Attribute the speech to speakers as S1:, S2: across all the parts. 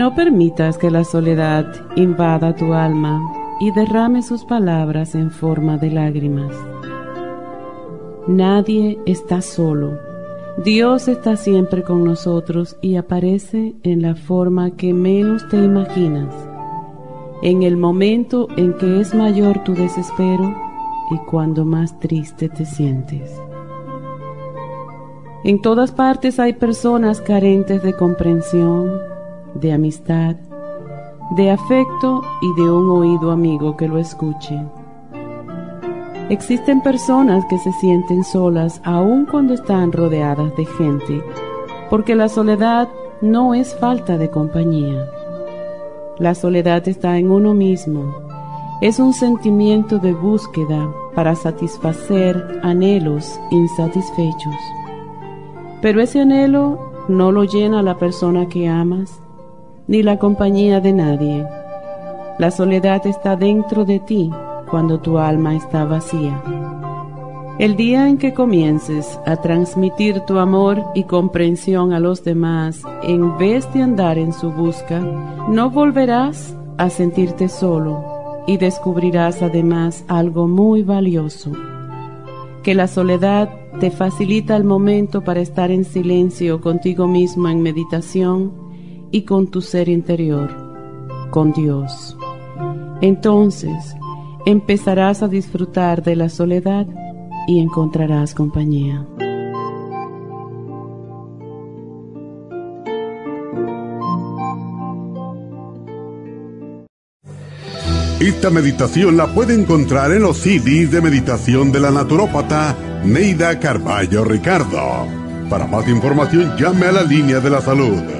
S1: No permitas que la soledad invada tu alma y derrame sus palabras en forma de lágrimas. Nadie está solo. Dios está siempre con nosotros y aparece en la forma que menos te imaginas, en el momento en que es mayor tu desespero y cuando más triste te sientes. En todas partes hay personas carentes de comprensión, de amistad, de afecto y de un oído amigo que lo escuche. Existen personas que se sienten solas aun cuando están rodeadas de gente, porque la soledad no es falta de compañía. La soledad está en uno mismo. Es un sentimiento de búsqueda para satisfacer anhelos insatisfechos. Pero ese anhelo no lo llena la persona que amas, ni la compañía de nadie. La soledad está dentro de ti cuando tu alma está vacía. El día en que comiences a transmitir tu amor y comprensión a los demás en vez de andar en su busca, no volverás a sentirte solo y descubrirás además algo muy valioso, que la soledad te facilita el momento para estar en silencio contigo mismo en meditación y con tu ser interior, con Dios. Entonces empezarás a disfrutar de la soledad y encontrarás compañía.
S2: Esta meditación la puede encontrar en los CDs de meditación de la naturópata Neida Carballo Ricardo. Para más información llame a la línea de la salud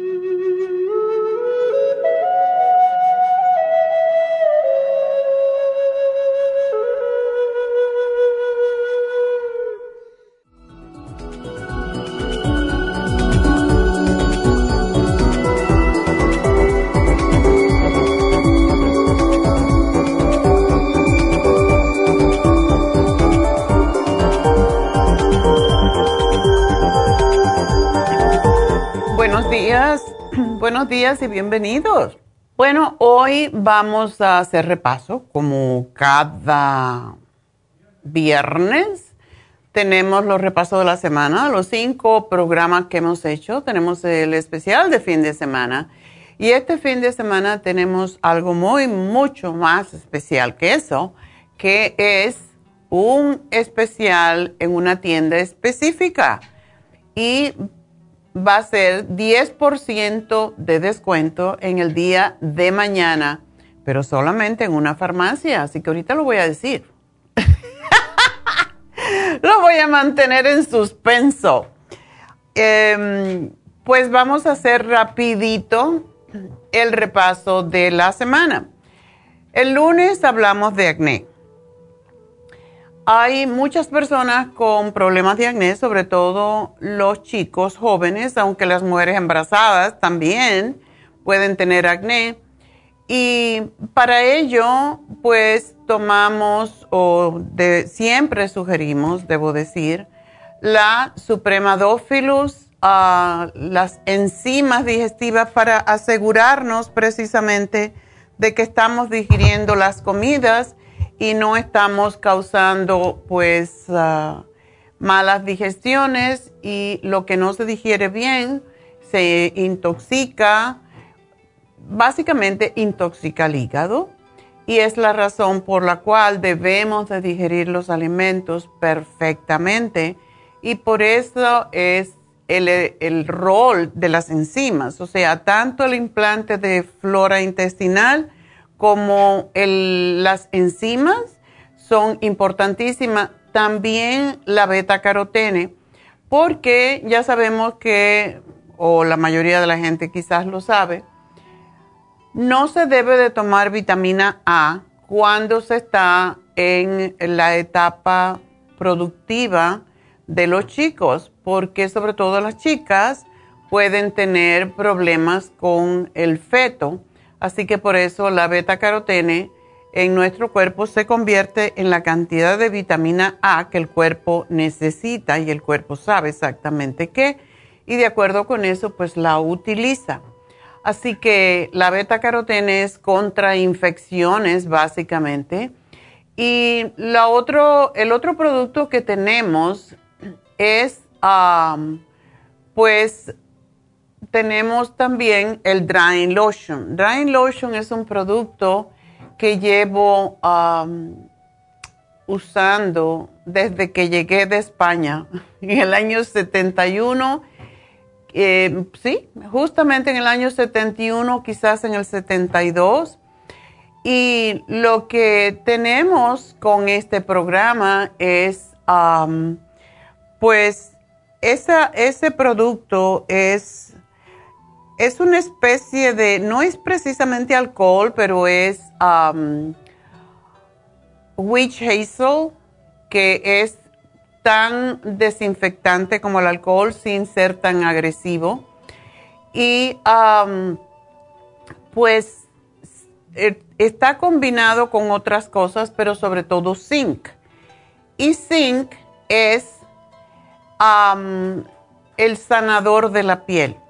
S3: 818-841-1422.
S4: buenos días y bienvenidos. Bueno, hoy vamos a hacer repaso como cada viernes. Tenemos los repasos de la semana, los cinco programas que hemos hecho. Tenemos el especial de fin de semana. Y este fin de semana tenemos algo muy, mucho más especial que eso, que es un especial en una tienda específica. Y va a ser 10% de descuento en el día de mañana pero solamente en una farmacia, así que ahorita lo voy a decir. lo voy a mantener en suspenso. Em, pues vamos a hacer rapidito el repaso de la semana. El lunes hablamos de acné. Hay muchas personas con problemas de acné, sobre todo los chicos jóvenes, aunque las mujeres embarazadas también pueden tener acné. Y para ello, pues tomamos o siempre sugerimos, debo decir, la Supremadófilus, uh, las enzimas digestivas para asegurarnos precisamente de que estamos digiriendo las comidas y no estamos causando pues ah, malas digestiones y lo que no se digiere bien se intoxica, básicamente intoxica el hígado. Y es la razón por la cual debemos de digerir los alimentos perfectamente. Y por eso es el, el, rol de las enzimas, o sea, tanto el implante de flora intestinal como las enzimas son importantísimas, también la beta carotene, porque ya sabemos que, o la mayoría de la gente quizás lo sabe, no se debe de tomar vitamina A cuando se está en la etapa productiva de los chicos, porque sobre todo las chicas pueden tener problemas con el feto Así que por eso la beta carotene en nuestro cuerpo se convierte en la cantidad de vitamina A que el cuerpo necesita y el cuerpo sabe exactamente qué y de acuerdo con eso pues la utiliza. Así que la beta carotene es contra infecciones básicamente. Y la otro, el otro producto que tenemos es pues tenemos también el Drying Lotion. Drying Lotion es un producto que llevo usando desde que llegué de España en el año 71. Eh, sí, justamente en el año 71, quizás en el 72. Y lo que tenemos con este programa es, pues, ese producto es es una especie de, no es precisamente alcohol, pero es um, witch hazel, que es tan desinfectante como el alcohol sin ser tan agresivo. Y um, pues e, está combinado con otras cosas, pero sobre todo zinc. Y zinc es um, el sanador de la piel.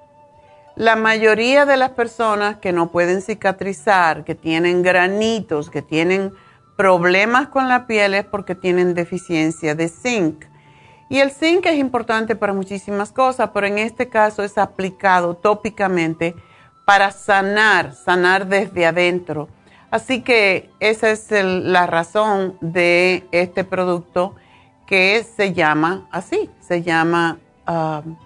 S4: La mayoría de las personas que no pueden cicatrizar, que tienen granitos, que tienen problemas con la piel es porque tienen deficiencia de zinc. Y el zinc es importante para muchísimas cosas, pero en este caso es aplicado tópicamente para sanar, sanar desde adentro. Así que esa es la razón de este producto que se llama así, se llama... Um,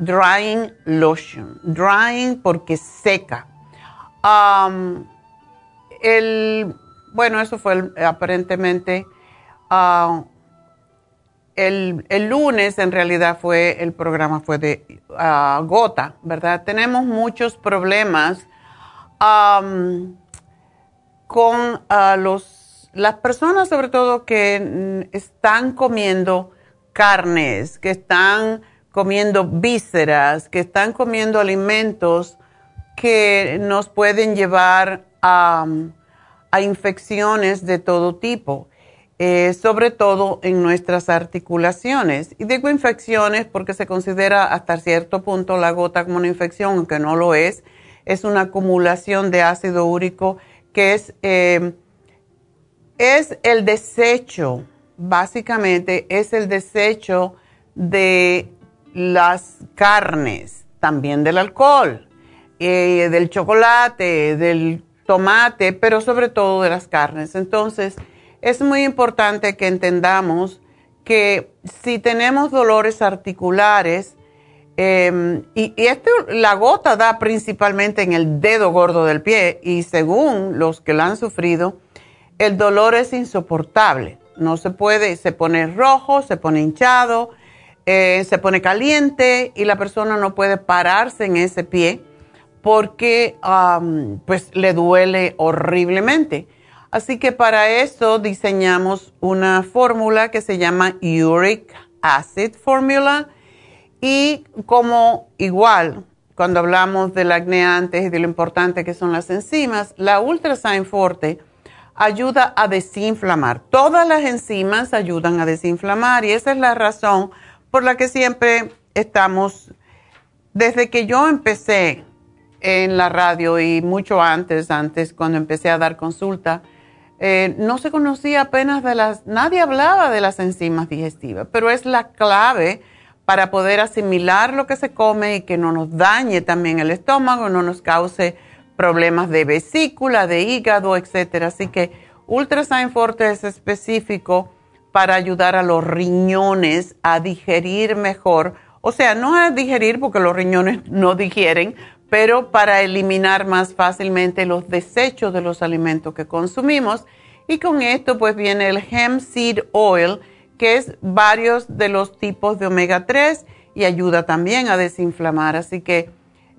S4: drying lotion. Drying porque seca. Um, el, bueno, eso fue aparentemente uh, el, el, lunes, en realidad fue el programa fue de uh, gota, ¿verdad? Tenemos muchos problemas um, con uh, los, las personas, sobre todo que están comiendo carnes, que están comiendo vísceras, que están comiendo alimentos que nos pueden llevar a, infecciones de todo tipo, eh, sobre todo en nuestras articulaciones. Y digo infecciones porque se considera hasta cierto punto la gota como una infección, aunque no lo es. Es una acumulación de ácido úrico que es, eh, es el desecho, básicamente es el desecho de las carnes, también del alcohol, eh, del chocolate, del tomate, pero sobre todo de las carnes. Entonces, es muy importante que entendamos que si tenemos dolores articulares, Em, y, esto, la gota da principalmente en el dedo gordo del pie y según los que la han sufrido, el dolor es insoportable. No se puede, se pone rojo, se pone hinchado, eh, se pone caliente y la persona no puede pararse en ese pie porque pues le duele horriblemente. Así que para eso diseñamos una fórmula que se llama Uric Acid Formula y como igual, cuando hablamos del acné antes y de lo importante que son las enzimas, la Ultrasign Forte ayuda a desinflamar. Todas las enzimas ayudan a desinflamar y esa es la razón por la que siempre estamos, desde que yo empecé en la radio y mucho antes, antes cuando empecé a dar consulta, eh, no se conocía apenas de las, nadie hablaba de las enzimas digestivas, pero es la clave para poder asimilar lo que se come y que no nos dañe también el estómago, no nos cause problemas de vesícula, de hígado, etcétera. Así que Ultrasign Forte es específico para ayudar a los riñones a digerir mejor. O sea, no a digerir porque los riñones no digieren, pero para eliminar más fácilmente los desechos de los alimentos que consumimos. Y con esto pues viene el hemp seed oil, que es varios de los tipos de omega 3 y ayuda también a desinflamar. Así que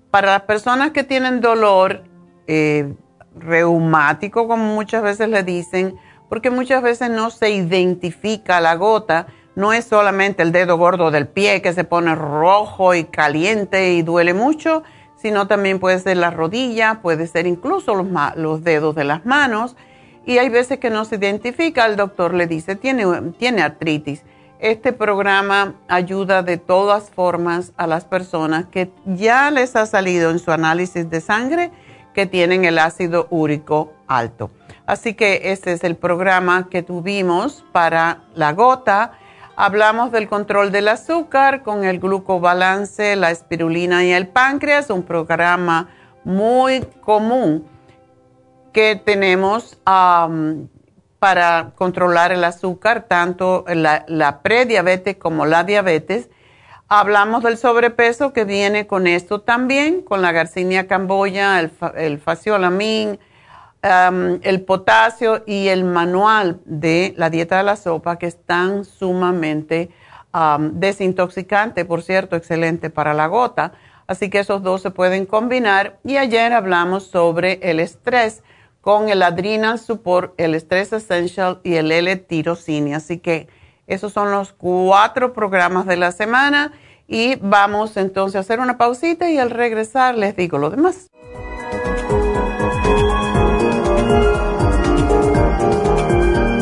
S4: para las personas que tienen dolor eh, reumático, como muchas veces le dicen, porque muchas veces no se identifica la gota, no es solamente el dedo gordo del pie que se pone rojo y caliente y duele mucho, sino también puede ser la rodilla, puede ser incluso los, los dedos de las manos y hay veces que no se identifica, el doctor le dice, tiene, tiene artritis. Este programa ayuda de todas formas a las personas que ya les ha salido en su análisis de sangre que tienen el ácido úrico alto. Así que este es el programa que tuvimos para la gota. Hablamos del control del azúcar con el glucobalance, la espirulina y el páncreas, un programa muy común que tenemos para controlar el azúcar, tanto la, prediabetes como la diabetes. Hablamos del sobrepeso que viene con esto también, con la garcinia camboya, el, el el potasio y el manual de la dieta de la sopa, que es tan sumamente desintoxicante, por cierto, excelente para la gota. Así que esos dos se pueden combinar. Y ayer hablamos sobre el estrés con el Adrenal Support, el Stress Essential y el L-Tirocine. Así que esos son los cuatro programas de la semana y vamos entonces a hacer una pausita y al regresar les digo lo demás.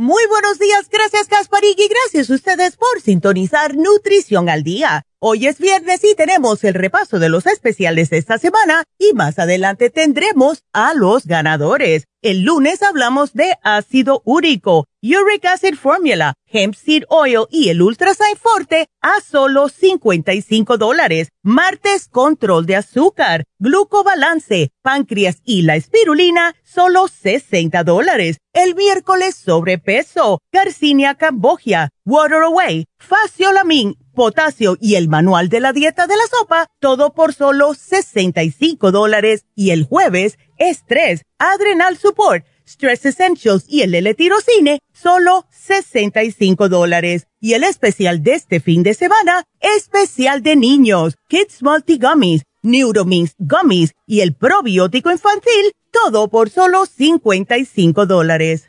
S5: Muy buenos días, gracias Gasparig y gracias a ustedes por sintonizar Nutrición al Día. Hoy es viernes y tenemos el repaso de los especiales de esta semana y más adelante tendremos a los ganadores. El lunes hablamos de ácido úrico, uric acid formula, hemp seed oil y el ultrasign forte a solo 55 dólares. Martes, control de azúcar, glucobalance, páncreas y la espirulina, solo 60 dólares. El miércoles, sobrepeso, garcinia cambogia, water away, faciolamin potasio y el manual de la dieta de la sopa, todo por solo 65 dólares. Y el jueves, estrés, adrenal support, stress essentials y el L-tirocine, solo 65 dólares. Y el especial de este fin de semana, especial de niños, Kids Multi Gummies, Neuromins Gummies y el probiótico infantil, todo por solo 55 dólares.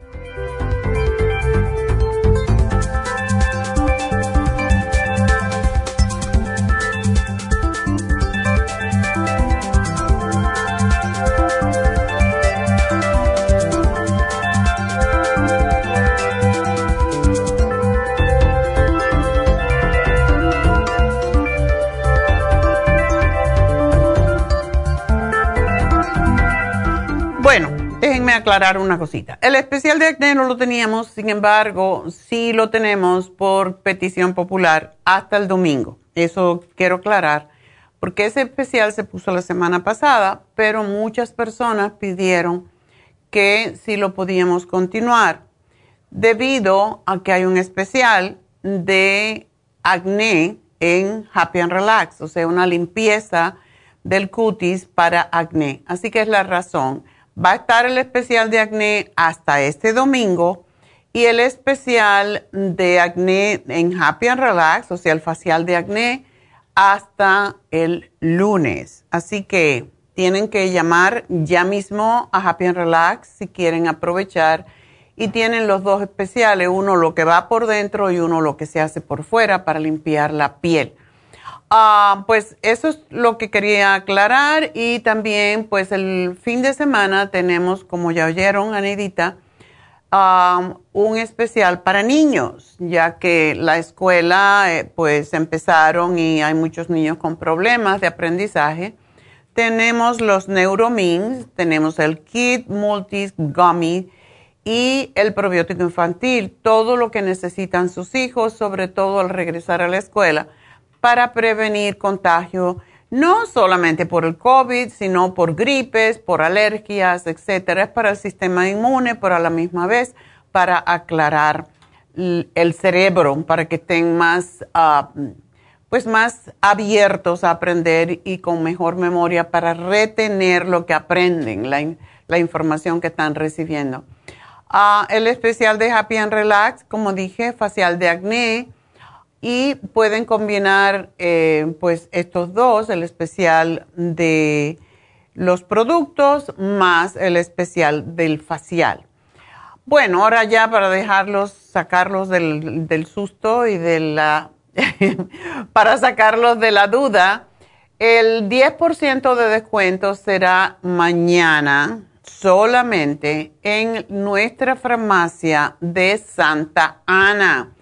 S4: Aclarar una cosita. El especial de acné no lo teníamos, sin embargo, sí lo tenemos por petición popular hasta el domingo. Eso quiero aclarar, porque ese especial se puso la semana pasada, pero muchas personas pidieron que si lo podíamos continuar, debido a que hay un especial de acné en Happy and Relax, o sea, una limpieza del cutis para acné. Así que es la razón. Va a estar el especial de acné hasta este domingo y el especial de acné en Happy and Relax, o sea, el facial de acné, hasta el lunes. Así que tienen que llamar ya mismo a Happy and Relax si quieren aprovechar. Y tienen los dos especiales, uno lo que va por dentro y uno lo que se hace por fuera para limpiar la piel. Ah, pues eso es lo que quería aclarar y también pues el fin de semana tenemos, como ya oyeron, Anedita, un especial para niños, ya que la escuela eh, pues empezaron y hay muchos niños con problemas de aprendizaje. Tenemos los Neuromins, tenemos el Kit Multis Gummy y el probiótico infantil, todo lo que necesitan sus hijos, sobre todo al regresar a la escuela para prevenir contagio, no solamente por el COVID, sino por gripes, por alergias, etcétera. Es para el sistema inmune, pero a la misma vez para aclarar el cerebro, para que estén más, ah, pues más abiertos a aprender y con mejor memoria para retener lo que aprenden, la, información que están recibiendo. Ah, el especial de Happy and Relax, como dije, facial de acné, y pueden combinar eh, pues estos dos, el especial de los productos más el especial del facial. Bueno, ahora ya para dejarlos, sacarlos del, del susto y de la, para sacarlos de la duda, el 10% de descuento será mañana solamente en nuestra farmacia de Santa Ana.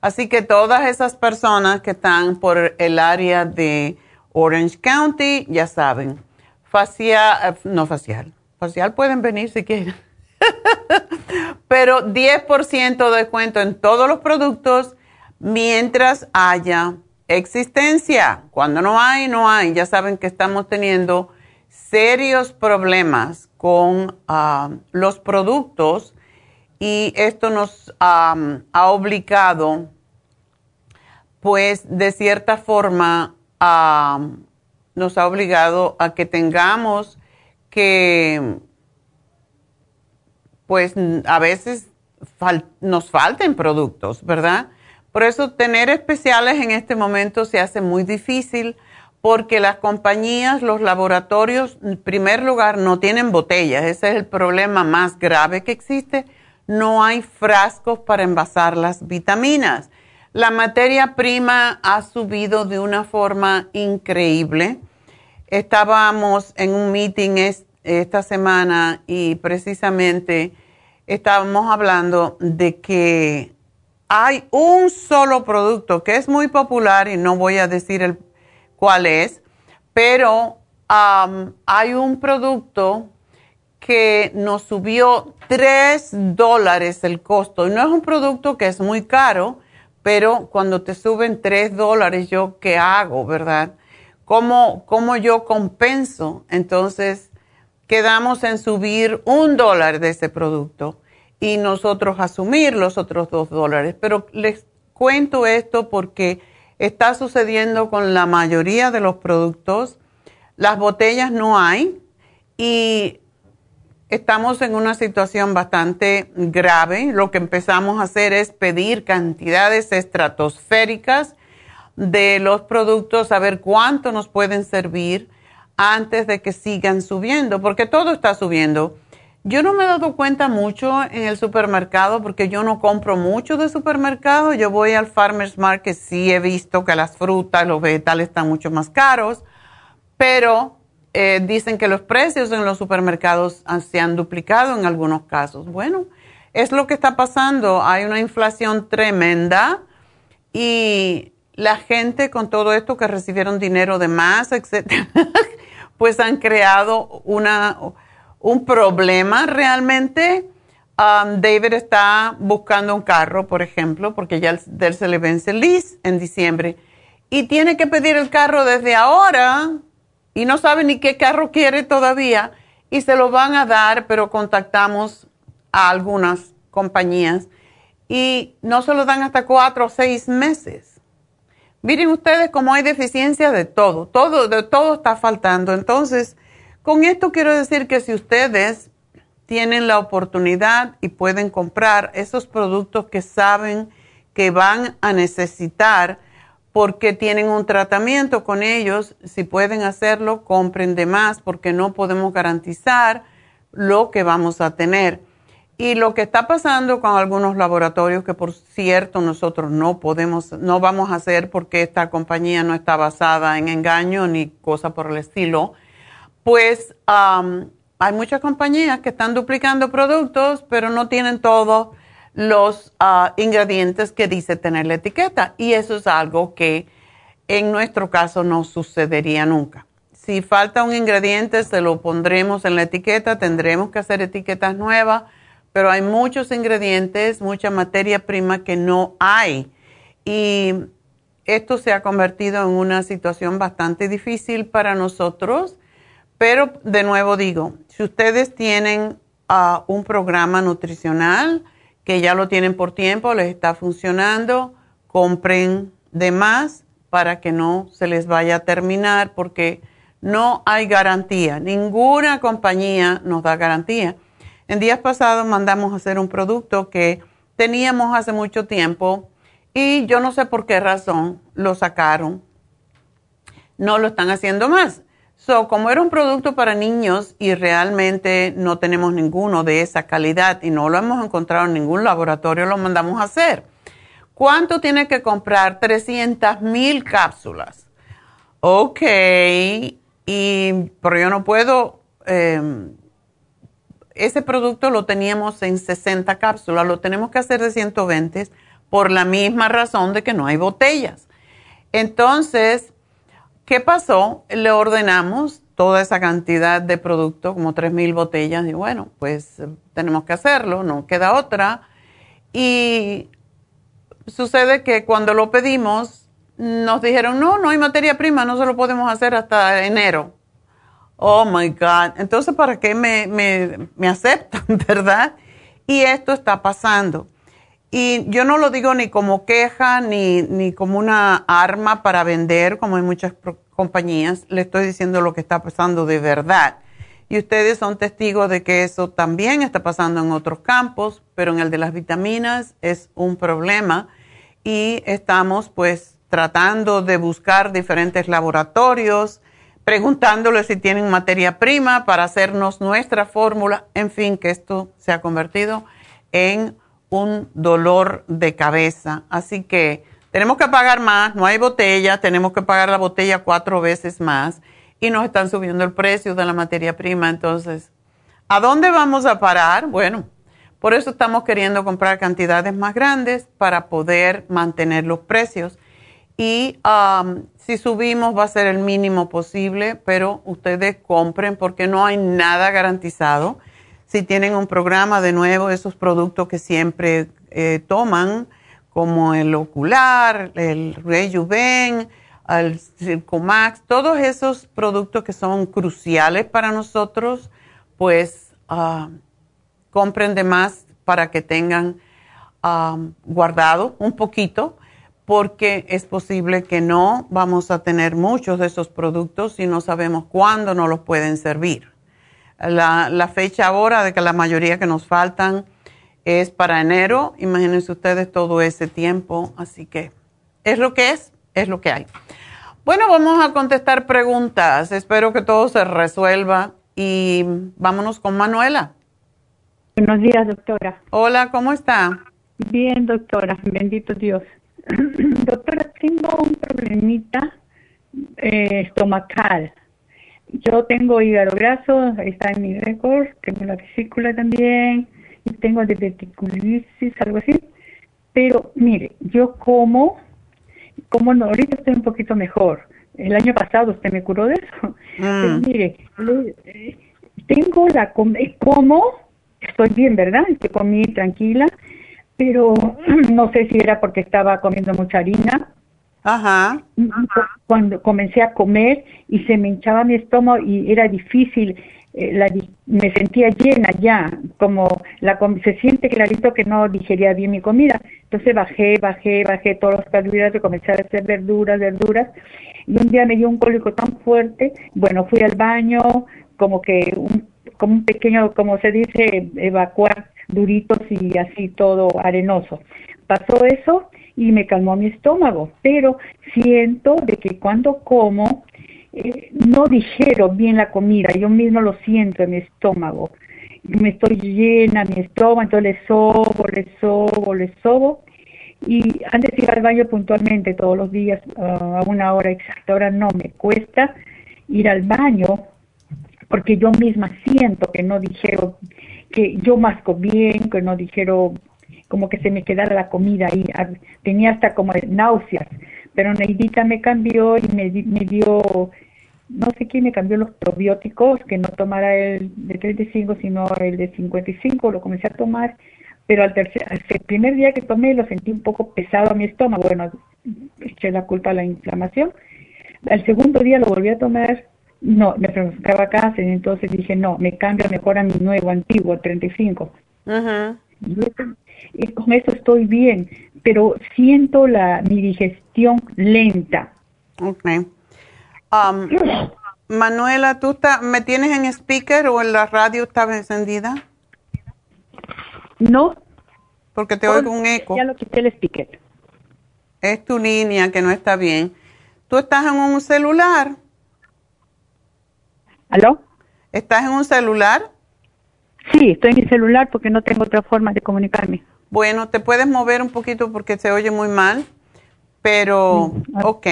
S4: Así que todas esas personas que están por el área de Orange County, ya saben, facial, eh, no facial, facial pueden venir si quieren, pero 10% de descuento en todos los productos mientras haya existencia. Cuando no hay, no hay. Ya saben que estamos teniendo serios problemas con ah, los productos y esto nos ha obligado, pues de cierta forma, nos ha obligado a que tengamos que, pues a veces nos falten productos, ¿verdad? Por eso tener especiales en este momento se hace muy difícil porque las compañías, los laboratorios, en primer lugar, no tienen botellas. Ese es el problema más grave que existe no hay frascos para envasar las vitaminas. La materia prima ha subido de una forma increíble. Estábamos en un meeting esta semana y precisamente estábamos hablando de que hay un solo producto que es muy popular y no voy a decir cuál es, pero hay un producto que nos subió 3 dólares el costo. Y no es un producto que es muy caro, pero cuando te suben 3 dólares, ¿yo qué hago, verdad? ¿Cómo, ¿Cómo yo compenso? Entonces, quedamos en subir un dólar de ese producto y nosotros asumir los otros dos dólares. Pero les cuento esto porque está sucediendo con la mayoría de los productos. Las botellas no hay y estamos en una situación bastante grave. Lo que empezamos a hacer es pedir cantidades estratosféricas de los productos, a ver cuánto nos pueden servir antes de que sigan subiendo, porque todo está subiendo. Yo no me he dado cuenta mucho en el supermercado porque yo no compro mucho de supermercado. Yo voy al Farmer's Market, sí he visto que las frutas, los vegetales están mucho más caros, pero eh, dicen que los precios en los supermercados se han duplicado en algunos casos. Bueno, es lo que está pasando. Hay una inflación tremenda y la gente con todo esto que recibieron dinero de más, etcétera, pues han creado una, un problema realmente. Um, David está buscando un carro, por ejemplo, porque ya él se le vence el lease en diciembre y tiene que pedir el carro desde ahora y no sabe ni qué carro quiere todavía y se lo van a dar, pero contactamos a algunas compañías y no se lo dan hasta cuatro o seis meses. Miren ustedes cómo hay deficiencia de todo, todo, de todo está faltando. Entonces, con esto quiero decir que si ustedes tienen la oportunidad y pueden comprar esos productos que saben que van a necesitar, porque tienen un tratamiento con ellos, si pueden hacerlo, compren de más porque no podemos garantizar lo que vamos a tener. Y lo que está pasando con algunos laboratorios, que por cierto nosotros no podemos, no vamos a hacer porque esta compañía no está basada en engaño ni cosa por el estilo, pues hay muchas compañías que están duplicando productos, pero no tienen todo los ah, ingredientes que dice tener la etiqueta. Y eso es algo que en nuestro caso no sucedería nunca. Si falta un ingrediente, se lo pondremos en la etiqueta, tendremos que hacer etiquetas nuevas, pero hay muchos ingredientes, mucha materia prima que no hay. Y esto se ha convertido en una situación bastante difícil para nosotros, pero de nuevo digo, si ustedes tienen ah, un programa nutricional, que ya lo tienen por tiempo, les está funcionando, compren de más para que no se les vaya a terminar porque no hay garantía. Ninguna compañía nos da garantía. En días pasados mandamos a hacer un producto que teníamos hace mucho tiempo y yo no sé por qué razón lo sacaron. No lo están haciendo más. So, como era un producto para niños y realmente no tenemos ninguno de esa calidad y no lo hemos encontrado en ningún laboratorio, lo mandamos a hacer. ¿Cuánto tiene que comprar? 300 mil cápsulas. Ok, y, pero yo no puedo. Em, ese producto lo teníamos en 60 cápsulas, lo tenemos que hacer de 120 por la misma razón de que no hay botellas. Entonces, ¿Qué pasó? Le ordenamos toda esa cantidad de producto, como 3.000 botellas, y bueno, pues tenemos que hacerlo, no queda otra. Y sucede que cuando lo pedimos, nos dijeron, no, no hay materia prima, no se lo podemos hacer hasta enero. Oh, my God. Entonces, ¿para qué me, me, me aceptan, verdad? Y esto está pasando. Y yo no lo digo ni como queja ni, ni como una arma para vender, como hay muchas compañías. Le estoy diciendo lo que está pasando de verdad. Y ustedes son testigos de que eso también está pasando en otros campos, pero en el de las vitaminas es un problema. Y estamos pues tratando de buscar diferentes laboratorios, preguntándoles si tienen materia prima para hacernos nuestra fórmula. En fin, que esto se ha convertido en un dolor de cabeza. Así que tenemos que pagar más, no hay botella, tenemos que pagar la botella cuatro veces más y nos están subiendo el precio de la materia prima. Entonces, ¿a dónde vamos a parar? Bueno, Por eso estamos queriendo comprar cantidades más grandes para poder mantener los precios. Y um, si subimos va a ser el mínimo posible, pero ustedes compren porque no hay nada garantizado. Si tienen un programa de nuevo, esos productos que siempre eh, toman, como el ocular, el Rejuven, el Circomax, todos esos productos que son cruciales para nosotros, pues uh, compren de más para que tengan um, guardado un poquito, porque es posible que no vamos a tener muchos de esos productos y no sabemos cuándo nos los pueden servir. La, la fecha ahora de que la mayoría que nos faltan es para enero, imagínense ustedes todo ese tiempo, así que es lo que es, es lo que hay. Bueno, vamos a contestar preguntas, espero que todo se resuelva y vámonos con Manuela.
S6: Buenos días, doctora.
S4: Hola, ¿cómo está?
S6: Bien, doctora, bendito Dios. doctora, tengo un problemita eh, estomacal. Yo tengo hígado graso, está en mi récord, tengo la vesícula también, y tengo diverticulitis, algo así. Pero mire, yo como, como no, ahorita estoy un poquito mejor. El año pasado usted me curó de eso. Pero
S4: Mm.
S6: mire, eh, tengo la, eh, como, estoy bien, ¿verdad? Que comí tranquila, pero no sé si era porque estaba comiendo mucha harina.
S4: Ajá.
S6: Cuando comencé a comer y se me hinchaba mi estómago y era difícil, eh, la me sentía llena ya, como la se siente clarito que no digería bien mi comida. Entonces bajé, bajé, bajé todos los carbohidratos, comencé a hacer verduras, verduras. Y un día me dio un cólico tan fuerte, bueno, fui al baño, como que un, como un pequeño, como se dice, evacuar duritos y así todo arenoso. Pasó eso y me calmó mi estómago, pero siento de que cuando como eh, no digiero bien la comida, yo mismo lo siento en mi estómago. Me estoy llena, mi estómago, entonces le sobo, le sobo, le sobo. Y antes de ir al baño puntualmente todos los días ah, a una hora exacta, ahora no, me cuesta ir al baño porque yo misma siento que no dijeron, que yo masco bien, que no dijeron, como que se me quedara la comida ahí. Ah, Tenía hasta como náuseas, pero Neidita me cambió y me, me dio, no sé quién me cambió los probióticos, que no tomara el de 35, sino el de 55, lo comencé a tomar, pero al tercer, al primer día que tomé lo sentí un poco pesado a mi estómago, bueno, eché la culpa a la inflamación. Al segundo día lo volví a tomar, no, me provocaba cáncer, entonces dije, no, me cambia mejor a mi nuevo, antiguo, 35.
S4: Ujú.
S6: Y eso- y con eso estoy bien, pero siento la mi digestión lenta.
S4: Ok. Um, Manuela, ¿tú está- me tienes en speaker o en la radio estaba encendida?
S6: No,
S4: Porque te oigo un eco.
S6: ya lo quité el speaker.
S4: Es tu línea que no está bien. ¿Tú estás en un celular?
S6: ¿Aló?
S4: ¿Estás en un celular?
S6: Sí, estoy en mi celular porque no tengo otra forma de comunicarme.
S4: Bueno, te puedes mover un poquito porque se oye muy mal, pero, ok.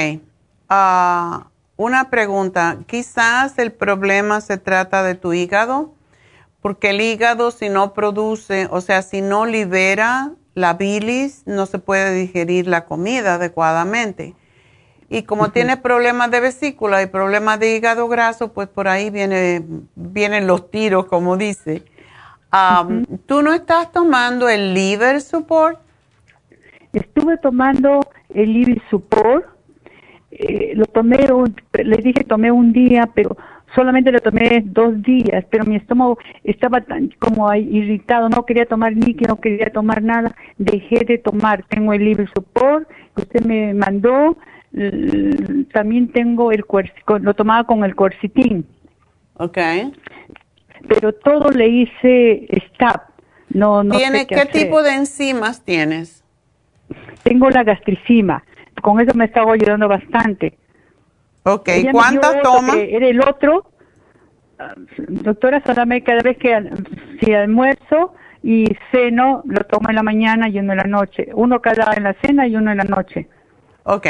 S4: Ah, una pregunta, quizás el problema se trata de tu hígado, porque el hígado si no produce, o sea, si no libera la bilis, no se puede digerir la comida adecuadamente. Y como tienes problemas de vesícula y problemas de hígado graso, pues por ahí viene, vienen los tiros, como dice. Am, ¿Tú no estás tomando el liver support?
S6: Estuve tomando el Libby Support, eh, lo tomé, un- les dije tomé un día, pero solamente lo tomé dos días, pero mi estómago estaba tan como irritado, no quería tomar líquido, no quería tomar nada, dejé de tomar, tengo el Liver Support que usted me mandó, también tengo el lo tomaba con el Quercetin,
S4: Ok.
S6: Pero todo le hice stop, no, no
S4: ¿Tiene,
S6: sé
S4: ¿Qué,
S6: qué, hacer.
S4: tipo de enzimas tienes?
S6: Tengo la gastricima, con eso me estaba ayudando bastante.
S4: Ok,
S6: Ella
S4: ¿cuántas tomas?
S6: Era el otro. ah, Doctora, solamente cada vez que si almuerzo y ceno, lo tomo en la mañana y uno en la noche. Uno cada en la cena y uno en la noche.
S4: Ok.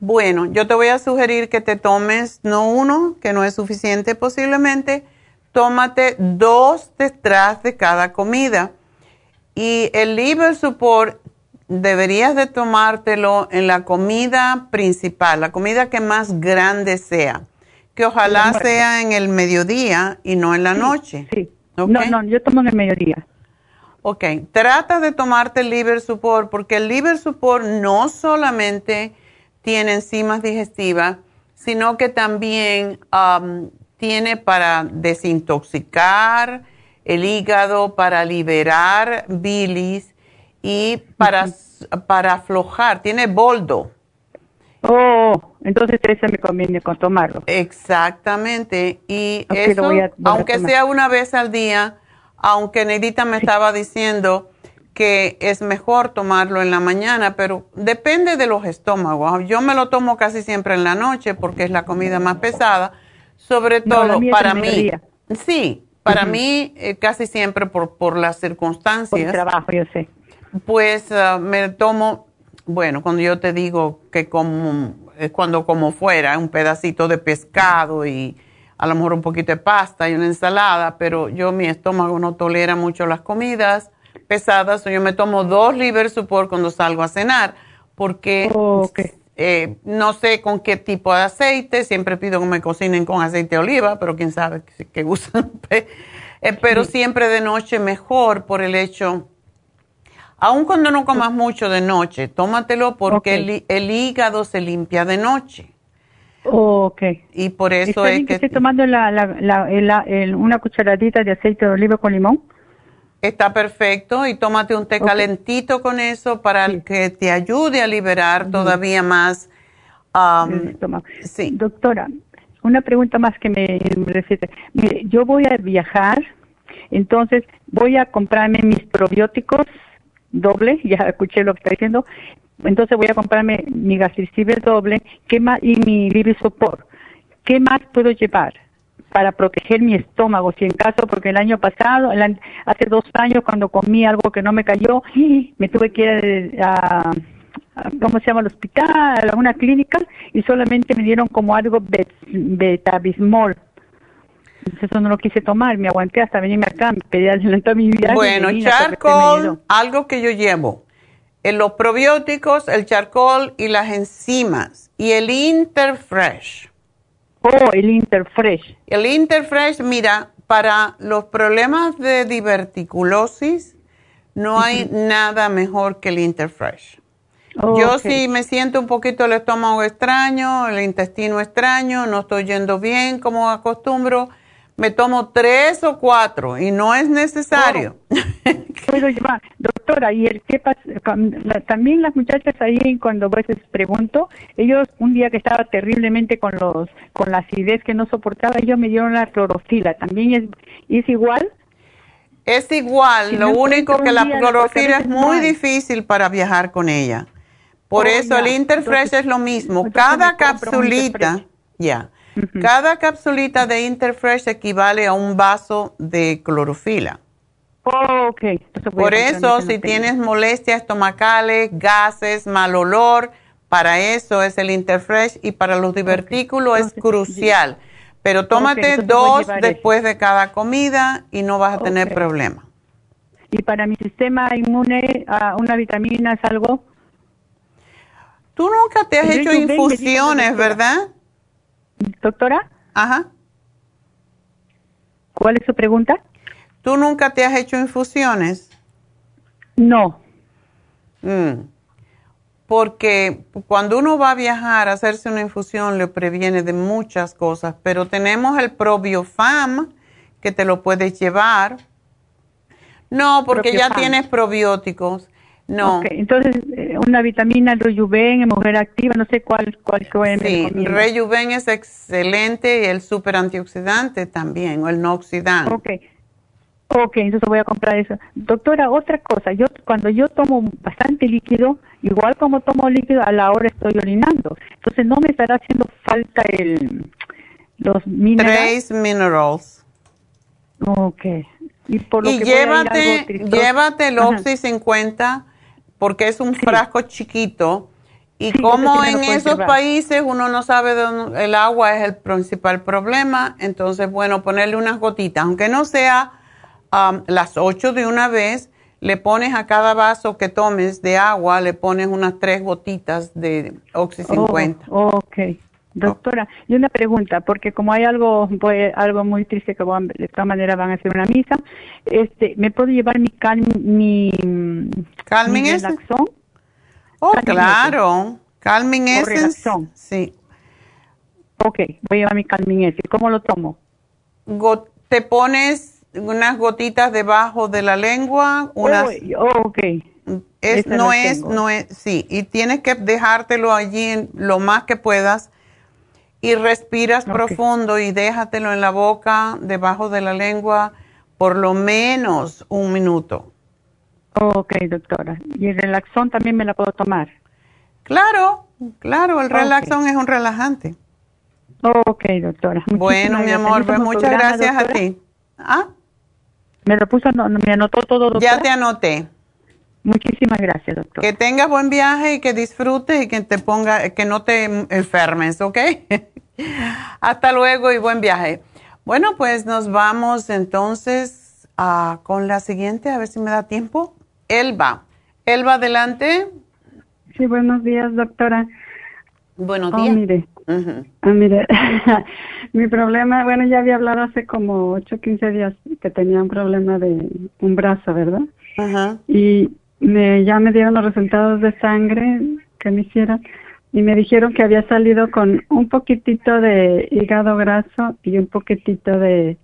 S4: Bueno, yo te voy a sugerir que te tomes, no uno, que no es suficiente posiblemente, tómate dos detrás de cada comida, Y el liver support deberías de tomártelo en la comida principal, la comida que más grande sea, que ojalá sea en el mediodía y no en la noche.
S6: Sí. No, no, yo tomo en el mediodía.
S4: Ok, trata de tomarte el liver support porque el liver support no solamente tiene enzimas digestivas, sino que también um, tiene para desintoxicar el hígado, para liberar bilis y para, para aflojar. Tiene boldo.
S6: Oh, entonces ese me conviene con tomarlo.
S4: Exactamente. Y eso, aunque sea una vez al día, aunque Neidita me estaba diciendo que es mejor tomarlo en la mañana, pero depende de los estómagos. Yo me lo tomo casi siempre en la noche porque es la comida más pesada, sobre todo para mí. Sí, para mí eh, casi siempre por, por las circunstancias. Por
S6: el trabajo, yo sé.
S4: Pues ah, me tomo, bueno, cuando yo te digo que como, es cuando como fuera, un pedacito de pescado y a lo mejor un poquito de pasta y una ensalada, pero yo mi estómago no tolera mucho las comidas pesadas, o yo me tomo dos liver support cuando salgo a cenar, porque eh, no sé con qué tipo de aceite, siempre pido que me cocinen con aceite de oliva, pero quién sabe qué, usan. Eh, pero siempre de noche mejor por el hecho, aun cuando no comas mucho de noche, tómatelo porque el, hígado se limpia de noche.
S6: ok.
S4: Y por eso es que...
S6: estoy tomando una cucharadita de aceite de oliva con limón.
S4: Está perfecto y tómate un té calentito con eso para que te ayude a liberar todavía más.
S6: sí. Doctora, una pregunta más que me refiere. Mire, yo voy a viajar, entonces voy a comprarme mis probióticos doble, ya escuché lo que está diciendo, entonces voy a comprarme mi gastriciber doble ¿qué más? y mi Livisopor. ¿Qué más puedo llevar? Para proteger mi estómago, si en caso, porque el año pasado, hace dos años, cuando comí algo que no me cayó, me tuve que ir a, ¿cómo se llama? Al hospital, a una clínica, y solamente me dieron como algo betabismol. Entonces eso no lo quise tomar, me aguanté hasta venirme acá, me pedí adelantar mi vida.
S4: Bueno, charcoal, algo que yo llevo, en los probióticos, el charcoal y las enzimas, y el Interfresh
S6: Oh, el Interfresh.
S4: El Interfresh, mira, para los problemas de diverticulosis no hay nada mejor que el Interfresh. Yo si me siento un poquito el estómago extraño, el intestino extraño, no estoy yendo bien como acostumbro, me tomo tres o cuatro y no es necesario.
S6: Oh. Puedo llevar, doctora, y el qué pasa, también las muchachas ahí cuando a veces pregunto, ellos un día que estaba terriblemente con los con la acidez que no soportaba, ellos me dieron la clorofila, también es es igual.
S4: Es igual, lo único que la clorofila es muy difícil para viajar con ella. Por oh, eso el Interfresh es lo mismo, cada capsulita, ya. Cada capsulita de Interfresh equivale a un vaso de clorofila.
S6: Oh, okay.
S4: Por eso, si tienes molestias estomacales, gases, mal olor, para eso es el Interfresh y para los divertículos es crucial. Pero tómate dos después de cada comida y no vas a tener problema.
S6: ¿Y para mi sistema inmune, ah, una vitamina es algo?
S4: Tú nunca te has hecho infusiones, ¿verdad?
S6: Doctora.
S4: Ajá.
S6: ¿Cuál es su pregunta?
S4: ¿Tú nunca te has hecho infusiones?
S6: No.
S4: Mm. Porque cuando uno va a viajar a hacerse una infusión le previene de muchas cosas, pero tenemos el probiofam que te lo puedes llevar. No, porque ya tienes probióticos. No.
S6: Entonces, eh, una vitamina Rejuven, mujer activa, no sé cuál, cuál
S4: Sí, Rejuven es excelente y el super antioxidante también, o el no oxidante.
S6: Ok. Ok, entonces voy a comprar eso. Doctora, otra cosa, yo cuando yo tomo bastante líquido, igual como tomo líquido, a la hora estoy orinando. Entonces no me estará haciendo falta el los
S4: minerales. Trace minerals.
S6: Ok.
S4: Y, por lo que llévate, llévate el Oxy 50 porque es un frasco chiquito. Y como en esos países uno no sabe dónde el agua es el principal problema, entonces, bueno, ponerle unas gotitas, aunque no sea um, las 8 de una vez, le pones a cada vaso que tomes de agua, le pones unas tres gotitas de Oxy 50.
S6: Oh, ok. Doctora, y una pregunta, porque como hay algo pues, algo muy triste que de esta manera van a hacer una misa, este, ¿me puedo llevar mi cal, mi,
S4: Calming Essence? Oh, claro. Calming Essence. Sí.
S6: Ok, voy a llevar mi Calming Essence. ¿Cómo lo tomo?
S4: te pones unas gotitas debajo de la lengua, unas...
S6: Oh, ok.
S4: Es, no es, no es, sí, y tienes que dejártelo allí lo más que puedas y respiras profundo y déjatelo en la boca, debajo de la lengua, por lo menos un minuto.
S6: Ok, doctora. ¿Y el relaxón también me la puedo tomar?
S4: Claro, claro, el relaxón es un relajante.
S6: Ok, doctora.
S4: bueno, mi amor, pues muchas gracias a ti. ¿Ah?
S6: Me lo puso, me anotó todo, doctora.
S4: Ya te anoté.
S6: Muchísimas gracias, doctor.
S4: Que tengas buen viaje y que disfrutes y que te ponga, que no te enfermes, ¿ok? Hasta luego y buen viaje. Bueno, pues nos vamos entonces a, con la siguiente, a ver si me da tiempo. Elba. Elba, adelante.
S7: Sí, buenos días, doctora.
S4: Buenos
S7: oh,
S4: días.
S7: Ah, mire, mi problema, bueno, ya había hablado hace como 8 o 15 días que tenía un problema de un brazo, ¿verdad?
S4: Ajá.
S7: Y me, ya me dieron los resultados de sangre que me hicieron y me dijeron que había salido con un poquitito de hígado graso y un poquitito de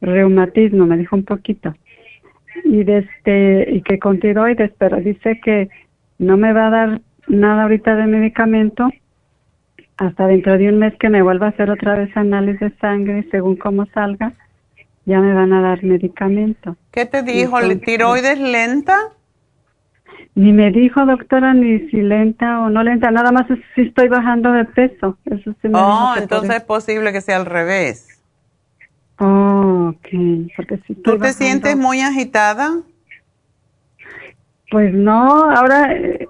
S7: reumatismo, me dijo un poquito. Y de este y que con tiroides, pero dice que no me va a dar nada ahorita de medicamento hasta dentro de un mes que me vuelva a hacer otra vez análisis de sangre según cómo salga ya me van a dar medicamento.
S4: ¿Qué te dijo? ¿Tiroides lenta?
S7: Ni me dijo, doctora, ni si lenta o no lenta, nada más si estoy bajando de peso. Eso sí me
S4: oh, entonces es posible que sea al revés.
S7: Oh, ok. Porque si
S4: ¿Tú te sientes muy agitada?
S7: Pues no, ahora eh,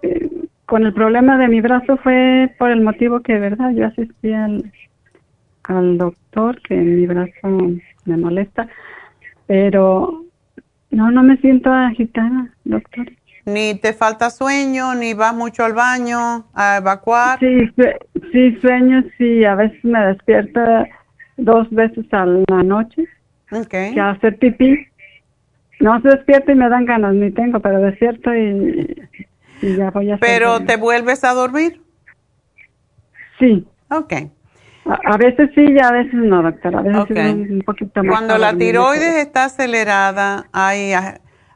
S7: con el problema de mi brazo fue por el motivo que, ¿verdad? Yo asistí al, al doctor que mi brazo me molesta, pero no, no me siento agitada, doctor
S4: ni te falta sueño, ni vas mucho al baño a evacuar.
S7: Sí, sí, sueño, sí, a veces me despierto dos veces a la noche.
S4: Okay.
S7: Que hacer pipí. No se despierta y me dan ganas, ni tengo, pero despierto y, ya voy a hacer.
S4: ¿Pero te vuelves a dormir?
S7: Sí.
S4: Ok.
S7: A, veces sí y a veces no, doctora. A veces un, poquito más.
S4: Cuando la tiroides está acelerada, hay,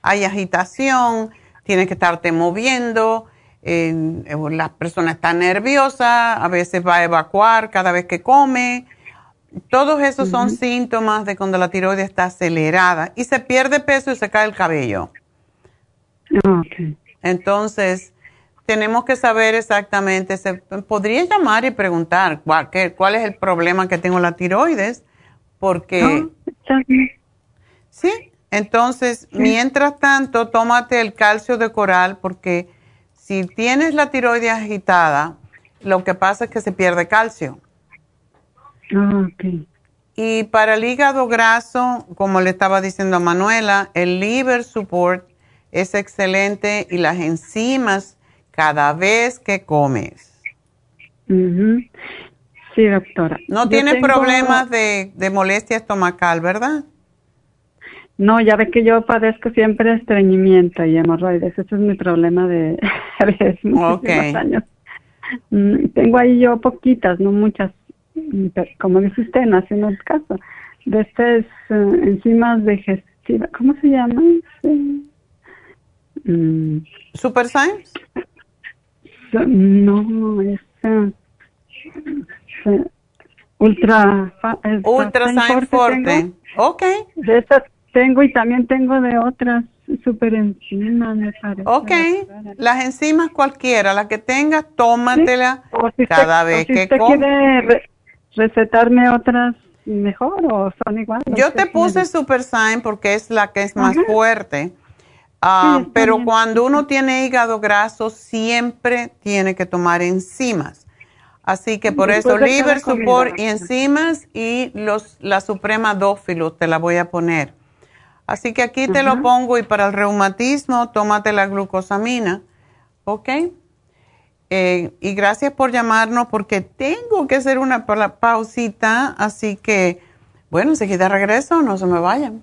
S4: hay agitación, tienes que estarte moviendo, la persona está nerviosa, a veces va a evacuar cada vez que come. Todos esos son síntomas de cuando la tiroides está acelerada y se pierde peso y se cae el cabello. Entonces, tenemos que saber exactamente, se podría llamar y preguntar cuál, cuál es el problema que tengo la tiroides, porque... Ah, sí, entonces, mientras tanto, tómate el calcio de coral porque si tienes la tiroides agitada, lo que pasa es que se pierde calcio.
S7: Ah,
S4: y para el hígado graso, como le estaba diciendo a Manuela, el liver support es excelente y las enzimas cada vez que comes.
S7: Sí, doctora.
S4: No tienes problemas de, de molestia estomacal, ¿verdad?
S7: No, ya ve que yo padezco siempre estreñimiento y hemorroides. Ese es mi problema de muchos años. Mm, tengo ahí yo poquitas, no muchas. Como dice usted, no hace el caso. De estas uh, enzimas digestivas, ¿cómo se llaman?
S4: Mm. ¿Super Science?
S7: No, es ultra...
S4: Ultra Science Forte. Ok.
S7: De estas tengo y también tengo de otras super enzimas, me parece.
S4: Ok, las enzimas cualquiera, la que tengas, tómatela cada vez que usted
S7: quiere recetarme otras mejor o son iguales?
S4: Yo te puse Super Sign porque es la que es más fuerte. Ah, pero cuando uno tiene hígado graso, siempre tiene que tomar enzimas. Así que por eso, liver support y enzimas y los, la suprema dófilo te la voy a poner. Así que aquí te lo pongo y para el reumatismo, tómate la glucosamina. ¿Ok? Eh, y gracias por llamarnos porque tengo que hacer una pausita. Así que, bueno, enseguida regreso, no se me vayan.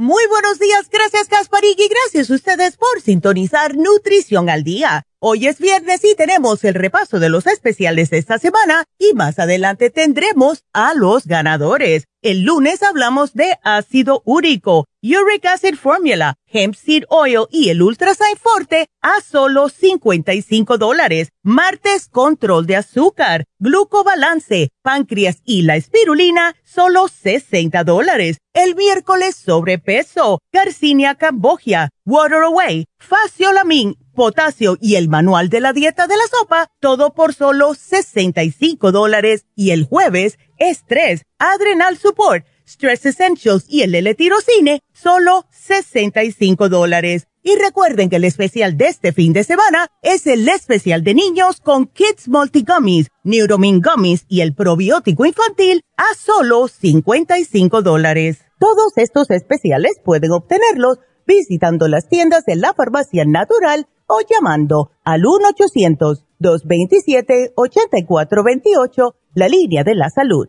S5: Muy buenos días, gracias Gasparig y gracias a ustedes por sintonizar Nutrición al Día. Hoy es viernes y tenemos el repaso de los especiales de esta semana y más adelante tendremos a los ganadores. El lunes hablamos de ácido úrico, uric acid formula, hemp seed oil y el ultrasign forte a solo 55 dólares. Martes, control de azúcar, glucobalance, páncreas y la espirulina, solo 60 dólares. El miércoles, sobrepeso, garcinia cambogia, water away, faciolamin, potasio y el manual de la dieta de la sopa, todo por solo 65 dólares. Y el jueves, estrés, adrenal support, stress essentials y el L-tirocine, solo 65 dólares. Y recuerden que el especial de este fin de semana es el especial de niños con Kids Multigummies, Neuromin Gummies y el probiótico infantil a solo 55 dólares. Todos estos especiales pueden obtenerlos visitando las tiendas de la farmacia natural o llamando al 1-800-227-8428, la línea de la salud.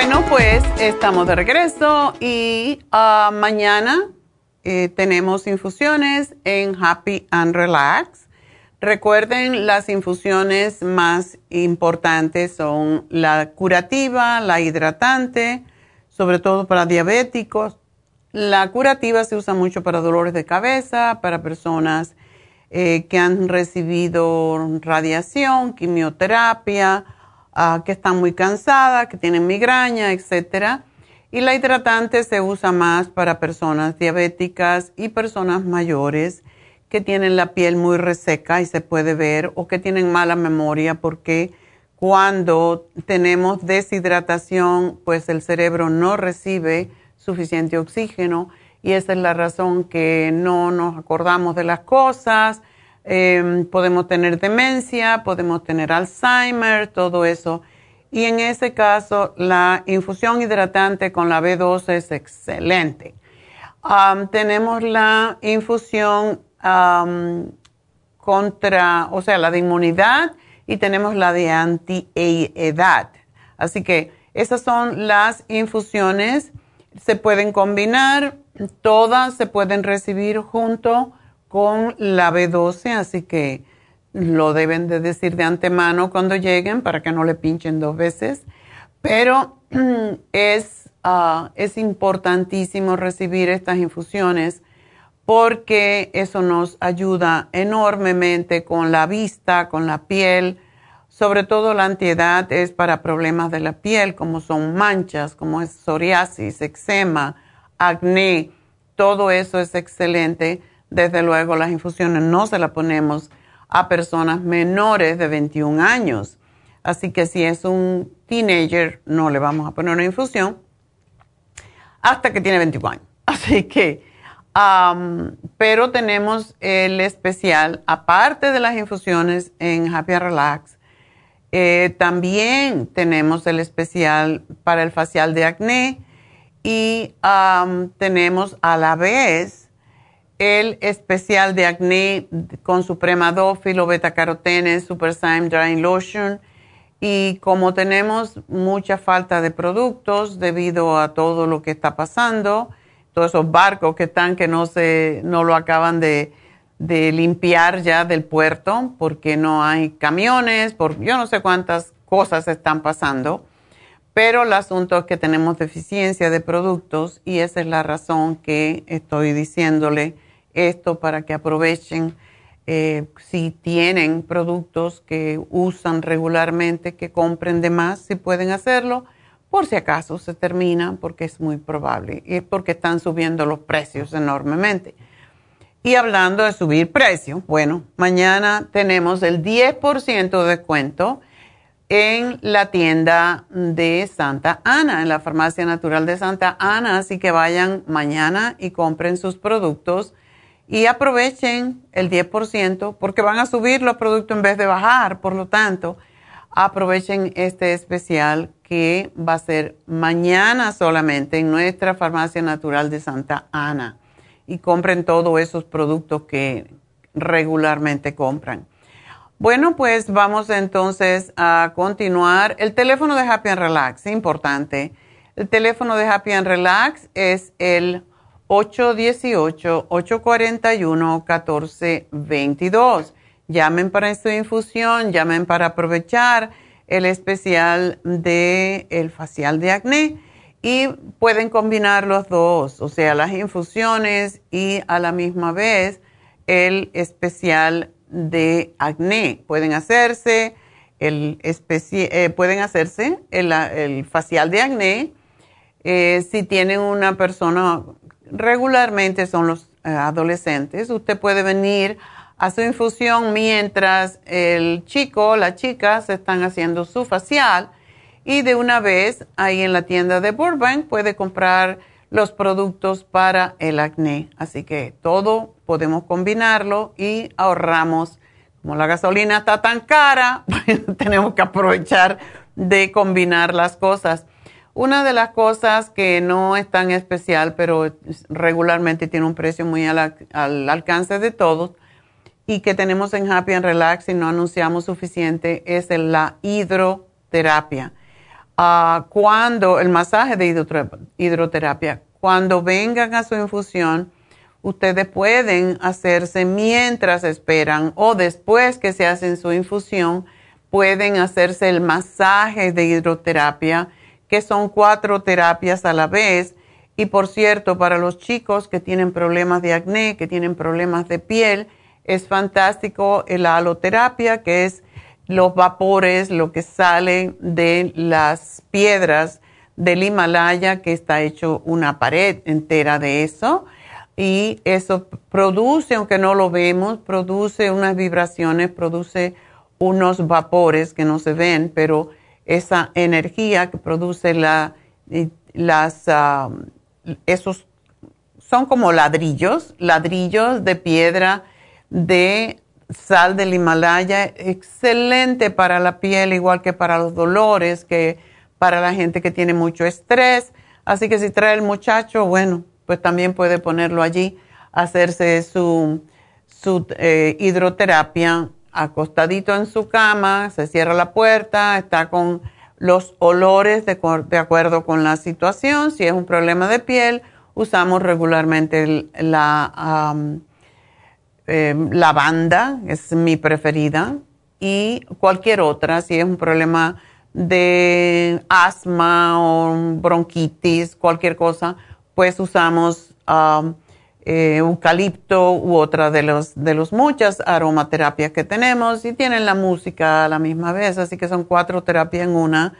S4: Bueno, pues estamos de regreso y ah, mañana eh, tenemos infusiones en Happy and Relax. Recuerden, las infusiones más importantes son la curativa, la hidratante, sobre todo para diabéticos. La curativa se usa mucho para dolores de cabeza, para personas eh, que han recibido radiación, quimioterapia, que están muy cansadas, que tienen migraña, etc. Y la hidratante se usa más para personas diabéticas y personas mayores que tienen la piel muy reseca y se puede ver o que tienen mala memoria porque cuando tenemos deshidratación, pues el cerebro no recibe suficiente oxígeno y esa es la razón que no nos acordamos de las cosas, Em, podemos tener demencia, podemos tener Alzheimer, todo eso. Y en ese caso, la infusión hidratante con la B12 es excelente. tenemos la infusión contra, o sea, la de inmunidad y tenemos la de anti-edad. Así que esas son las infusiones. Se pueden combinar, todas se pueden recibir junto con la B12, así que lo deben de decir de antemano cuando lleguen para que no le pinchen dos veces. Pero es ah, es importantísimo recibir estas infusiones porque eso nos ayuda enormemente con la vista, con la piel, sobre todo la antiedad es para problemas de la piel como son manchas, como es psoriasis, eczema, acné, todo eso es excelente. Desde luego las infusiones no se las ponemos a personas menores de 21 años. Así que si es un teenager, no le vamos a poner una infusión hasta que tiene 21 años. Así que, pero tenemos el especial, aparte de las infusiones en Happy Relax, eh, también tenemos el especial para el facial de acné y tenemos a la vez el especial de acné con supremadófilo, beta-carotene, Super Syme Drying Lotion. Y como tenemos mucha falta de productos debido a todo lo que está pasando, todos esos barcos que están que no, se, no lo acaban de, de limpiar ya del puerto porque no hay camiones, por yo no sé cuántas cosas están pasando. Pero el asunto es que tenemos deficiencia de productos y esa es la razón que estoy diciéndole esto para que aprovechen eh, si tienen productos que usan regularmente, que compren de más, si pueden hacerlo, por si acaso se termina, porque es muy probable, y porque están subiendo los precios enormemente. Y hablando de subir precios, bueno, mañana tenemos el 10% de descuento en la tienda de Santa Ana, en la Farmacia Natural de Santa Ana, así que vayan mañana y compren sus productos y aprovechen el 10% porque van a subir los productos en vez de bajar. Por lo tanto, aprovechen este especial que va a ser mañana solamente en nuestra farmacia natural de Santa Ana y compren todos esos productos que regularmente compran. Bueno, pues vamos entonces a continuar. El teléfono de Happy and Relax, importante. El teléfono de Happy and Relax es el 818-841-1422. Llamen para su infusión, llamen para aprovechar el especial de el facial de acné y pueden combinar los dos, o sea, las infusiones y a la misma vez el especial de acné. Pueden hacerse el eh, pueden hacerse el, facial de acné eh, si tienen una persona regularmente son los eh, adolescentes. Usted puede venir a su infusión mientras el chico la chica se están haciendo su facial y de una vez ahí en la tienda de Burbank puede comprar los productos para el acné. Así que todo podemos combinarlo y ahorramos. Como la gasolina está tan cara, tenemos que aprovechar de combinar las cosas. Una de las cosas que no es tan especial, pero regularmente tiene un precio muy al, alcance de todos y que tenemos en Happy and Relax y no anunciamos suficiente es la hidroterapia. Ah, cuando el masaje de hidroterapia, cuando vengan a su infusión, ustedes pueden hacerse mientras esperan o después que se hacen su infusión, pueden hacerse el masaje de hidroterapia que son cuatro terapias a la vez. Y por cierto, para los chicos que tienen problemas de acné, que tienen problemas de piel, es fantástico la aloterapia, que es los vapores, lo que sale de las piedras del Himalaya, que está hecho una pared entera de eso. Y eso produce, aunque no lo vemos, produce unas vibraciones, produce unos vapores que no se ven, pero esa energía que produce la, las, um, esos, son como ladrillos, ladrillos de piedra de sal del Himalaya, excelente para la piel, igual que para los dolores, que para la gente que tiene mucho estrés. Así que si trae el muchacho, bueno, pues también puede ponerlo allí, hacerse su, su eh, hidroterapia acostadito en su cama, se cierra la puerta, está con los olores de, acuerdo con la situación. Si es un problema de piel, usamos regularmente la em, lavanda, es mi preferida, y cualquier otra, si es un problema de asma o bronquitis, cualquier cosa, pues usamos um, eh, eucalipto u otra de los de los muchas aromaterapias que tenemos y tienen la música a la misma vez, así que son cuatro terapias en una.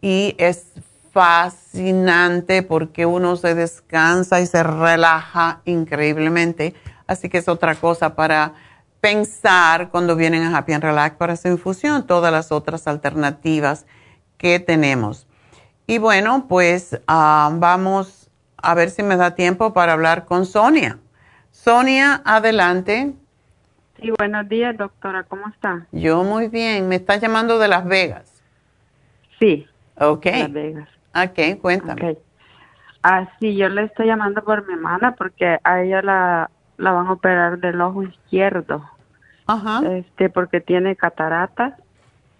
S4: Y es fascinante porque uno se descansa y se relaja increíblemente, así que es otra cosa para pensar cuando vienen a Happy and Relax para su infusión, todas las otras alternativas que tenemos. Y bueno, pues ah, vamos a ver si me da tiempo para hablar con Sonia. Sonia, adelante.
S8: Sí, buenos días, doctora. ¿Cómo está?
S4: Yo muy bien. Me está llamando de Las Vegas.
S8: Sí.
S4: Ok.
S8: Las Vegas.
S4: Ok, cuéntame.
S8: Ah, sí, yo le estoy llamando por mi hermana porque a ella la, la van a operar del ojo izquierdo.
S4: Ajá.
S8: Este, porque tiene cataratas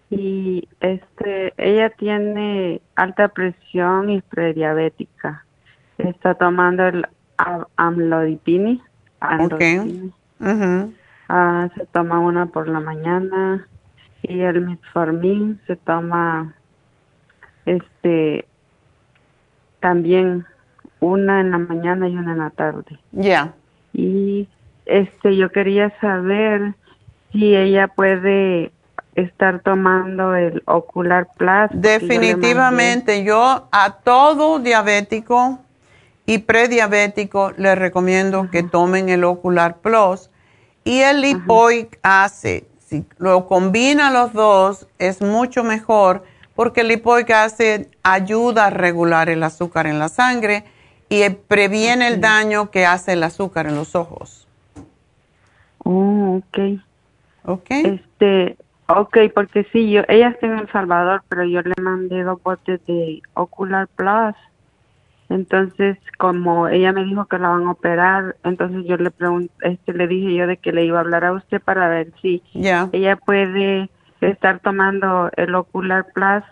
S8: y este, ella tiene alta presión y prediabética. Está tomando el amlodipine.
S4: Okay.
S8: Ah, se toma una por la mañana y el metformin se toma este también una en la mañana y una en la tarde.
S4: Ya.
S8: Y este yo quería saber si ella puede estar tomando el ocular plus.
S4: Definitivamente, yo, a todo diabético y prediabético le recomiendo que tomen el ocular plus y el lipoic acid. Si lo combina los dos es mucho mejor porque el lipoic acid ayuda a regular el azúcar en la sangre y previene el daño que hace el azúcar en los ojos.
S8: Oh, ok.
S4: Ok.
S8: Este, ok, porque sí, yo, ella está en El Salvador, pero yo le mandé dos botes de Ocular Plus. Entonces, como ella me dijo que la van a operar, entonces yo le pregunté, este, le dije yo de que le iba a hablar a usted para ver si ella puede estar tomando el Ocular Plus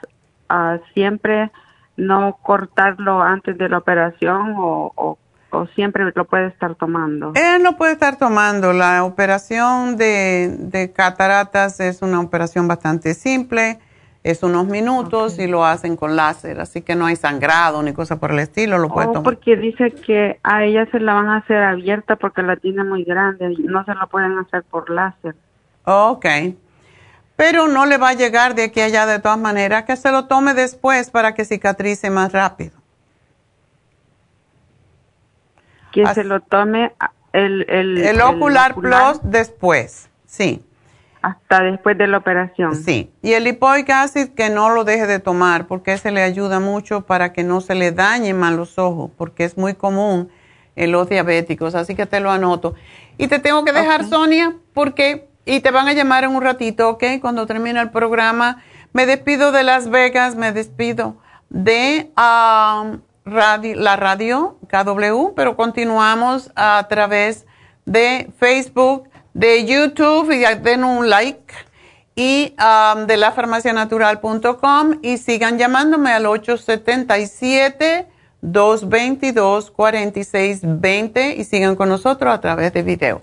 S8: uh, siempre, no cortarlo antes de la operación o, o o siempre lo puede estar tomando?
S4: Él no puede estar tomando. La operación de, cataratas es una operación bastante simple, es unos minutos y lo hacen con láser, así que no hay sangrado ni cosa por el estilo, lo puede
S8: oh,
S4: tomar.
S8: Porque dice que a ella se la van a hacer abierta porque la tiene muy grande no se la pueden hacer por láser.
S4: Ok. Pero no le va a llegar de aquí a allá de todas maneras, que se lo tome después para que cicatrice más rápido.
S8: que se lo tome el, el,
S4: el, ocular, plus después, sí.
S8: Hasta después de la operación.
S4: Sí. Y el lipoic acid que no lo deje de tomar porque ese le ayuda mucho para que no se le dañen más los ojos, porque es muy común en los diabéticos, así que te lo anoto. Y te tengo que dejar, Sonia, porque, y te van a llamar en un ratito, ¿ok? Cuando termine el programa. Me despido de Las Vegas, me despido de la radio KW, pero continuamos a través de Facebook, de YouTube, y den un like, y um, de la farmacianatural.com y sigan llamándome al 877-222-4620 y sigan con nosotros a través de video.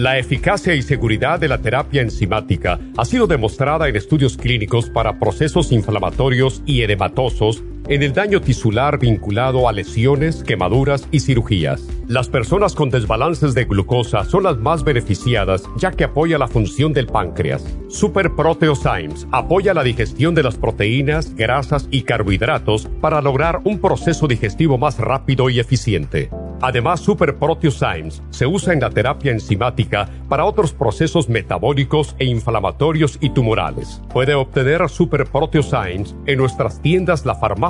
S9: La eficacia y seguridad de la terapia enzimática ha sido demostrada en estudios clínicos para procesos inflamatorios y edematosos en el daño tisular vinculado a lesiones, quemaduras y cirugías. Las personas con desbalances de glucosa son las más beneficiadas ya que apoya la función del páncreas. Super Proteosymes apoya la digestión de las proteínas, grasas y carbohidratos para lograr un proceso digestivo más rápido y eficiente. Además, Super Proteosymes se usa en la terapia enzimática para otros procesos metabólicos e inflamatorios y tumorales. Puede obtener Super Proteosymes en nuestras tiendas La Farmacia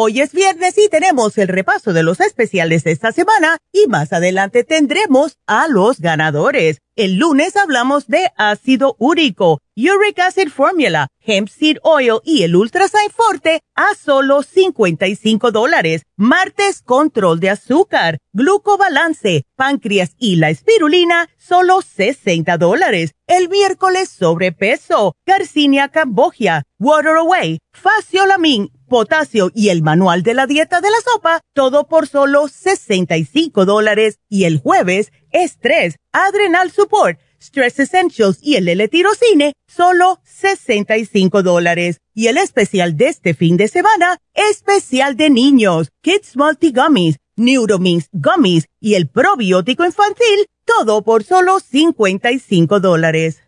S5: Hoy es viernes y tenemos el repaso de los especiales de esta semana y más adelante tendremos a los ganadores. El lunes hablamos de ácido úrico, uric acid formula, hemp seed oil y el ultrasign forte a solo 55 dólares. Martes control de azúcar, glucobalance, páncreas y la espirulina solo 60 dólares. El miércoles sobrepeso, Garcinia cambogia, water away, faciolamin potasio y el manual de la dieta de la sopa, todo por solo 65 dólares. Y el jueves, estrés, adrenal support, stress essentials y el L-tirocine, solo 65 dólares. Y el especial de este fin de semana, especial de niños, Kids Multi Gummies, Neuromins Gummies y el probiótico infantil, todo por solo 55 dólares.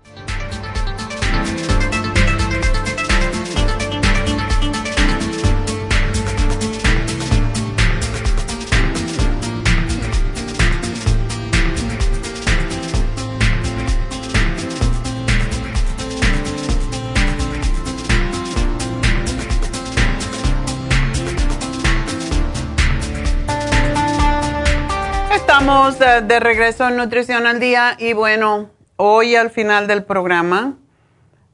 S4: Estamos de regreso en Nutrición al Día y bueno, hoy al final del programa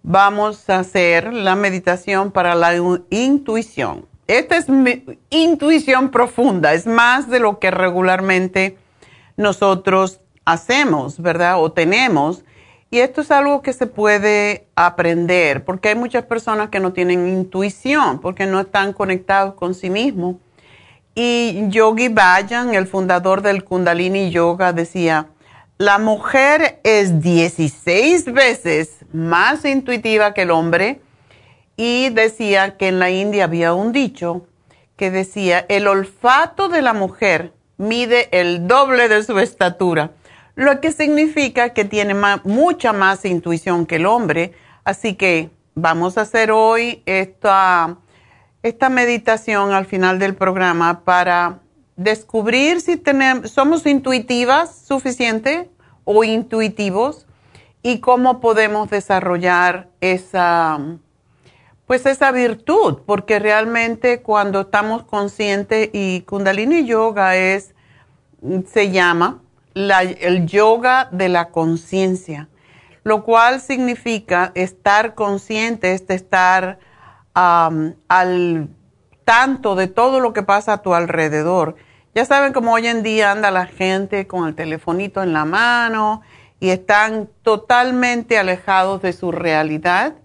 S4: vamos a hacer la meditación para la intuición. Esta es mi intuición profunda, es más de lo que regularmente nosotros hacemos, ¿verdad? O tenemos. Y esto es algo que se puede aprender, porque hay muchas personas que no tienen intuición, porque no están conectados con sí mismos. Y Yogi Bayan, el fundador del Kundalini Yoga, decía, la mujer es 16 veces más intuitiva que el hombre y decía que en la India había un dicho que decía, el olfato de la mujer mide el doble de su estatura, lo que significa que tiene mucha más intuición que el hombre. Así que vamos a hacer hoy esta esta meditación al final del programa para descubrir si tenemos, somos intuitivas suficiente o intuitivos y cómo podemos desarrollar esa, pues esa virtud, porque realmente cuando estamos conscientes y Kundalini Yoga es, se llama el yoga de la conciencia, lo cual significa estar consciente, es estar al tanto de todo lo que pasa a tu alrededor. Ya saben cómo hoy en día anda la gente con el telefonito en la mano y están totalmente alejados de su realidad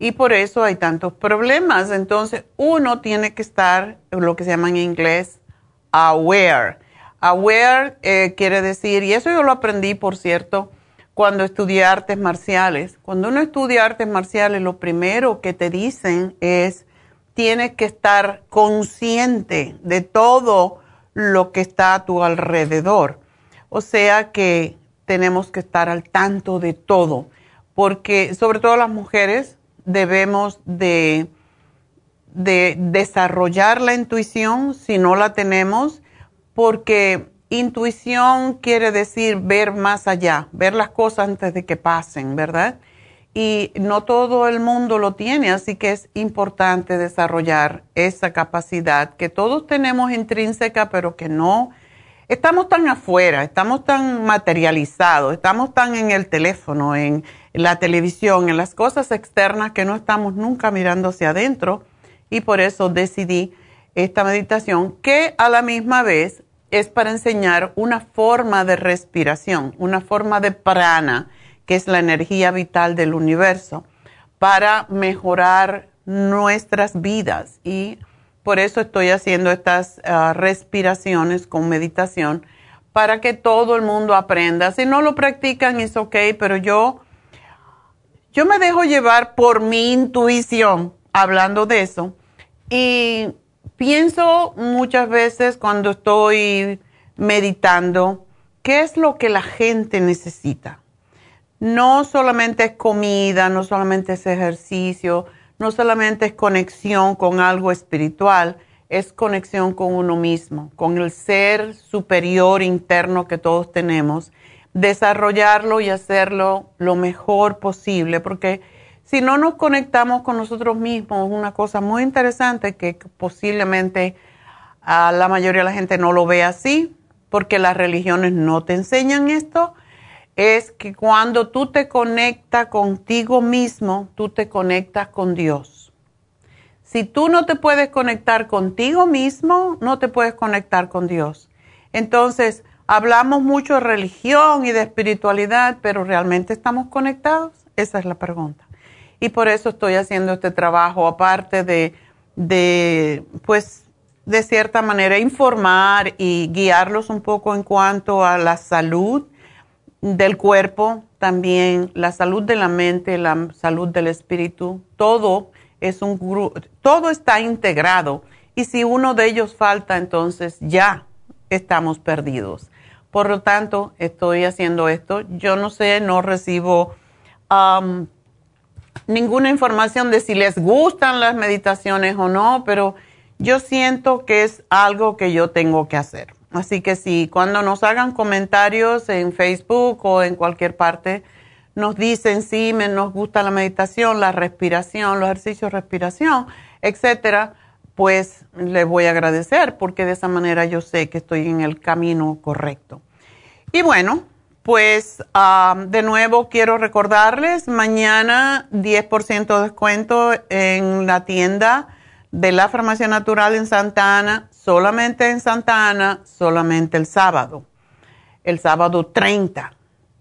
S4: y por eso hay tantos problemas. Entonces uno tiene que estar, lo que se llama en inglés, aware. Aware eh, quiere decir, y eso yo lo aprendí, por cierto, cuando estudié artes marciales. Cuando uno estudia artes marciales, lo primero que te dicen es, tienes que estar consciente de todo lo que está a tu alrededor. O sea que tenemos que estar al tanto de todo, porque sobre todo las mujeres debemos de, de desarrollar la intuición si no la tenemos, porque intuición quiere decir ver más allá, ver las cosas antes de que pasen, ¿verdad? y no todo el mundo lo tiene, así que es importante desarrollar esa capacidad que todos tenemos intrínseca, pero que no estamos tan afuera, estamos tan materializados, estamos tan en el teléfono, en la televisión, en las cosas externas que no estamos nunca mirando hacia adentro y por eso decidí esta meditación que a la misma vez es para enseñar una forma de respiración, una forma de prana que es la energía vital del universo, para mejorar nuestras vidas. Y por eso estoy haciendo estas ah, respiraciones con meditación, para que todo el mundo aprenda. Si no lo practican es ok, pero yo, yo me dejo llevar por mi intuición hablando de eso. Y pienso muchas veces cuando estoy meditando, ¿qué es lo que la gente necesita? no solamente es comida, no solamente es ejercicio, no solamente es conexión con algo espiritual, es conexión con uno mismo, con el ser superior interno que todos tenemos, desarrollarlo y hacerlo lo mejor posible, porque si no nos conectamos con nosotros mismos, una cosa muy interesante que posiblemente a la mayoría de la gente no lo ve así, porque las religiones no te enseñan esto, es que cuando tú te conectas contigo mismo, tú te conectas con Dios. Si tú no te puedes conectar contigo mismo, no te puedes conectar con Dios. Entonces, hablamos mucho de religión y de espiritualidad, pero ¿realmente estamos conectados? Esa es la pregunta. Y por eso estoy haciendo este trabajo, aparte de, de pues, de cierta manera, informar y guiarlos un poco en cuanto a la salud del cuerpo, también la salud de la mente, la salud del espíritu, todo es un todo está integrado y si uno de ellos falta, entonces ya estamos perdidos. Por lo tanto, estoy haciendo esto. Yo no sé, no recibo ninguna información de si les gustan las meditaciones o no, pero yo siento que es algo que yo tengo que hacer. Así que si cuando nos hagan comentarios en Facebook o en cualquier parte, nos dicen si me, nos gusta la meditación, la respiración, los ejercicios de respiración, etcétera, pues les voy a agradecer porque de esa manera yo sé que estoy en el camino correcto. Y bueno, pues de nuevo quiero recordarles, mañana 10% de descuento en la tienda de la Farmacia Natural en Santa Ana, solamente en Santa Ana, solamente el sábado. El sábado 30.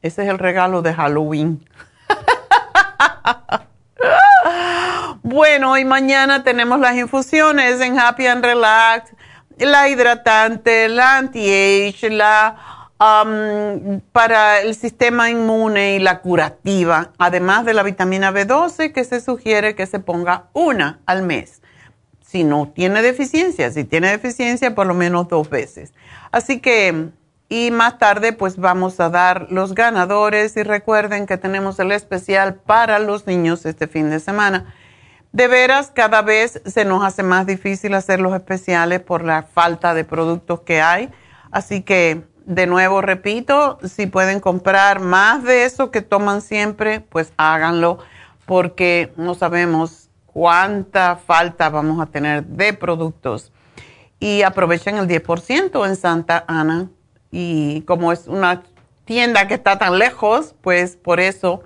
S4: Ese es el regalo de Halloween. bueno, y mañana tenemos las infusiones en Happy and Relax, la hidratante, la anti-age, la um, para el sistema inmune y la curativa, además de la vitamina B12 que se sugiere que se ponga una al mes si no tiene deficiencia. Si tiene deficiencia, por lo menos dos veces. Así que, y más tarde, pues vamos a dar los ganadores y recuerden que tenemos el especial para los niños este fin de semana. De veras, cada vez se nos hace más difícil hacer los especiales por la falta de productos que hay. Así que, de nuevo, repito, si pueden comprar más de eso que toman siempre, pues háganlo porque no sabemos cuánta falta vamos a tener de productos. Y aprovechen el 10% en Santa Ana. Y como es una tienda que está tan lejos, pues por eso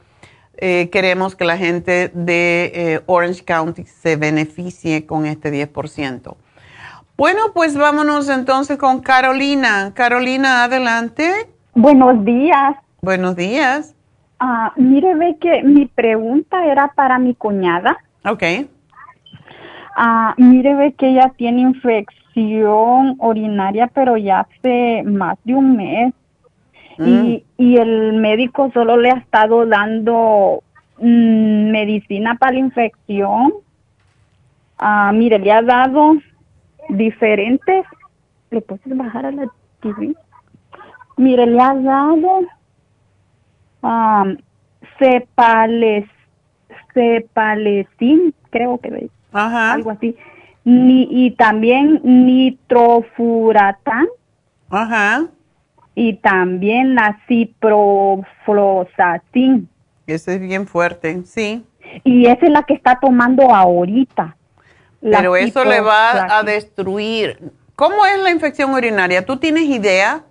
S4: eh, queremos que la gente de eh, Orange County se beneficie con este 10%. Bueno, pues vámonos entonces con Carolina. Carolina, adelante.
S10: Buenos días.
S4: Buenos días.
S10: Ah, mire, ve que mi pregunta era para mi cuñada.
S4: Ok.
S10: Ah, mire, ve que ella tiene infección urinaria, pero ya hace más de un mes.
S4: Mm.
S10: Y, y el médico solo le ha estado dando mm, medicina para la infección. Ah, mire, le ha dado diferentes. ¿Le puedes bajar a la TV? Mire, le ha dado um, cepales, creo que es algo así. Ni, y también nitrofuratan.
S4: Ajá.
S10: Y también la ciprofloxacin.
S4: Ese es bien fuerte, sí.
S10: Y esa es la que está tomando ahorita.
S4: Pero eso le va a destruir. ¿Cómo es la infección urinaria? ¿Tú tienes idea?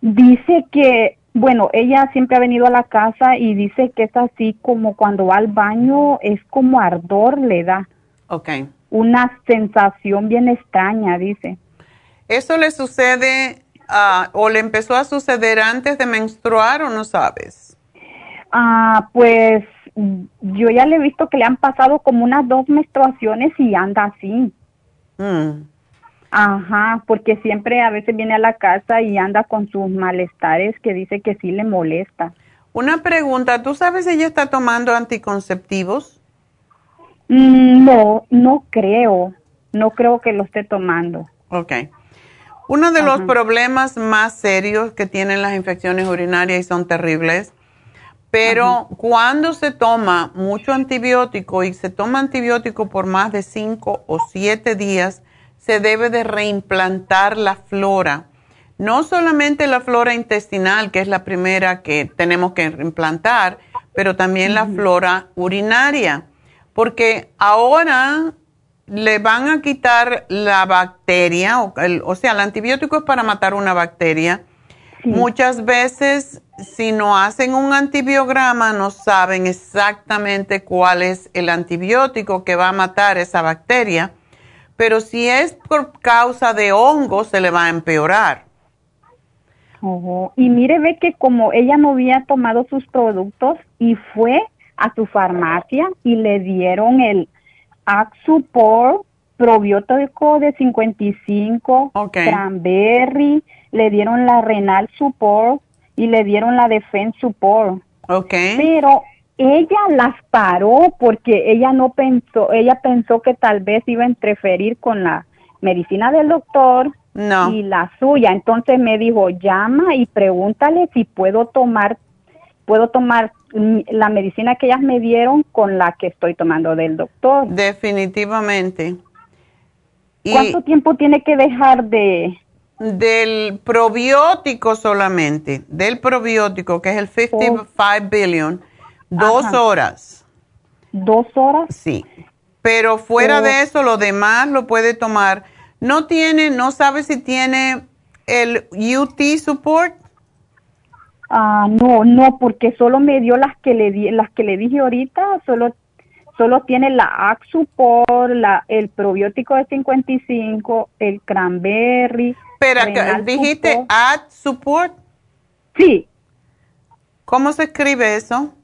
S10: Dice que, bueno, ella siempre ha venido a la casa y dice que es así como cuando va al baño, es como ardor le da.
S4: Ok.
S10: Una sensación bien extraña, dice.
S4: ¿Eso le sucede o le empezó a suceder antes de menstruar o no sabes?
S10: Ah, pues yo ya le he visto que le han pasado como unas dos menstruaciones y anda así.
S4: Mm.
S10: Ajá, porque siempre a veces viene a la casa y anda con sus malestares que dice que sí le molesta.
S4: Una pregunta, ¿tú sabes si ella está tomando anticonceptivos?
S10: Mm, No, no creo, no creo que lo esté tomando.
S4: Ok. Uno de los problemas más serios que tienen las infecciones urinarias y son terribles, pero cuando se toma mucho antibiótico y se toma antibiótico por más de cinco o siete días, se debe de reimplantar la flora. No solamente la flora intestinal, que es la primera que tenemos que reimplantar, pero también la flora urinaria, porque ahora le van a quitar la bacteria, o, el- o sea, el antibiótico es para matar una bacteria. Muchas veces, si no hacen un antibiograma, no saben exactamente cuál es el antibiótico que va a matar esa bacteria, pero si es por causa de hongos, se le va a empeorar.
S10: Ojo. Y mire, ve que como ella no había tomado sus productos y fue a su farmacia y le dieron el Axupor probiótico de 55, cranberry, le dieron la renal support y le dieron la defense support.
S4: Ok.
S10: Pero ella las paró porque ella no pensó, ella pensó que tal vez iba a interferir con la medicina del doctor
S4: No.
S10: y la suya. Entonces me dijo, llama y pregúntale si puedo tomar, puedo tomar mm, la medicina que ellas me dieron con la que estoy tomando del doctor.
S4: Definitivamente. Y
S10: ¿Cuánto tiempo tiene que dejar de...?
S4: Del probiótico solamente, del probiótico, que es el 55 billion, dos
S10: Ajá.
S4: horas.
S10: ¿Dos horas?
S4: Sí. Pero fuera
S10: Oh.
S4: de eso, lo demás lo puede tomar. No tiene, no sabe si tiene el UT support.
S10: Ah, no, no, porque solo me dio las que le di, las que le dije ahorita, solo solo tiene la Axupor, la el probiótico de 55, el cranberry.
S4: Espera,
S10: renal
S4: dijiste
S10: support.
S4: add support.
S10: Sí.
S4: ¿Cómo se escribe eso?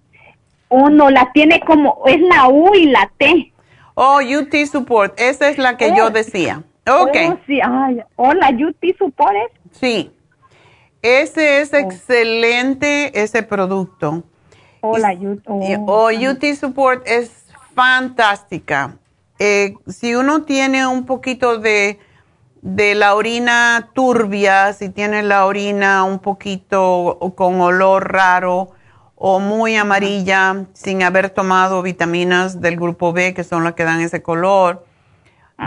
S10: Oh, no, la tiene como, es la U y la T.
S4: Oh, UT support. Esa es la que
S10: Oh.
S4: yo decía. Ok.
S10: Oh, sí, ay, oh, la UT Support es.
S4: Sí. Ese es excelente, ese producto.
S10: Oh, la UT. oh.
S4: Y- O UT Support es fantástica. Eh, si uno tiene un poquito de, de la orina turbia, si tiene la orina un poquito con olor raro o muy amarilla, sin haber tomado vitaminas del grupo B, que son las que dan ese color,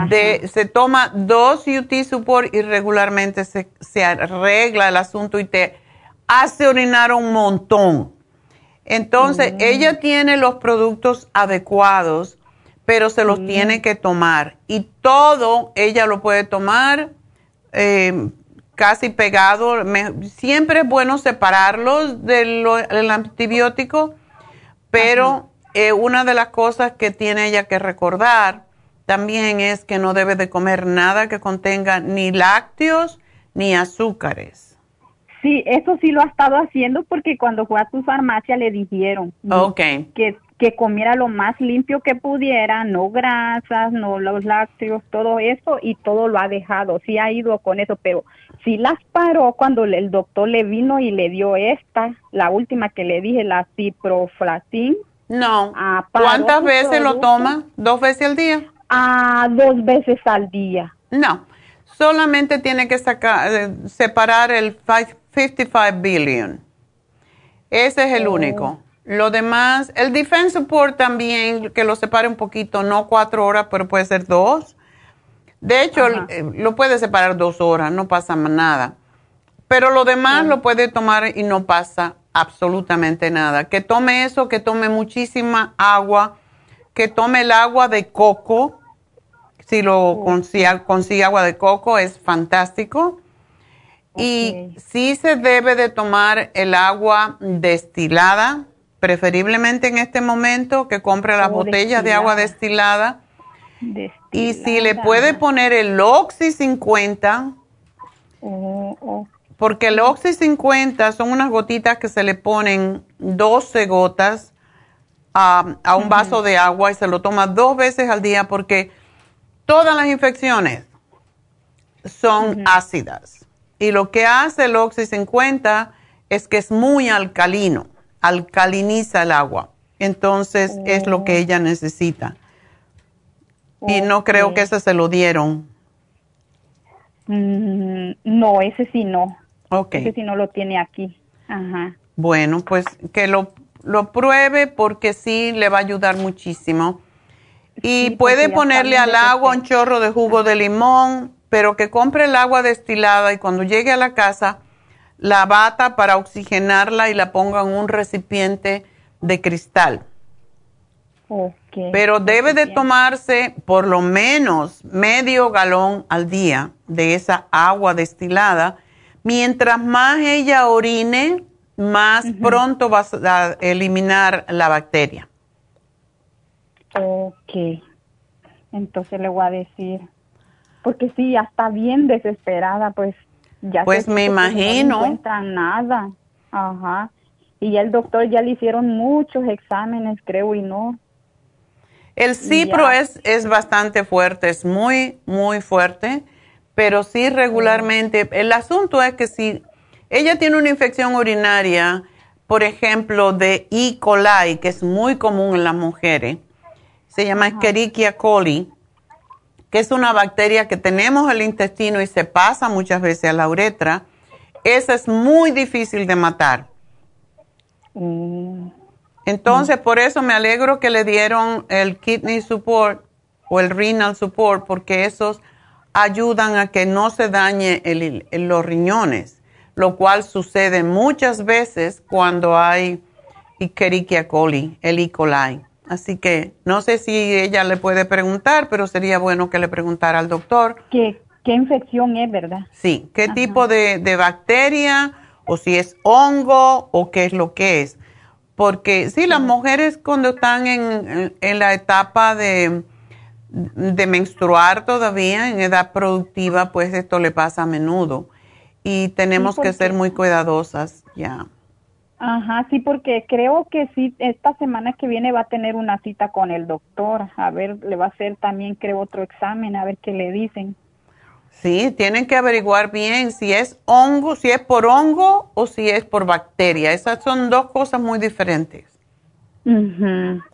S4: de, se toma dos UT Support y regularmente se, se arregla el asunto y te hace orinar un montón. Entonces, ella tiene los productos adecuados, pero se los tiene que tomar. Y todo ella lo puede tomar eh, casi pegado. Me- siempre es bueno separarlos del antibiótico, pero eh, una de las cosas que tiene ella que recordar también es que no debe de comer nada que contenga ni lácteos ni azúcares.
S10: Sí, eso sí lo ha estado haciendo porque cuando fue a su farmacia le dijeron
S4: Ok.
S10: que, que comiera lo más limpio que pudiera, no grasas, no los lácteos, todo eso, y todo lo ha dejado. Sí ha ido con eso, pero sí las paró cuando el doctor le vino y le dio esta, la última que le dije, la ciproflatin.
S4: No.
S10: Ah,
S4: ¿Cuántas veces lo toma? ¿Dos veces al día?
S10: Ah, dos veces al día.
S4: No. Solamente tiene que sacar, eh, separar el fi- 55 billion. Ese es el
S10: Oh.
S4: único. Lo demás, el defense support también, que lo separe un poquito, no cuatro horas, pero puede ser dos. De hecho,
S10: Ajá.
S4: eh, lo puede separar dos horas, no pasa nada. Pero lo demás lo puede tomar y no pasa absolutamente nada. Que tome eso, que tome muchísima agua, que tome el agua de coco. Si lo consigue, consigue agua de coco es fantástico. Y sí se debe de tomar el agua destilada, preferiblemente en este momento, que compre las botellas de agua
S10: destilada.
S4: destilada. Y si le puede poner el Oxy 50,
S10: Oh, oh.
S4: porque el Oxy 50 son unas gotitas que se le ponen 12 gotas a, a un vaso de agua y se lo toma dos veces al día porque todas las infecciones son ácidas. Y lo que hace el Oxy 50 es que es muy alcalino, alcaliniza el agua. Entonces es lo que ella necesita. Y no creo que ese se lo dieron.
S10: Mm, no, ese sí no.
S4: Ok.
S10: Ese sí no lo tiene aquí. Ajá.
S4: Bueno, pues que lo, lo pruebe porque sí le va a ayudar muchísimo. Y
S10: Sí,
S4: puede ponerle al agua un chorro de jugo de limón, pero que compre el agua destilada y cuando llegue a la casa la bata para oxigenarla y la ponga en un recipiente de cristal.
S10: Ok.
S4: Pero debe de tomarse por lo menos medio galón al día de esa agua destilada. Mientras más ella orine, más pronto vas a eliminar la bacteria.
S10: Ok. Entonces le voy a decir. Porque sí, ya está bien desesperada, pues ya
S4: Pues me imagino.
S10: No encuentran nada. Ajá. Y ya el doctor ya le hicieron muchos exámenes, creo, y no.
S4: El cipro
S10: Ya.
S4: es, es bastante fuerte, es muy, muy fuerte, pero sí regularmente. El asunto es que si ella tiene una infección urinaria, por ejemplo, de E. coli, que es muy común en las mujeres, se llama Escherichia coli, que es una bacteria que tenemos en el intestino y se pasa muchas veces a la uretra. Esa es muy difícil de matar.
S10: Mm.
S4: Entonces, por eso me alegro que le dieron el kidney support o el renal support, porque esos ayudan a que no se dañe el- el- los riñones, lo cual sucede muchas veces cuando hay Escherichia coli, el E. coli. Así que no sé si ella le puede preguntar, pero sería bueno que le preguntara al doctor.
S10: ¿Qué, qué infección es, verdad?
S4: Sí, qué tipo de, de bacteria o si es hongo o qué es lo que es. Porque sí, las mujeres cuando están en, en- en la etapa de, de menstruar todavía, en edad productiva, pues esto le pasa a menudo. Y tenemos que ser muy cuidadosas ya.
S10: Ajá, sí, porque creo que sí, esta semana que viene va a tener una cita con el doctor. A ver, le va a hacer también, creo, otro examen, a ver qué le dicen.
S4: Sí, tienen que averiguar bien si es hongo, si es por hongo o si es por bacteria. Esas son dos cosas muy diferentes.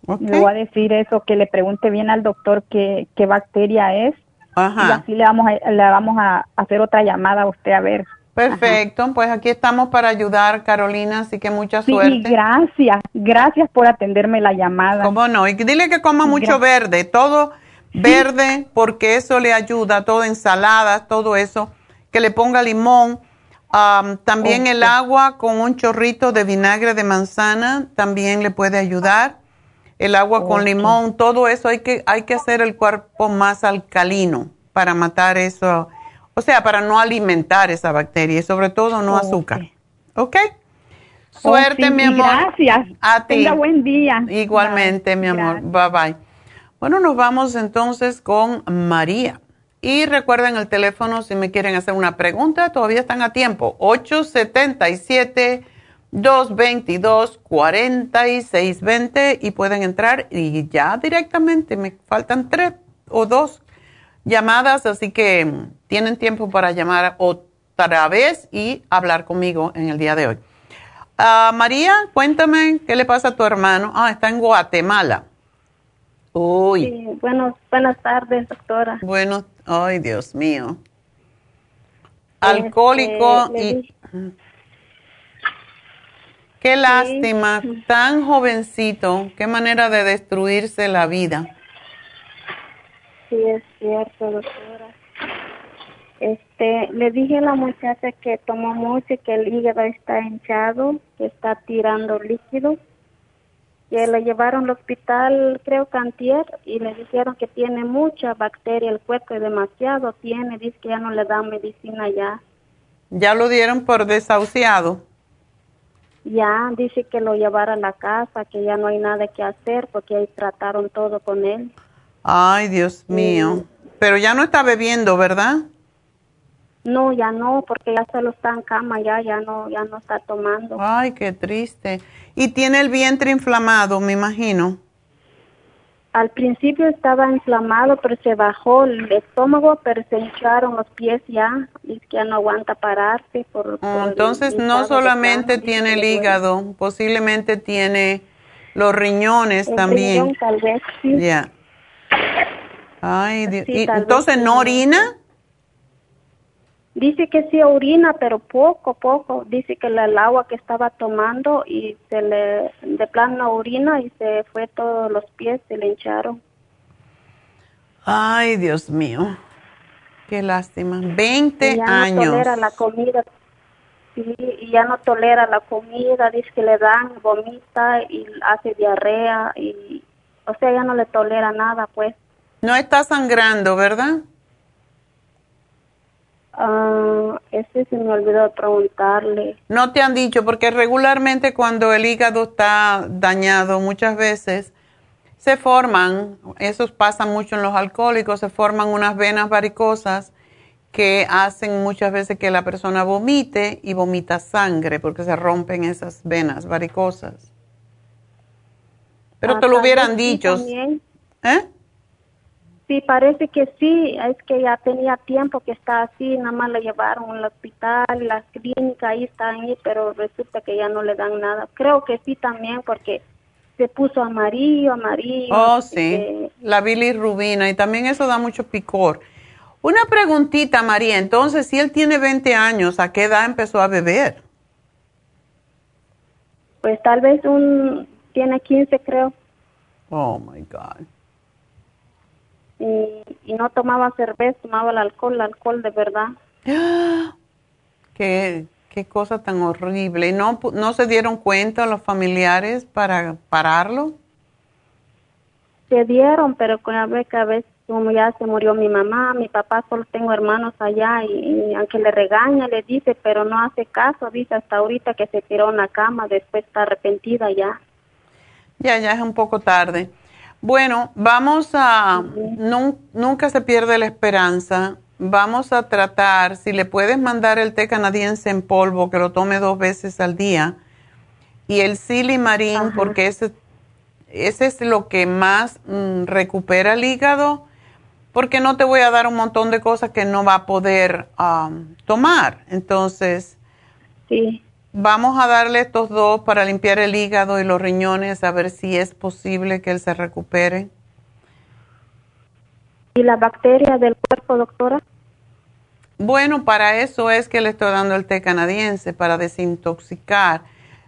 S4: Ok.
S10: Le voy a decir eso, que le pregunte bien al doctor qué, qué bacteria es.
S4: Ajá.
S10: Y así le vamos a, le vamos a hacer otra llamada a usted a ver.
S4: Perfecto, pues aquí estamos para ayudar, Carolina, así que mucha
S10: Sí,
S4: suerte.
S10: gracias, gracias por atenderme la llamada.
S4: ¿Cómo no? Y dile que coma mucho
S10: Gracias.
S4: verde, todo verde, porque eso le ayuda, todo ensaladas, todo eso, que le ponga limón. Am, también el agua con un chorrito de vinagre de manzana también le puede ayudar. El agua con limón, todo eso hay que, hay que hacer el cuerpo más alcalino para matar eso, o sea, para no alimentar esa bacteria y sobre todo no azúcar. ¿Ok?
S10: Oh,
S4: Suerte,
S10: sí,
S4: mi amor.
S10: Gracias.
S4: A ti.
S10: Tenga buen día.
S4: Igualmente, mi amor. Bye bye. Bueno, nos vamos entonces con María. Y recuerden el teléfono si me quieren hacer una pregunta, todavía están a tiempo. 222-4620 y pueden entrar y ya directamente, me faltan tres o dos llamadas, así que tienen tiempo para llamar otra vez y hablar conmigo en el día de hoy. Ah, María, cuéntame qué le pasa a tu hermano. Ah, está en Guatemala.
S11: Uy. Sí, bueno, buenas tardes, doctora.
S4: Bueno, ay, Dios mío. Alcohólico
S11: este,
S4: y... Qué lástima, tan jovencito, qué manera de destruirse la vida.
S11: Sí, es cierto, doctora. Este, le dije a la muchacha que tomó mucho y que el hígado está hinchado, que está tirando líquido. Y le llevaron al hospital, creo que antier, y le dijeron que tiene mucha bacteria el cuerpo, y demasiado tiene, dice que ya no le dan medicina ya.
S4: ¿Ya lo dieron por desahuciado?
S11: Ya, dice que lo llevara a la casa, que ya no hay nada que hacer porque ahí trataron todo con él.
S4: Ay, Dios mío. Pero ya no está bebiendo, ¿verdad?
S11: No, ya no, porque ya solo está en cama, ya, ya no, ya no está tomando.
S4: Ay, qué triste. Y tiene el vientre inflamado, me imagino.
S11: Al principio estaba inflamado, pero se bajó el estómago, pero se hincharon los pies ya, y ya no aguanta pararse. Por,
S4: oh, entonces, no solamente tiene el hígado, posiblemente tiene los riñones también.
S11: Riñón, tal vez, sí.
S4: Ya. Ay, Dios. ¿Y entonces no orina?
S11: Dice que sí orina, pero poco, poco. Dice que el agua que estaba tomando y se le, de plano orina y se fue todos los pies, se le hincharon.
S4: Ay, Dios mío. Qué lástima. 20
S11: y ya
S4: años.
S11: No tolera la comida. Sí, y ya no tolera la comida. Dice que le dan, vomita y hace diarrea. y O sea, ya no le tolera nada, pues.
S4: No está sangrando, ¿verdad?
S11: Ah, ese se me olvidó preguntarle.
S4: No te han dicho, porque regularmente cuando el hígado está dañado, muchas veces se forman, eso pasa mucho en los alcohólicos, se forman unas venas varicosas que hacen muchas veces que la persona vomite y vomita sangre porque se rompen esas venas varicosas. Pero
S11: Ah,
S4: te lo hubieran dicho.
S11: también.
S4: ¿Eh?
S11: Sí, parece que sí, es que ya tenía tiempo que está así, nada más le llevaron al hospital, la clínica, ahí está ahí, pero resulta que ya no le dan nada. Creo que sí también porque se puso amarillo, amarillo.
S4: Oh, sí,
S11: que-
S4: la bilirrubina y también eso da mucho picor. Una preguntita, María, entonces, si él tiene 20 años, ¿a qué edad empezó a beber?
S11: pues tal vez un, tiene 15 creo,
S4: Oh, my God.
S11: y, y no tomaba cerveza, tomaba el alcohol, el alcohol de verdad.
S4: Qué, qué cosa tan horrible. ¿Y no, no se dieron cuenta los familiares para pararlo?
S11: Se dieron, pero con la que a veces como ya se murió mi mamá, mi papá, solo tengo hermanos allá y, y aunque le regaña, le dice, pero no hace caso, dice hasta ahorita que se tiró en la cama, después está arrepentida ya.
S4: Ya, ya es un poco tarde. Bueno, vamos a, nun- nunca se pierde la esperanza. Vamos a tratar, si le puedes mandar el té canadiense en polvo, que lo tome dos veces al día, y el silimarín, porque ese, ese es lo que más mm, recupera el hígado, porque no te voy a dar un montón de cosas que no va a poder tomar. Entonces,
S11: sí.
S4: Vamos a darle estos dos para limpiar el hígado y los riñones, a ver si es posible que él se recupere.
S11: ¿Y la bacteria del cuerpo, doctora?
S4: Bueno, para eso es que le estoy dando el té canadiense, para desintoxicar.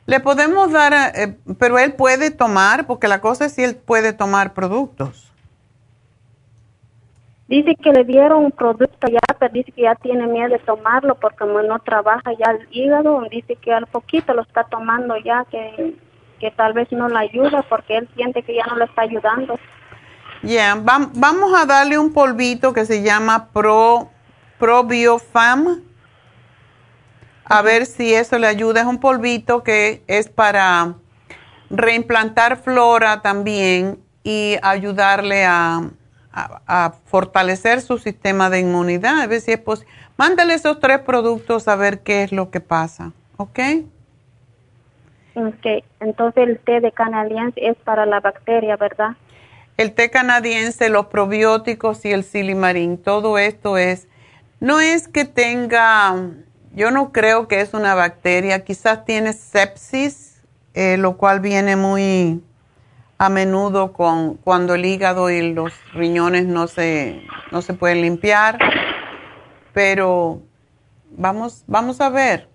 S4: Le podemos dar, eh, pero él puede tomar, porque la cosa es si él puede tomar productos.
S11: Dice que le dieron un producto ya, pero dice que ya tiene miedo de tomarlo porque como no trabaja ya el hígado, dice que al poquito lo está tomando ya, que, que tal vez no le ayuda porque él siente que ya no le está ayudando.
S4: Ya, vam- vamos a darle un polvito que se llama Pro, ProBioFam. A ver si eso le ayuda. Es un polvito que es para reimplantar flora también y ayudarle a, a- a fortalecer su sistema de inmunidad. A ver si es posible. Mándale esos tres productos a ver qué es lo que pasa. ¿Ok?
S11: Ok, entonces el té de canadiense es para la bacteria, ¿verdad?
S4: El té canadiense, los probióticos y el silimarín, todo esto es, no es que tenga, yo no creo que es una bacteria, quizás tiene sepsis, eh, lo cual viene muy a menudo con cuando el hígado y los riñones no se, no se pueden limpiar, pero vamos, vamos a ver.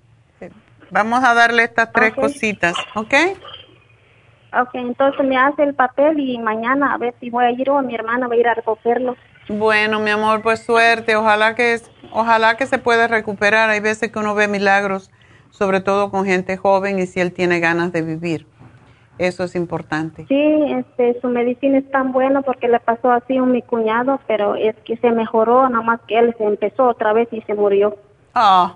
S4: Vamos a darle estas tres cositas, ¿ok?
S11: Ok, entonces me hace el papel y mañana a ver si voy a ir o mi hermana va a ir a recogerlo.
S4: Bueno, mi amor, pues suerte. Ojalá que, ojalá que se pueda recuperar. Hay veces que uno ve milagros, sobre todo con gente joven y si él tiene ganas de vivir. Eso es importante.
S11: Sí, este, su medicina es tan buena porque le pasó así a mi cuñado, pero es que se mejoró, nada más que él se empezó otra vez y se murió.
S4: Ah.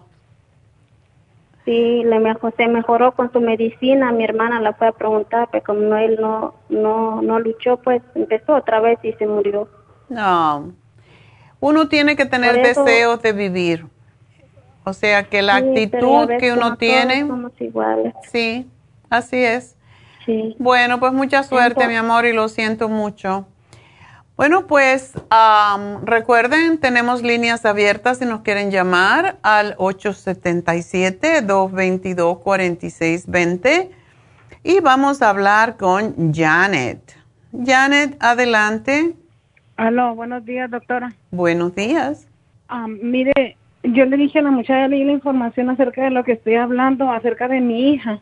S11: Sí, le mejor, se mejoró con su medicina. Mi hermana la fue a preguntar, pero como él no, no, no luchó, pues empezó otra vez y se murió.
S4: No. Uno tiene que tener deseos de vivir. O sea, que la actitud que uno tiene.
S11: Somos iguales.
S4: Sí, así es. Sí. Bueno, pues mucha suerte, mi amor, y lo siento mucho. Bueno, pues recuerden, tenemos líneas abiertas si nos quieren llamar al 877-222-4620 y vamos a hablar con Janet. Janet, adelante.
S12: Aló, buenos días, doctora.
S4: Buenos días.
S12: mire, yo le dije a la muchacha, leí la información acerca de lo que estoy hablando, acerca de mi hija.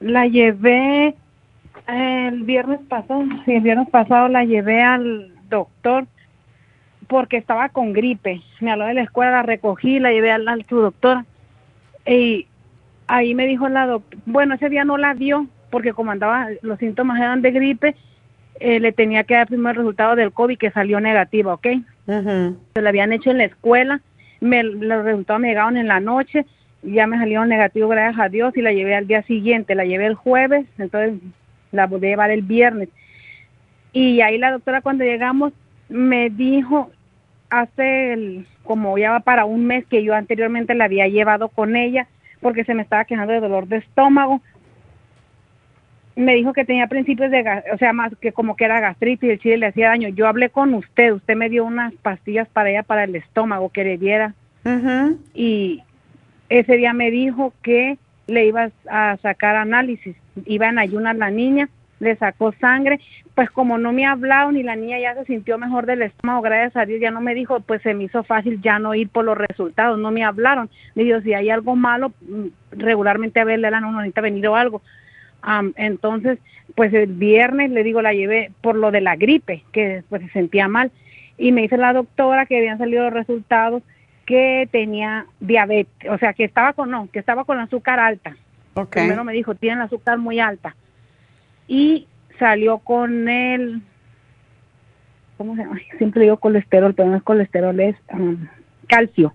S12: La llevé el viernes pasado, sí, el viernes pasado la llevé al doctor porque estaba con gripe. Me habló de la escuela, la recogí, la llevé al, al su doctor. Y ahí me dijo la doctora, bueno, ese día no la dio porque como andaba, los síntomas eran de gripe, eh, le tenía que dar primero el resultado del COVID que salió negativo, ¿ok? Se lo habían hecho en la escuela, me, los resultados me llegaron en la noche, ya me salieron negativos, gracias a Dios, y la llevé al día siguiente, la llevé el jueves, entonces la volví a llevar el viernes. Y ahí la doctora cuando llegamos me dijo hace el, como ya va para un mes que yo anteriormente la había llevado con ella porque se me estaba quejando de dolor de estómago. Me dijo que tenía principios de, o sea, más que como que era gastritis y el chile le hacía daño. Yo hablé con usted, usted me dio unas pastillas para ella para el estómago que le diera. Y ese día me dijo que le iba a sacar análisis, iba en ayunas la niña le sacó sangre, pues como no me ha hablado ni la niña ya se sintió mejor del estómago, gracias a Dios ya no me dijo, pues se me hizo fácil ya no ir por los resultados, no me hablaron, le digo, si hay algo malo, mm, regularmente a verle la no necesita venir o algo. entonces, pues el viernes le digo, la llevé por lo de la gripe, que pues se sentía mal, y me dice la doctora que habían salido los resultados que tenía diabetes, o sea, que estaba con, no, que estaba con azúcar alta. Primero me dijo, tiene el azúcar muy alta y salió con el, ¿cómo se llama? Siempre digo colesterol, pero no es colesterol, es um, calcio,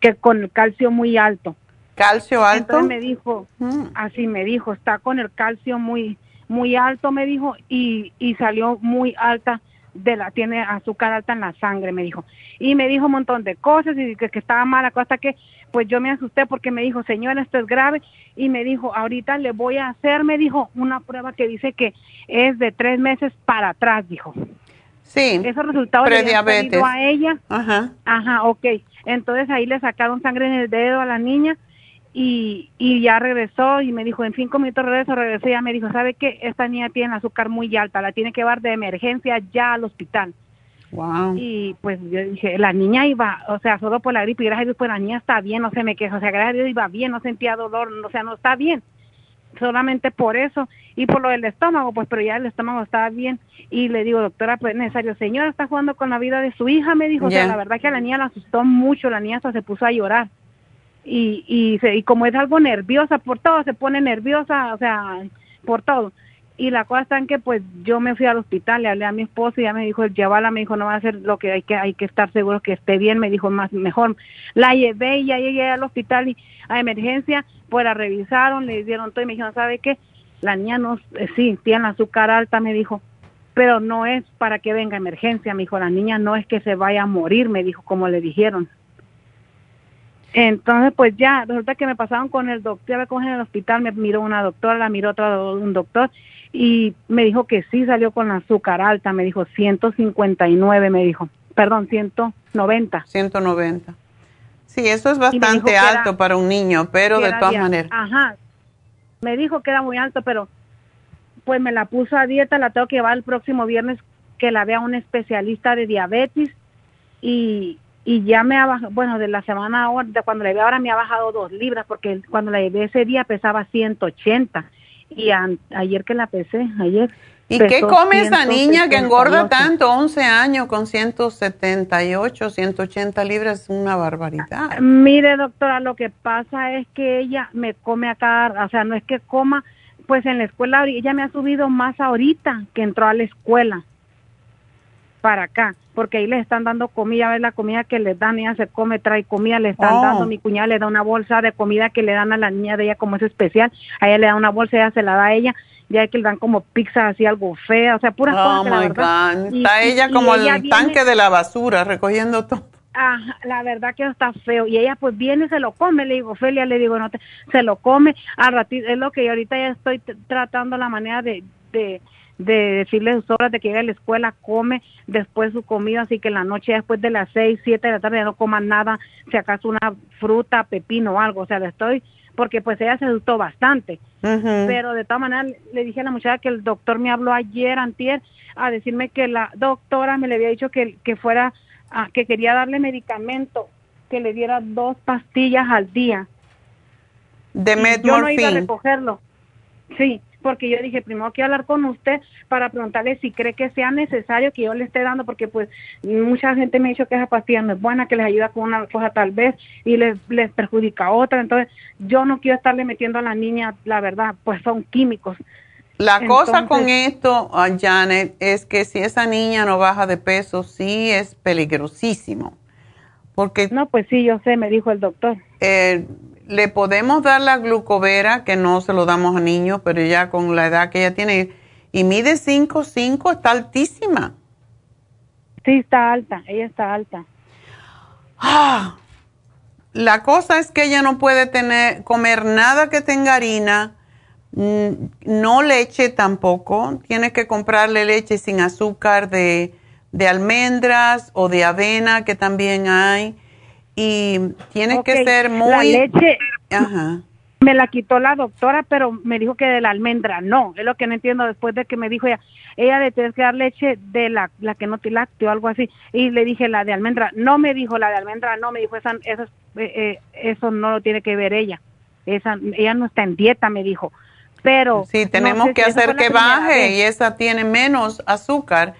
S12: que con el calcio muy alto.
S4: ¿Calcio alto?
S12: Entonces me dijo, mm. así me dijo, está con el calcio muy, muy alto, me dijo, y, y salió muy alta de la tiene azúcar alta en la sangre, me dijo. Y me dijo un montón de cosas y que, que estaba mala, hasta que pues yo me asusté porque me dijo, señora, esto es grave. Y me dijo, ahorita le voy a hacer, me dijo, una prueba que dice que es de tres meses para atrás, dijo.
S4: Sí.
S12: Esos resultados le a ella. Ajá. Ajá, ok. Entonces ahí le sacaron sangre en el dedo a la niña y, y ya regresó y me dijo, en cinco minutos regreso, regresé y ya me dijo, ¿sabe qué? Esta niña tiene azúcar muy alta, la tiene que llevar de emergencia ya al hospital.
S4: Wow.
S12: Y pues yo dije, la niña iba, o sea, solo por la gripe, y gracias a Dios, pues la niña está bien, no se me queja, o sea, gracias a Dios iba bien, no sentía dolor, o sea, no está bien. Solamente por eso, y por lo del estómago, pues, pero ya el estómago estaba bien. Y le digo, doctora, pues necesario, señora, está jugando con la vida de su hija, me dijo, o sea, la verdad que a la niña la asustó mucho, la niña hasta se puso a llorar y, y, y como es algo nerviosa por todo, se pone nerviosa, o sea, por todo. Y la cosa está en que pues yo me fui al hospital, le hablé a mi esposo y ya me dijo, llévala, me dijo, no va a hacer lo que hay que, hay que estar seguro que esté bien, me dijo, más mejor. La llevé y ya llegué al hospital y a emergencia, pues la revisaron, le dieron todo y me dijeron, ¿sabe qué? La niña no, eh, sí, tiene azúcar alta, me dijo, pero no es para que venga emergencia, me dijo, la niña no es que se vaya a morir, me dijo, como le dijeron. Entonces, pues ya, resulta que me pasaron con el doctor, ya cómo en el hospital, me miró una doctora, la miró otro un doctor y me dijo que sí salió con la azúcar alta, me dijo 159, me dijo, perdón, 190.
S4: 190. Sí, eso es bastante alto para un niño, pero de todas maneras.
S12: Ajá. Me dijo que era muy alto, pero pues me la puso a dieta, la tengo que llevar el próximo viernes que la vea un especialista de diabetes y, y ya me ha bajado, bueno, de la semana ahora, de cuando la llevé ahora me ha bajado dos libras, porque cuando la llevé ese día pesaba 180 y ayer que la pesé, ayer.
S4: ¿Y qué come esa niña que engorda tanto? 11 años con 178, 180 libras, es una barbaridad.
S12: Mire, doctora, lo que pasa es que ella me come acá, o sea, no es que coma, pues en la escuela, ella me ha subido más ahorita que entró a la escuela para acá, porque ahí les están dando comida, a ver la comida que les dan, ella se come, trae comida, le están
S4: Oh.
S12: dando, mi cuñada le da una bolsa de comida que le dan a la niña de ella como es especial, a ella le da una bolsa, ella se la da a ella, ya que le dan como pizza así algo fea, o sea, puras
S4: Oh
S12: cosas que la.
S4: God.
S12: y-
S4: Está
S12: y-
S4: ella
S12: y
S4: como el
S12: ella viene-
S4: tanque de la basura recogiendo todo.
S12: Ajá, la verdad que está feo. Y ella pues viene y se lo come, le digo, Felia, le digo, no te, se lo come. Al ratito, es lo que yo ahorita ya estoy tratando la manera de, de, de decirle a sus horas de que llegue a la escuela, come después su comida, así que en la noche después de las seis, siete de la tarde ya no coma nada, si acaso una fruta, pepino o algo, o sea, le estoy, porque pues ella se asustó bastante. Pero de todas maneras le dije a la muchacha que el doctor me habló ayer, antier, a decirme que la doctora me le había dicho que, que fuera, ah, que quería darle medicamento, que le diera dos pastillas al día.
S4: De
S12: Y Yo no iba a recogerlo. Sí, porque yo dije, primero quiero hablar con usted para preguntarle si cree que sea necesario que yo le esté dando, porque pues mucha gente me ha dicho que esa pastilla no es buena, que les ayuda con una cosa tal vez y les, les perjudica a otra. Entonces, yo no quiero estarle metiendo a la niña, la verdad, pues son químicos.
S4: La cosa con esto, ah, Janet, es que si esa niña no baja de peso, sí es peligrosísimo. Porque
S12: no, pues sí, yo sé, me dijo el doctor.
S4: Eh, le podemos dar la glucovera, que no se lo damos a niños, pero ya con la edad que ella tiene, y mide 5,5, está altísima.
S12: Sí, está alta, ella está alta.
S4: Ah, la cosa es que ella no puede tener, comer nada que tenga harina, mm, no leche tampoco. Tienes que comprarle leche sin azúcar de, de almendras o de avena, que también hay. Y tienes que ser muy...
S12: La leche
S4: Ajá.
S12: me la quitó la doctora, pero me dijo que de la almendra no. Es lo que no entiendo después de que me dijo ella, ella le tienes que dar leche de la, la que no te lacte o algo así. Y le dije la de almendra. No me dijo la de almendra, no, me dijo esa, eso, eh, eh, eso no lo tiene que ver ella. Esa, ella no está en dieta, me dijo. Pero
S4: Sí, tenemos
S12: no sé
S4: que
S12: si
S4: hacer que baje y esa tiene menos azúcar.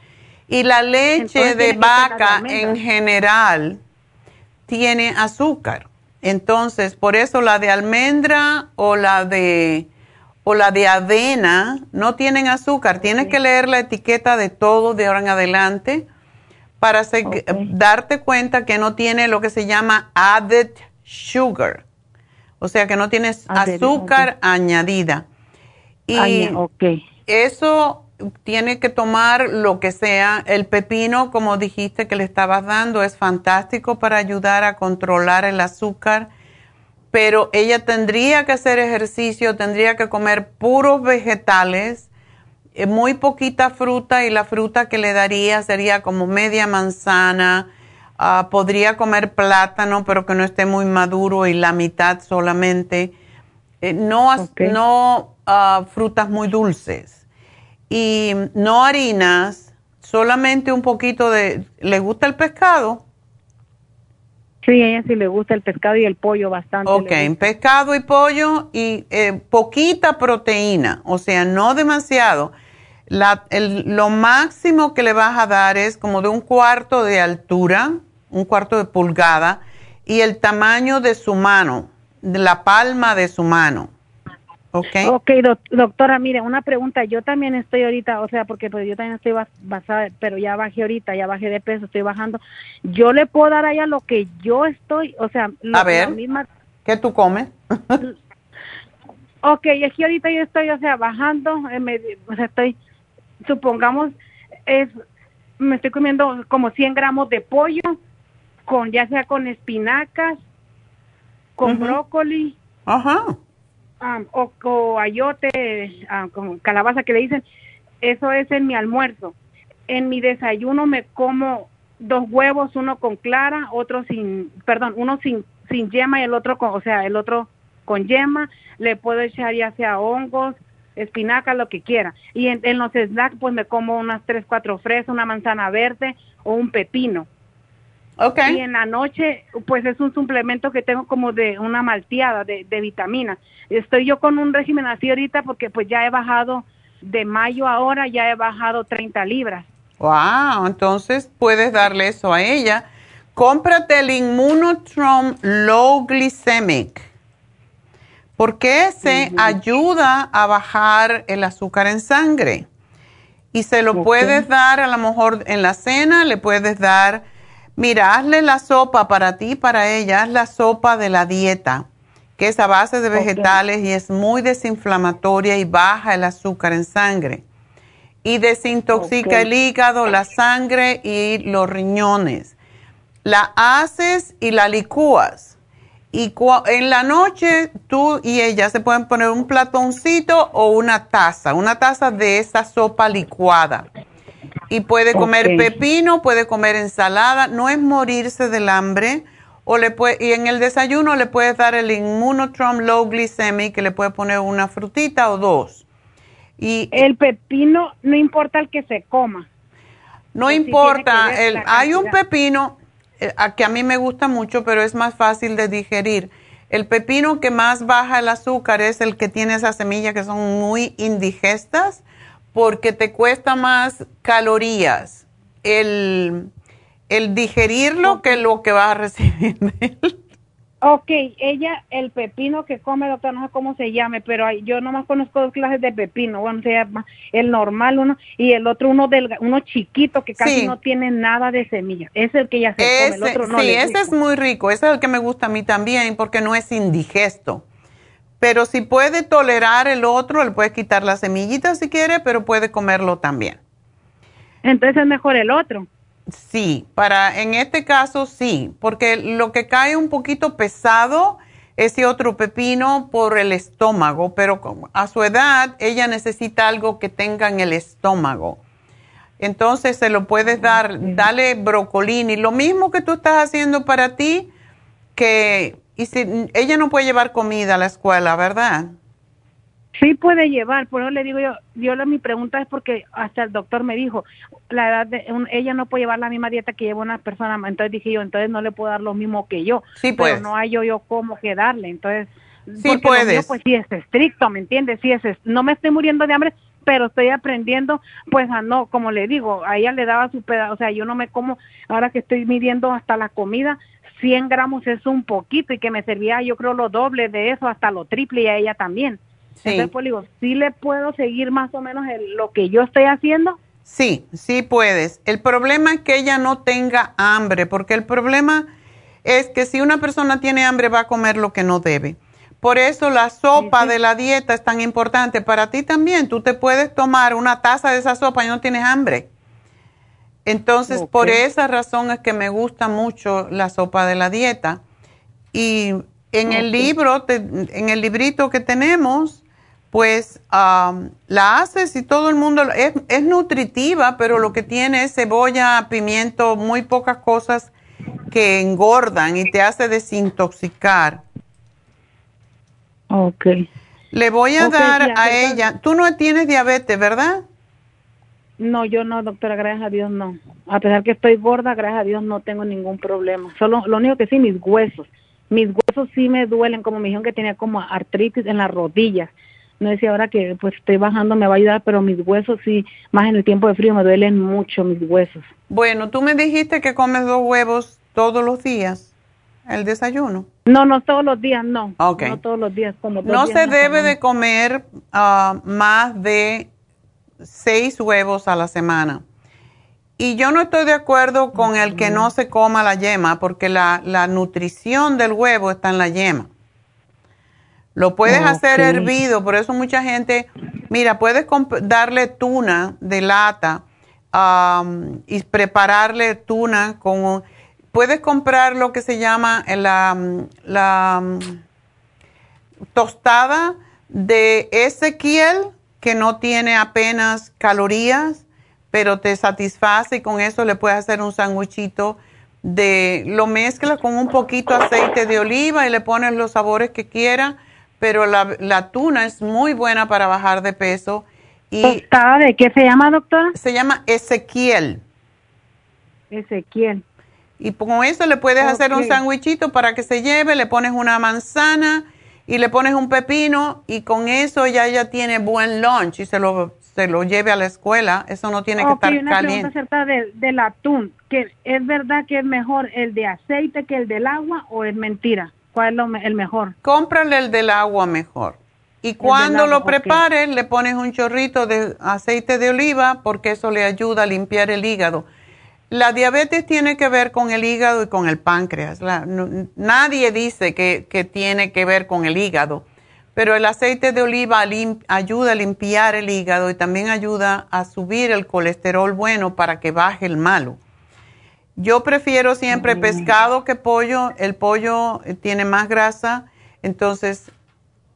S4: Y la leche
S12: Entonces
S4: de
S12: tiene de
S4: vaca en general tiene azúcar. Entonces, por eso la de almendra o la de o la de avena no tienen azúcar. Tienes que leer la etiqueta de todo de ahora en adelante para se- darte cuenta que no tiene lo que se llama added sugar. O sea, que no tienes
S12: Added,
S4: azúcar añadida. Y
S12: Aña-
S4: eso tiene que tomar lo que sea. El pepino, como dijiste que le estabas dando, es fantástico para ayudar a controlar el azúcar, pero ella tendría que hacer ejercicio, tendría que comer puros vegetales, eh, muy poquita fruta y la fruta que le daría sería como media manzana. Ah, podría comer plátano, pero que no esté muy maduro y la mitad solamente. Eh, no no ah, frutas muy dulces y no harinas, solamente un poquito de... ¿Le gusta el pescado?
S12: Sí, a ella sí le gusta el pescado y el pollo bastante.
S4: Ok, pescado y pollo y eh, poquita proteína, o sea, no demasiado. La, el- lo máximo que le vas a dar es como de un cuarto de altura, un cuarto de pulgada, y el tamaño de su mano, de la palma de su mano. ¿Ok?
S12: Ok, doc- doctora, mire, una pregunta. Yo también estoy ahorita, o sea, porque pues yo también estoy bas- basada, pero ya bajé ahorita, ya bajé de peso, estoy bajando. Yo le puedo dar a ella lo que yo estoy, o sea, lo-
S4: A ver.
S12: la misma.
S4: ¿Qué tú comes?
S12: Ok, es que ahorita yo estoy, o sea, bajando, eh, me- o sea, estoy, supongamos, es, me estoy comiendo como 100 gramos de pollo, con ya sea con espinacas con brócoli.
S4: Ajá.
S12: O, o ayote, ah, con calabaza que le dicen, eso es en mi almuerzo. En mi desayuno me como dos huevos, uno con clara, otro sin, perdón, uno sin, sin yema y el otro con, o sea, el otro con yema. Le puedo echar ya sea hongos, espinaca, lo que quiera. Y en, en los snacks pues me como unas tres, cuatro fresas, una manzana verde o un pepino.
S4: Okay.
S12: Y en la noche, pues es un suplemento que tengo como de una malteada de, de vitaminas. Estoy yo con un régimen así ahorita porque pues ya he bajado de mayo ahora, ya he bajado 30 libras.
S4: Wow, entonces puedes darle eso a ella. Cómprate el Immunotrom Low Glycemic, porque ese ayuda a bajar el azúcar en sangre. Y se lo puedes dar a lo mejor en la cena, le puedes dar, mira, hazle la sopa para ti, para ella, haz la sopa de la dieta, que es a base de vegetales y es muy desinflamatoria y baja el azúcar en sangre y desintoxica el hígado, la sangre y los riñones. La haces y la licúas. Y en la noche tú y ella se pueden poner un platoncito o una taza, una taza de esa sopa licuada. Y puede comer pepino, puede comer ensalada, no es morirse del hambre. O le puede, y en el desayuno le puedes dar el Immunotrom Low Glycemic, que le puede poner una frutita o dos. Y
S12: el pepino, no importa el que se coma.
S4: No importa, el, hay un pepino eh, a que a mí me gusta mucho, pero es más fácil de digerir. El pepino que más baja el azúcar es el que tiene esas semillas que son muy indigestas porque te cuesta más calorías el, el digerirlo que lo que vas a recibir. de él.
S12: Ok, ella, el pepino que come, doctor, no sé cómo se llame, pero hay- yo nomás conozco dos clases de pepino. Bueno, se llama el normal uno y el otro uno delga, uno chiquito que casi
S4: Sí.
S12: no tiene nada de semilla. Es el que ella se come, el otro no.
S4: sí,
S12: le
S4: ese
S12: gusta.
S4: es muy rico. Ese es el que me gusta a mí también porque no es indigesto. Pero si puede tolerar el otro, le puedes quitar las semillitas si quiere, pero puede comerlo también.
S12: Entonces es mejor el otro.
S4: Sí, para en este caso sí, porque lo que cae un poquito pesado ese otro pepino por el estómago, pero a su edad ella necesita algo que tenga en el estómago. Entonces se lo puedes dar, dale brocolini, lo mismo que tú estás haciendo para ti, que y si ella no puede llevar comida a la escuela, ¿verdad?
S12: Sí puede llevar, por eso le digo yo, yo la, mi pregunta es porque hasta el doctor me dijo, la edad de un- ella no puede llevar la misma dieta que lleva una persona, entonces dije yo, entonces no le puedo dar lo mismo que yo,
S4: Sí
S12: pero
S4: puedes.
S12: no hay yo yo cómo que darle, entonces
S4: Sí puedes.
S12: mío, pues sí es estricto, ¿me entiendes? Sí es, es- no me estoy muriendo de hambre, pero estoy aprendiendo, pues a no, como le digo, a ella le daba su pedazo, o sea, yo no me como, ahora que estoy midiendo hasta la comida, 100 gramos es un poquito y que me servía yo creo lo doble de eso, hasta lo triple y a ella también. Entonces, pues digo, sí le puedo seguir más o menos el- lo que yo estoy haciendo.
S4: Sí, sí puedes. El problema es que ella no tenga hambre, porque el problema es que si una persona tiene hambre va a comer lo que no debe. Por eso la sopa de la dieta es tan importante para ti también. Tú te puedes tomar una taza de esa sopa y no tienes hambre. Entonces, por esa razón es que me gusta mucho la sopa de la dieta. Y en el libro, te- en el librito que tenemos, pues am, la haces y todo el mundo, es, es nutritiva, pero lo que tiene es cebolla, pimiento, muy pocas cosas que engordan y te hace desintoxicar.
S12: Ok.
S4: Le voy a dar a ella, tú no tienes diabetes, ¿verdad?
S12: No, yo no, doctora, gracias a Dios no. A pesar que estoy gorda, gracias a Dios no tengo ningún problema. Solo lo único que sí, mis huesos. Mis huesos sí me duelen, como me dijeron que tenía como artritis en las rodillas. No decía ahora que pues estoy bajando me va a ayudar, pero mis huesos sí, más en el tiempo de frío me duelen mucho mis huesos.
S4: Bueno, tú me dijiste que comes dos huevos todos los días, el desayuno.
S12: No, no todos los días, no.
S4: Ok.
S12: No todos los días, como
S4: No
S12: días
S4: se debe de comer ah, más de seis huevos a la semana. Y yo no estoy de acuerdo con el que no se coma la yema, porque la, la nutrición del huevo está en la yema. Lo puedes hacer hervido, por eso mucha gente, mira, puedes darle tuna de lata y prepararle tuna con, puedes comprar lo que se llama la, la tostada de Ezequiel, que no tiene apenas calorías, pero te satisface y con eso le puedes hacer un sándwichito de, lo mezclas con un poquito aceite de oliva y le pones los sabores que quieras, pero la, la tuna es muy buena para bajar de peso. Y
S12: ¿Tostada de qué se llama, doctora?
S4: Se llama Ezequiel.
S12: Ezequiel.
S4: Y con eso le puedes hacer un sándwichito para que se lleve, le pones una manzana y le pones un pepino y con eso ya ya tiene buen lunch y se lo, se lo lleve a la escuela. Eso no tiene que estar
S12: una pregunta
S4: caliente.
S12: acerca del, del atún. que ¿Es verdad que es mejor el de aceite que el del agua o es mentira? ¿Cuál es lo el mejor?
S4: Cómprale el del agua mejor. Y cuando
S12: agua,
S4: lo prepares, le pones un chorrito de aceite de oliva porque eso le ayuda a limpiar el hígado. La diabetes tiene que ver con el hígado y con el páncreas. La- no- nadie dice que, que tiene que ver con el hígado, pero el aceite de oliva lim- ayuda a limpiar el hígado y también ayuda a subir el colesterol bueno para que baje el malo. Yo prefiero siempre pescado que pollo. El pollo eh, tiene más grasa, entonces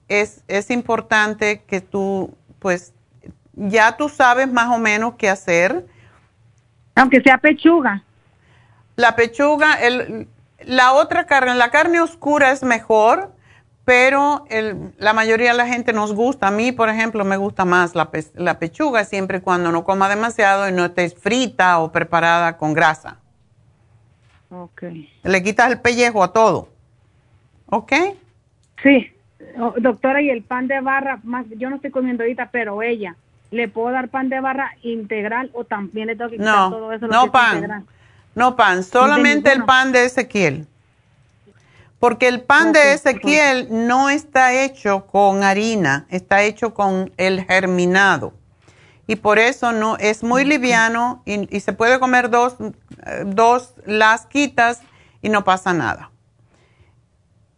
S4: es, es importante que tú, pues, ya tú sabes más o menos qué hacer.
S12: Aunque sea pechuga.
S4: La pechuga, el, la otra carne, la carne oscura es mejor, pero el- la mayoría de la gente nos gusta. A mí, por ejemplo, me gusta más la, pe- la pechuga siempre y cuando no coma demasiado y no estés frita o preparada con grasa.
S12: Ok.
S4: Le quitas el pellejo a todo. ¿Ok?
S12: Sí. Oh, doctora, y el pan de barra, más yo no estoy comiendo ahorita, pero ella, ¿le puedo dar pan de barra integral o también le tengo que quitar
S4: No,
S12: todo eso? lo
S4: no
S12: que
S4: pan.
S12: integral?
S4: No pan, solamente el pan de Ezequiel. Porque el pan de Ezequiel no está hecho con harina, está hecho con el germinado. Y por eso no es muy liviano y, y se puede comer dos, eh, dos lasquitas y no pasa nada.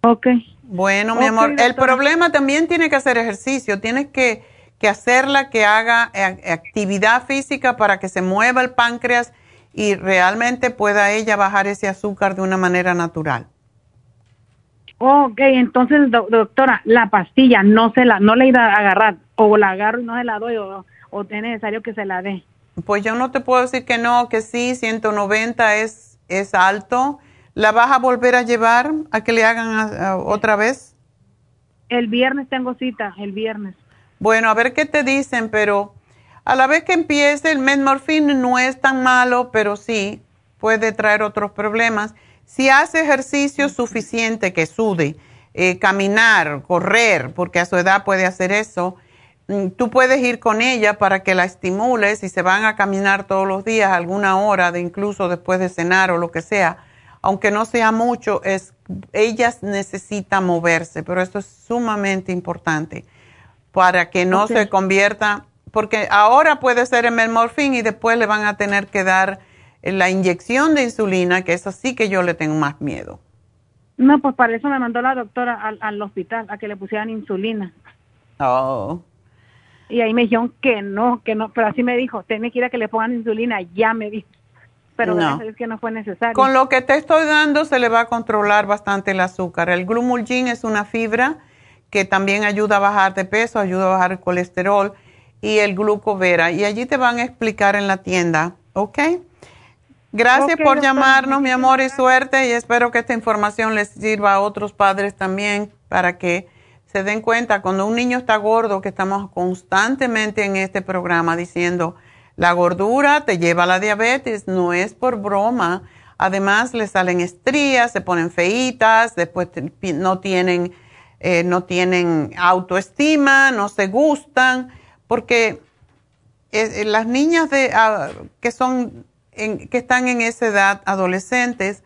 S12: Ok.
S4: Bueno, mi amor, el problema también tiene que hacer ejercicio, tienes que, que hacerla, que haga eh, actividad física para que se mueva el páncreas y realmente pueda ella bajar ese azúcar de una manera natural.
S12: Ok, entonces, do- doctora, la pastilla no se la, no la iba a agarrar, o la agarro y no se la doy, o, o es necesario que se la dé.
S4: Pues yo no te puedo decir que no, que sí, 190 es, es alto. ¿La vas a volver a llevar a que le hagan a- a- otra vez?
S12: El viernes tengo cita, el viernes.
S4: Bueno, a ver qué te dicen, pero a la vez que empiece, el metmorfín no es tan malo, pero sí puede traer otros problemas. Si hace ejercicio suficiente, que sude, eh, caminar, correr, porque a su edad puede hacer eso, mm, tú puedes ir con ella para que la estimules y se van a caminar todos los días alguna hora, de incluso después de cenar o lo que sea. Aunque no sea mucho, es, ellas necesitan moverse, pero esto es sumamente importante para que no se convierta, porque ahora puede ser el melmorfín y después le van a tener que dar la inyección de insulina, que es así que yo le tengo más miedo.
S12: No, pues para eso me mandó la doctora al, al hospital, a que le pusieran insulina.
S4: Oh.
S12: Y ahí me dijeron que no, que no, pero así me dijo, tiene que ir a que le pongan insulina, ya me dijo. Pero
S4: No.
S12: Dios que no fue necesario.
S4: Con lo que te estoy dando se le va a controlar bastante el azúcar. El glumulgin es una fibra que también ayuda a bajar de peso, ayuda a bajar el colesterol y el glucovera. Y allí te van a explicar en la tienda, ¿ok? Gracias por llamarnos, mi amor, y suerte. Y espero que esta información les sirva a otros padres también para que se den cuenta cuando un niño está gordo, que estamos constantemente en este programa diciendo, la gordura te lleva a la diabetes, no es por broma. Además, le salen estrías, se ponen feitas, después no tienen, eh, no tienen autoestima, no se gustan, porque eh, eh, las niñas ah, que, son en- que están en esa edad, adolescentes,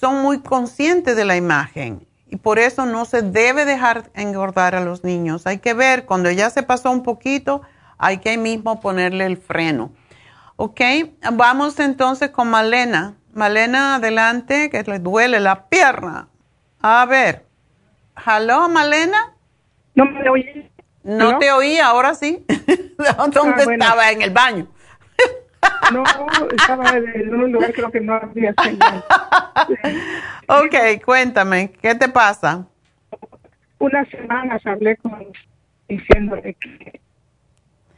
S4: son muy conscientes de la imagen y por eso no se debe dejar engordar a los niños. Hay que ver, cuando ya se pasó un poquito, hay que ahí mismo ponerle el freno. Ok, vamos entonces con Malena. Malena, adelante, que le duele la pierna. A ver. ¿Aló, Malena?
S12: No me oí.
S4: No te oí, ahora sí. ¿Dónde
S12: Ah, bueno.
S4: estaba? En el baño.
S13: No, estaba en un lugar creo que no había señal.
S4: ok, cuéntame, ¿qué te pasa?
S13: Unas semanas hablé con diciéndole que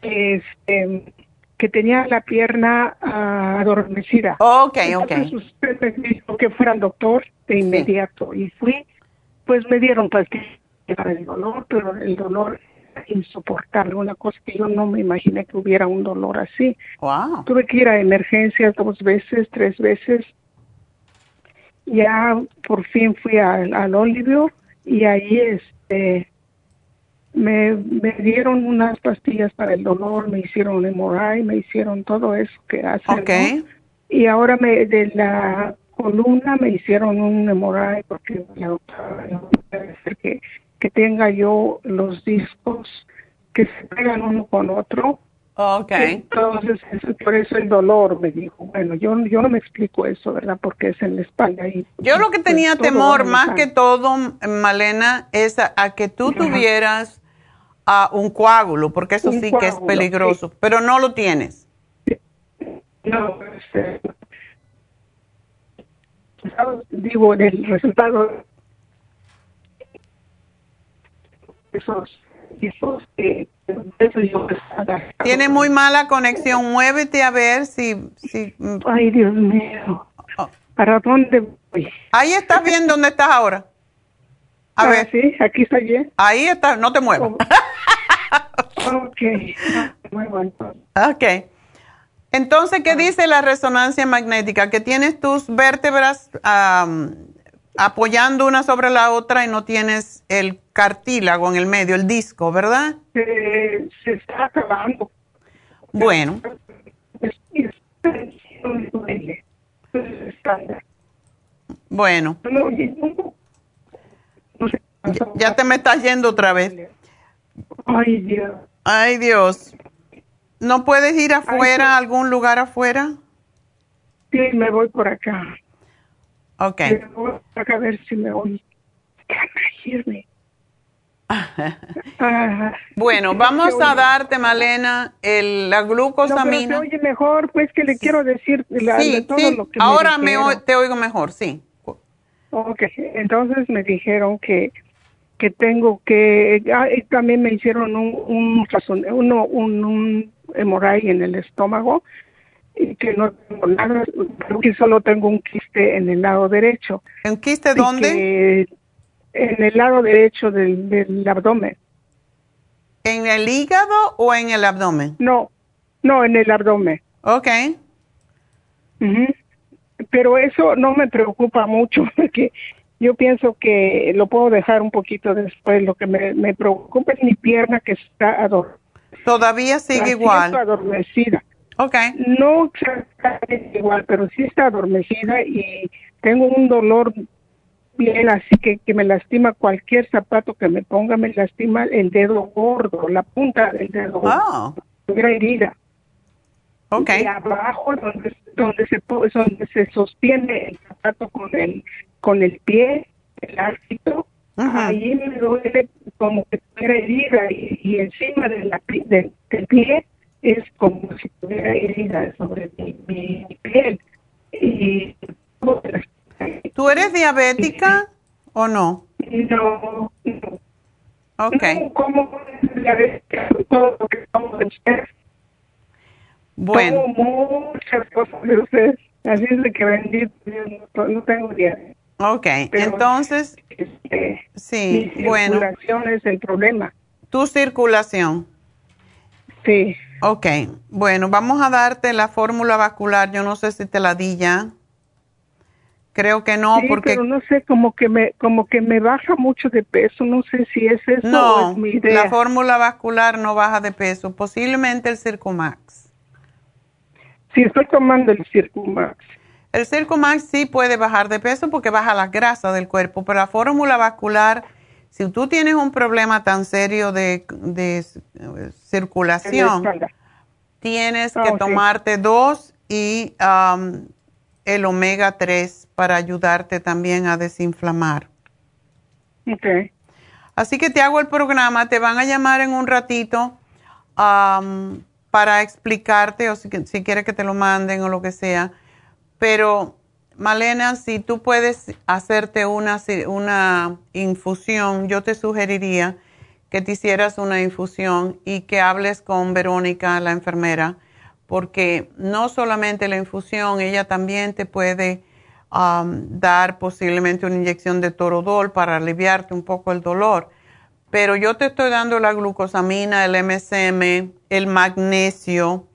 S13: este que tenía la pierna ah, adormecida.
S4: Ok, ok.
S13: Entonces usted me dijo que fuera al doctor de inmediato y fui, pues me dieron pastillas para el dolor, pero el dolor era insoportable, una cosa que yo no me imaginé que hubiera un dolor así.
S4: Wow.
S13: Tuve que ir a emergencias dos veces, tres veces. Ya por fin fui al, al Olivio y ahí este me, me dieron unas pastillas para el dolor, me hicieron MRI, me hicieron todo eso que hacen. Y ahora me de la columna me hicieron un MRI porque la doctora no puede ser que, que tenga yo los discos que se pegan uno con otro.
S4: Ok.
S13: Entonces, eso- por eso el dolor me dijo. Bueno, yo, yo no me explico eso, ¿verdad? Porque es en la espalda. Y,
S4: Yo lo que
S13: pues,
S4: tenía temor más que todo, Malena, es a, a que tú tuvieras ah, un coágulo, porque eso
S13: Un
S4: sí que es peligroso, pero no lo tienes.
S13: No, este, digo, el resultado esos esos que eso yo.
S4: Tiene muy mala conexión, muévete a ver si... si
S13: Ay, Dios mío. ¿Para dónde voy?
S4: Ahí estás bien donde estás ahora. A
S13: Ah,
S4: ver.
S13: Sí, aquí está bien.
S4: Ahí está, no te muevas.
S13: Ok. Muy bueno.
S4: Ok. Entonces, ¿qué dice la resonancia magnética? Que tienes tus vértebras apoyando una sobre la otra y no tienes el cartílago en el medio, el disco, ¿verdad?
S13: Se, se está acabando.
S4: Bueno, bueno. Ya, ya te me estás yendo otra vez.
S13: Ay, Dios.
S4: Ay, Dios. ¿No puedes ir afuera, a algún lugar afuera?
S13: Sí, me voy por acá.
S4: Ok.
S13: Me voy por acá a ver si me voy.
S4: Bueno, vamos a darte, Malena, el, la
S13: no, pero
S4: glucosamina.
S13: oye mejor, pues que le quiero decir la- de
S4: sí,
S13: todo
S4: sí,
S13: lo que
S4: ahora me, oi- te oigo mejor, sí.
S13: Ok, entonces me dijeron que que tengo que ah, también me hicieron un un uno un, un hemorragia en el estómago y que no tengo nada, creo que solo tengo un quiste en el lado derecho.
S4: ¿Un quiste dónde?
S13: En el lado derecho del, del abdomen.
S4: ¿En el hígado o en el abdomen?
S13: No, no, en el abdomen.
S4: Ok.
S13: Pero eso no me preocupa mucho, porque yo pienso que lo puedo dejar un poquito después. Lo que me, me preocupa es mi pierna que está adormecida.
S4: Todavía sigue igual.
S13: adormecida.
S4: Ok.
S13: No exactamente igual, pero sí está adormecida y tengo un dolor bien así que, que me lastima cualquier zapato que me ponga, me lastima el dedo gordo, la punta del dedo
S4: Oh.
S13: gordo. Una herida.
S4: Ok.
S13: Y abajo donde, donde se donde se sostiene el zapato con el con el pie, el árbitro, ahí me duele como que tuviera herida y, y encima de la, pi- del- pie es como si tuviera herida sobre mi, mi piel. Y
S4: ¿Tú eres diabética o no?
S13: no,
S4: Ok.
S13: como todo lo que como de usted.
S4: Bueno.
S13: Tomo muchas cosas de usted. Así es de que bendito Dios, no, no tengo diabetes.
S4: Ok,
S13: Pero,
S4: entonces,
S13: Este,
S4: sí,
S13: mi
S4: bueno.
S13: circulación es el problema.
S4: Tu circulación.
S13: Sí.
S4: Ok, bueno, vamos a darte la fórmula vascular. Yo no sé si te la di ya. Creo que no,
S13: sí,
S4: porque
S13: pero no sé, como que me como que me baja mucho de peso, no sé si es eso o
S4: no,
S13: es mi idea.
S4: la fórmula vascular no baja de peso, posiblemente el Circumax.
S13: Sí, estoy tomando el Circumax.
S4: El Circumax sí puede bajar de peso porque baja las grasas del cuerpo, pero la fórmula vascular, si tú tienes un problema tan serio de, de circulación, tienes
S13: Ah,
S4: que tomarte dos y um, el omega 3 para ayudarte también a desinflamar.
S13: Okay.
S4: Así que te hago el programa, te van a llamar en un ratito am, para explicarte o si, si quieres que te lo manden o lo que sea. Pero, Malena, si tú puedes hacerte una, una infusión, yo te sugeriría que te hicieras una infusión y que hables con Verónica, la enfermera, porque no solamente la infusión, ella también te puede um, dar posiblemente una inyección de torodol para aliviarte un poco el dolor. Pero yo te estoy dando la glucosamina, el MSM, el magnesio,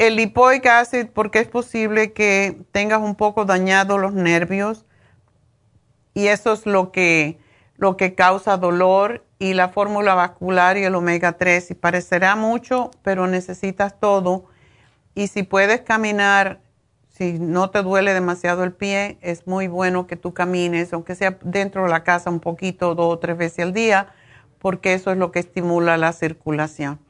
S4: el lipoic acid, porque es posible que tengas un poco dañado los nervios y eso es lo que, lo que causa dolor y la fórmula vascular y el omega 3. Y parecerá mucho, pero necesitas todo. Y si puedes caminar, si no te duele demasiado el pie, es muy bueno que tú camines, aunque sea dentro de la casa un poquito, dos o tres veces al día, porque eso es lo que estimula la circulación.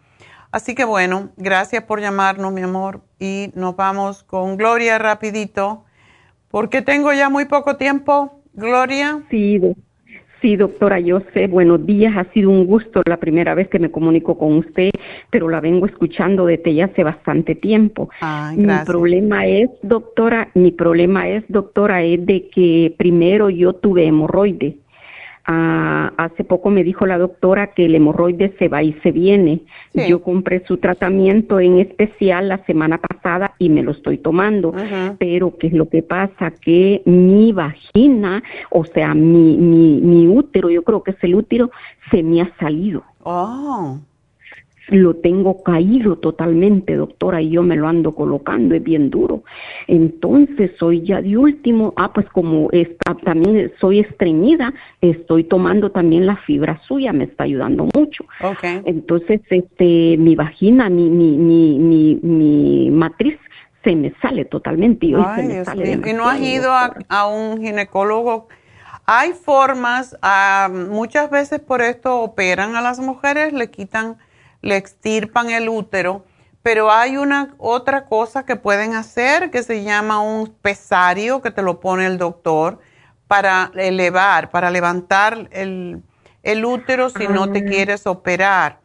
S4: Así que bueno, gracias por llamarnos, mi amor, y nos vamos con Gloria rapidito, porque tengo ya muy poco tiempo. Gloria.
S14: Sí, Sí, doctora, yo sé, buenos días, ha sido un gusto la primera vez que me comunico con usted, pero la vengo escuchando desde ya hace bastante tiempo. mi problema es, doctora, mi problema es, doctora, es de que primero yo tuve hemorroides Ah, hace poco me dijo la doctora que el hemorroide se va y se viene. Yo compré su tratamiento en especial la semana pasada y me lo estoy tomando. Pero ¿qué es lo que pasa? Que mi vagina, o sea, mi, mi, mi útero, yo creo que es el útero, se me ha salido. Oh lo tengo caído totalmente, doctora, y yo me lo ando colocando, es bien duro. Entonces, soy ya de último, ah, pues como está, también soy estreñida, estoy tomando también la fibra suya, me está ayudando mucho. Okay. Entonces, este, mi vagina, mi, mi, mi, mi, mi matriz se me sale totalmente. Y,
S4: Ay, ¿Y no has ido a, un ginecólogo? Hay formas, ah, muchas veces por esto operan a las mujeres, le quitan le extirpan el útero, pero hay una otra cosa que pueden hacer que se llama un pesario que te lo pone el doctor para elevar, para levantar el, el útero si no te ah. quieres operar.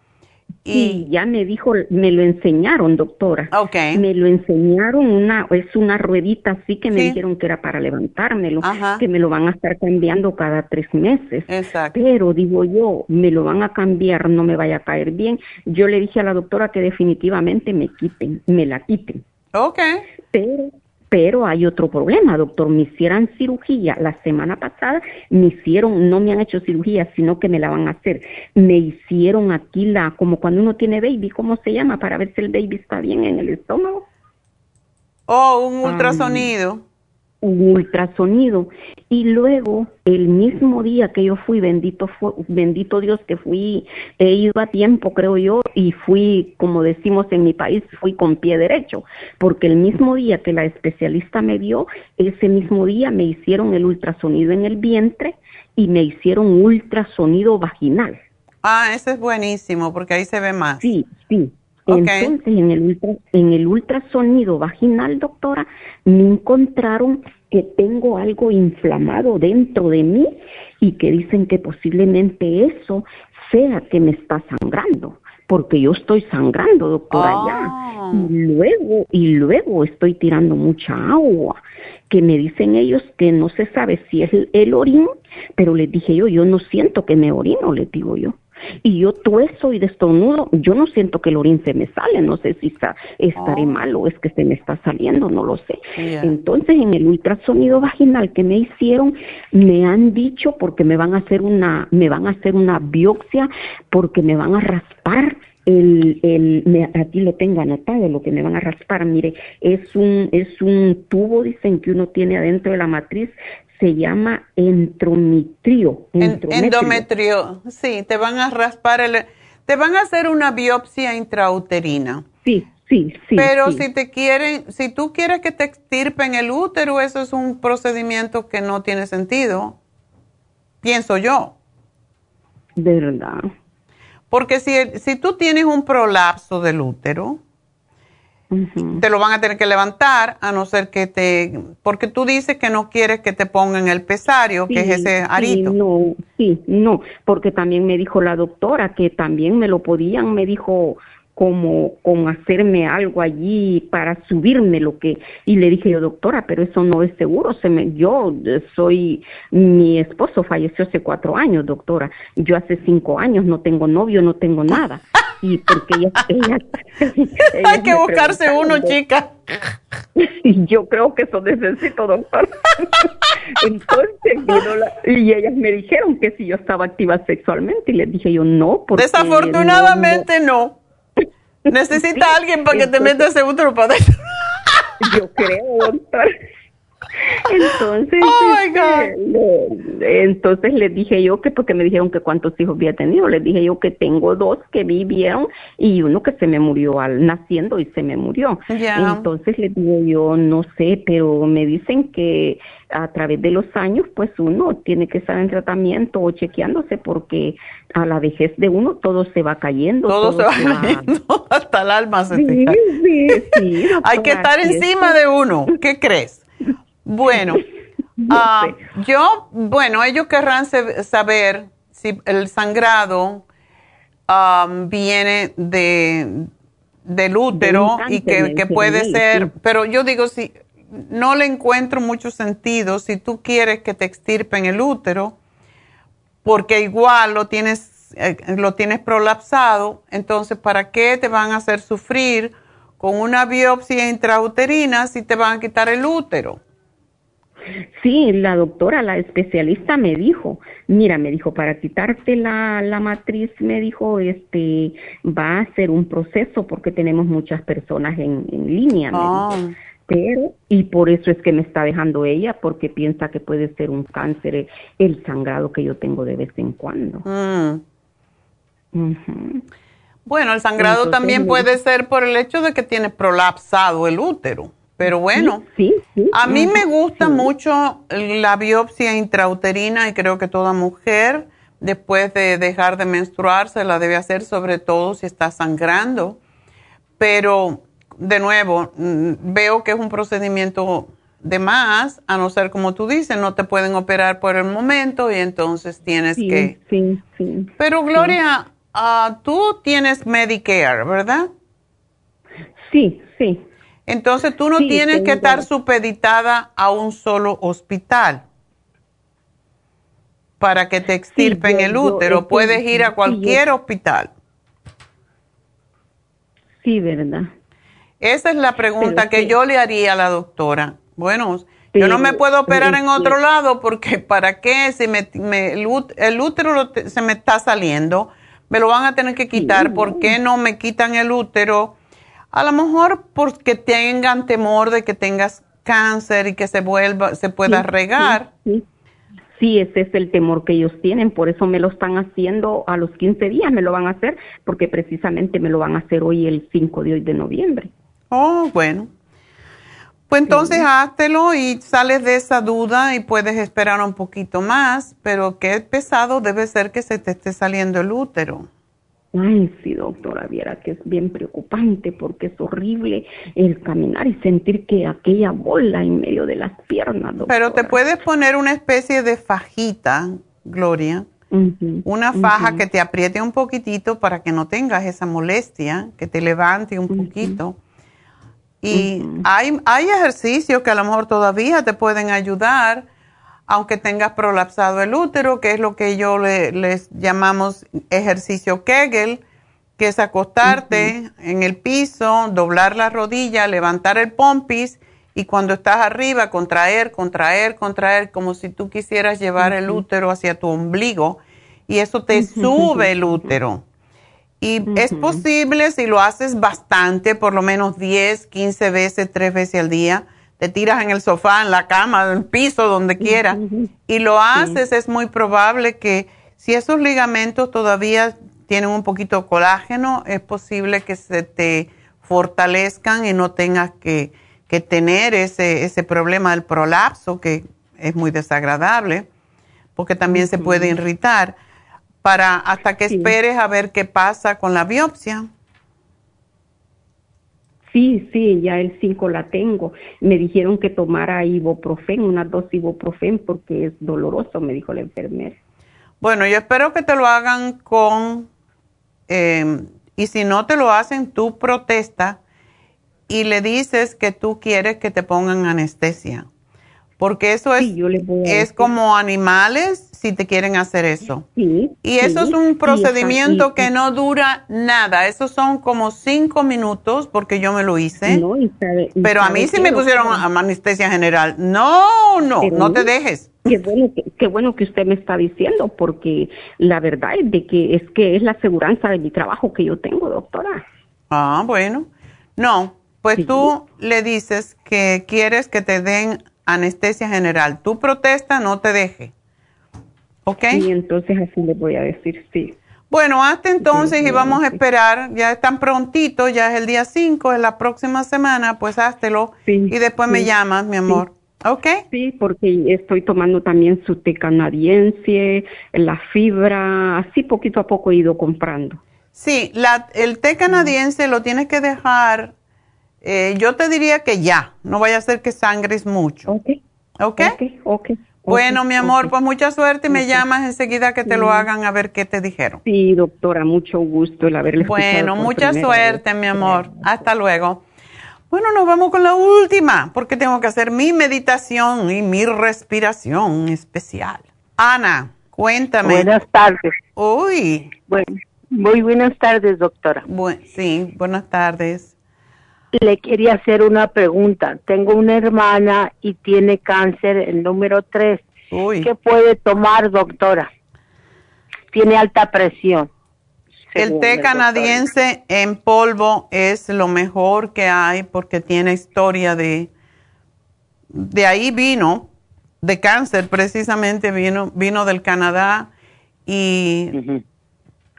S14: Y ya me dijo, me lo enseñaron, doctora. Okay. Me lo enseñaron, una, es una ruedita así que me dijeron que era para levantármelo, que me lo van a estar cambiando cada tres meses. Exacto. Pero digo yo, me lo van a cambiar, no me vaya a caer bien. Yo le dije a la doctora que definitivamente me quiten, me la quiten.
S4: Ok.
S14: Pero pero hay otro problema, doctor. Me hicieron cirugía la semana pasada, me hicieron, no me han hecho cirugía, sino que me la van a hacer. Me hicieron aquí la, como cuando uno tiene baby, ¿cómo se llama? Para ver si el baby está bien en el estómago.
S4: Oh, un ultrasonido
S14: ultrasonido. Y luego el mismo día que yo fui bendito bendito Dios que fui he ido a tiempo creo yo y fui como decimos en mi país fui con pie derecho porque el mismo día que la especialista me vio ese mismo día me hicieron el ultrasonido en el vientre y me hicieron ultrasonido vaginal.
S4: Ah ese es buenísimo porque ahí se ve más.
S14: Sí sí entonces, en el, en el ultrasonido vaginal, doctora, me encontraron que tengo algo inflamado dentro de mí y que dicen que posiblemente eso sea que me está sangrando, porque yo estoy sangrando, doctora, ya. Ah. Y luego, y luego estoy tirando mucha agua, que me dicen ellos que no se sabe si es el, el orín, pero les dije yo, yo no siento que me orino, les digo yo y yo tueso y destornudo, yo no siento que el orín se me sale, no sé si está, estaré oh. mal o es que se me está saliendo, no lo sé. Entonces en el ultrasonido vaginal que me hicieron, me han dicho porque me van a hacer una, me van a hacer una biopsia, porque me van a raspar el, el me, aquí lo tengo anotado, lo que me van a raspar, mire, es un, es un tubo, dicen que uno tiene adentro de la matriz, se llama endometrio.
S4: Endometrio, sí, te van a raspar el... Te van a hacer una biopsia intrauterina.
S14: Sí, sí, sí.
S4: Pero si te quieren, si tú quieres que te extirpen el útero, eso es un procedimiento que no tiene sentido, pienso yo.
S14: Verdad.
S4: Porque si, si tú tienes un prolapso del útero, te lo van a tener que levantar, a no ser que te, porque tú dices que no quieres que te pongan el pesario, que es ese arito.
S14: Sí, no, sí, no, porque también me dijo la doctora que también me lo podían, me dijo, como con hacerme algo allí para subirme lo que y le dije yo doctora pero eso no es seguro se me yo soy mi esposo falleció hace cuatro años doctora yo hace cinco años no tengo novio no tengo nada porque
S4: hay que buscarse uno chica
S14: yo creo que eso necesito doctor entonces y ellas me dijeron que si yo estaba activa sexualmente y les dije yo no
S4: porque desafortunadamente no Necesita alguien para que te meta ese útero para.
S14: Yo creo, doctor. Entonces, oh este, entonces les dije yo que porque me dijeron que cuántos hijos había tenido, les dije yo que tengo dos que vivieron y uno que se me murió al naciendo y se me murió. Entonces les digo yo no sé, pero me dicen que a través de los años pues uno tiene que estar en tratamiento o chequeándose porque a la vejez de uno todo se va cayendo.
S4: Todo, se va, cayendo, hasta el alma se sí, sí, sí, Hay que estar encima de uno. ¿Qué crees? Bueno, ah, yo, bueno, ellos querrán saber si el sangrado viene de del útero y que, puede ser, pero yo digo, si no le encuentro mucho sentido si tú quieres que te extirpen el útero, porque igual lo tienes, eh, lo tienes prolapsado, entonces ¿para qué te van a hacer sufrir con una biopsia intrauterina si te van a quitar el útero?
S14: Sí, la doctora, la especialista me dijo, mira, me dijo, para quitarte la, la matriz, me dijo, este, va a ser un proceso porque tenemos muchas personas en, en línea. Ah. Pero, y por eso es que me está dejando ella, porque piensa que puede ser un cáncer el sangrado que yo tengo de vez en cuando. Mm.
S4: Bueno, el sangrado también puede ser por el hecho de que tiene prolapsado el útero. Pero bueno, a mí me gusta mucho la biopsia intrauterina y creo que toda mujer después de dejar de menstruar se la debe hacer, sobre todo si está sangrando. Pero de nuevo, mm, veo que es un procedimiento de más, a no ser como tú dices, no te pueden operar por el momento y entonces tienes que...
S14: Sí, sí.
S4: Pero Gloria, ah, tú tienes Medicare, ¿verdad?
S14: Sí, sí.
S4: Entonces tú no tienes que estar supeditada a un solo hospital para que te extirpen el útero. Puedes ir a cualquier hospital.
S14: Sí, verdad.
S4: Esa es la pregunta que yo le haría a la doctora. Bueno, yo no me puedo operar en otro lado porque ¿para qué? Si me, el, útero se me está saliendo, me lo van a tener que quitar. ¿Por qué no me quitan el útero? A lo mejor porque tengan temor de que tengas cáncer y que se vuelva, se pueda regar.
S14: Sí, ese es el temor que ellos tienen, por eso me lo están haciendo a los 15 días, me lo van a hacer, porque precisamente me lo van a hacer hoy el 5 de hoy de noviembre.
S4: Oh, bueno. Pues entonces háztelo y sales de esa duda y puedes esperar un poquito más, pero qué pesado debe ser que se te esté saliendo el útero.
S14: Ay, sí, doctora, viera que es bien preocupante porque es horrible el caminar y sentir que aquella bola en medio de las piernas. Doctora.
S4: Pero te puedes poner una especie de fajita, Gloria, una faja que te apriete un poquitito para que no tengas esa molestia, que te levante un poquito. Y hay, hay ejercicios que a lo mejor todavía te pueden ayudar aunque tengas prolapsado el útero, que es lo que yo le, les llamamos ejercicio Kegel, que es acostarte en el piso, doblar la rodilla, levantar el pompis y cuando estás arriba, contraer, contraer, contraer, como si tú quisieras llevar el útero hacia tu ombligo y eso te sube el útero. Y es posible si lo haces bastante, por lo menos 10, 15 veces, 3 veces al día, te tiras en el sofá, en la cama, en el piso, donde quiera, y lo haces, es muy probable que si esos ligamentos todavía tienen un poquito de colágeno, es posible que se te fortalezcan y no tengas que, tener ese, ese problema del prolapso, que es muy desagradable, porque también se puede irritar, para hasta que esperes a ver qué pasa con la biopsia.
S14: Sí, sí, ya el 5 la tengo. Me dijeron que tomara ibuprofen, una dosis ibuprofen porque es doloroso, me dijo la enfermera.
S4: Bueno, yo espero que te lo hagan con eh, Y si no te lo hacen, tú protesta y le dices que tú quieres que te pongan anestesia. Porque eso es, es como animales si te quieren hacer eso. y eso es un procedimiento que no dura nada. Esos son como cinco minutos porque yo me lo hice. pero a mí sí me pusieron anestesia general. No, no, no te dejes.
S14: Qué bueno, qué bueno que usted me está diciendo porque la verdad es de que es que es la aseguranza de mi trabajo que yo tengo, doctora.
S4: Ah, bueno. No, pues tú le dices que quieres que te den anestesia general. Tú protesta, no te deje. ¿Ok?
S14: Y entonces así le voy a decir, sí.
S4: Bueno, hasta entonces y vamos a esperar, ya es tan prontito, ya es el día 5, es la próxima semana, pues háztelo y después me llamas, mi amor. ¿Ok?
S14: Sí, porque estoy tomando también su té canadiense, la fibra, así poquito a poco he ido comprando.
S4: Sí, la, el té canadiense lo tienes que dejar eh, yo te diría que ya, no vaya a ser que sangres mucho. Ok. Ok. Ok. Bueno, mi amor, pues mucha suerte y me llamas enseguida que te lo hagan a ver qué te dijeron.
S14: Sí, doctora, mucho gusto el haberle
S4: Bueno, mucha suerte, mi amor. Hasta luego. Bueno, nos vamos con la última, porque tengo que hacer mi meditación y mi respiración especial. Ana, cuéntame.
S15: Buenas tardes.
S4: Uy.
S15: Bueno, muy buenas tardes, doctora.
S4: sí, buenas tardes
S15: le quería hacer una pregunta. Tengo una hermana y tiene cáncer, el número 3. ¿Qué puede tomar, doctora? Tiene alta presión.
S4: El té canadiense en polvo es lo mejor que hay porque tiene historia de... De ahí vino, de cáncer precisamente vino, vino del Canadá y...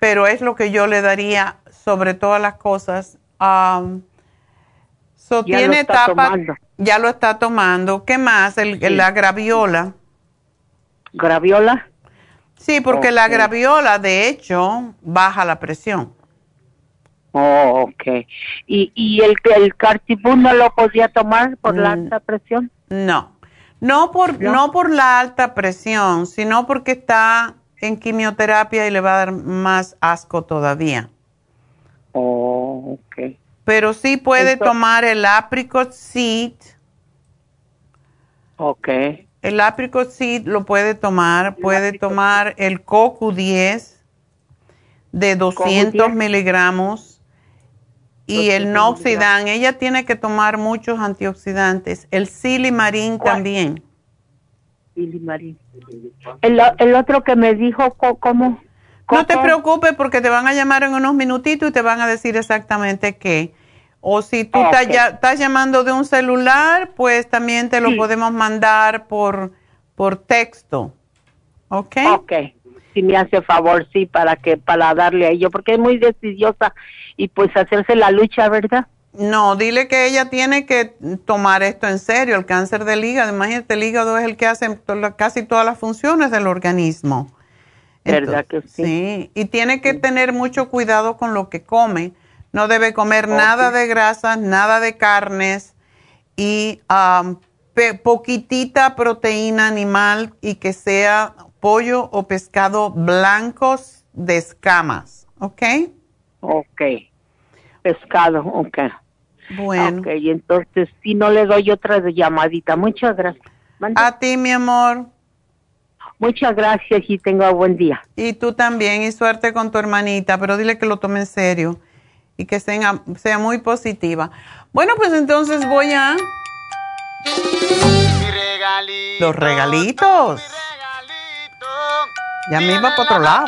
S4: Pero es lo que yo le daría sobre todas las cosas. a So, ya tiene etapa, ya lo está tomando. ¿Qué más? El, La graviola.
S15: ¿Graviola?
S4: Sí, porque la graviola, de hecho, baja la presión.
S15: Oh, ok. ¿Y, y el, el cartibú no lo podía tomar por la mm, alta presión?
S4: No. No por, ¿No? por la alta presión, sino porque está en quimioterapia y le va a dar más asco todavía.
S15: Oh, ok
S4: pero sí puede tomar el apricot seed.
S15: Ok.
S4: El apricot seed lo puede tomar, puede tomar el coco 10 de 200 miligramos y el noxidan. Ella tiene que tomar muchos antioxidantes. El silimarín también.
S15: Silimarín. El, el otro que me dijo, ¿cómo?
S4: No te preocupes porque te van a llamar en unos minutitos y te van a decir exactamente qué. O si tú estás llamando de un celular, pues también te lo podemos mandar por, por texto. ¿Ok?
S15: Ok. Si me hace favor, sí, para que para darle a ello, porque es muy decidiosa y pues hacerse la lucha, ¿verdad?
S4: No, dile que ella tiene que tomar esto en serio, el cáncer del hígado. Imagínate, el hígado es el que hace casi todas las funciones del organismo.
S15: ¿Verdad que sí?
S4: Sí, y tiene que tener mucho cuidado con lo que come no debe comer nada de grasas, nada de carnes y um, poquitita proteína animal y que sea pollo o pescado blancos de escamas, ¿ok?
S15: Ok. Pescado, ok.
S4: Bueno.
S15: Ok, y entonces si no le doy otra llamadita. Muchas gracias.
S4: A ti, mi amor.
S15: Muchas gracias y tenga buen día.
S4: Y tú también, y suerte con tu hermanita, pero dile que lo tome en serio y que sea, sea muy positiva. Bueno, pues entonces voy a... Los regalitos. Ya me iba para otro lado.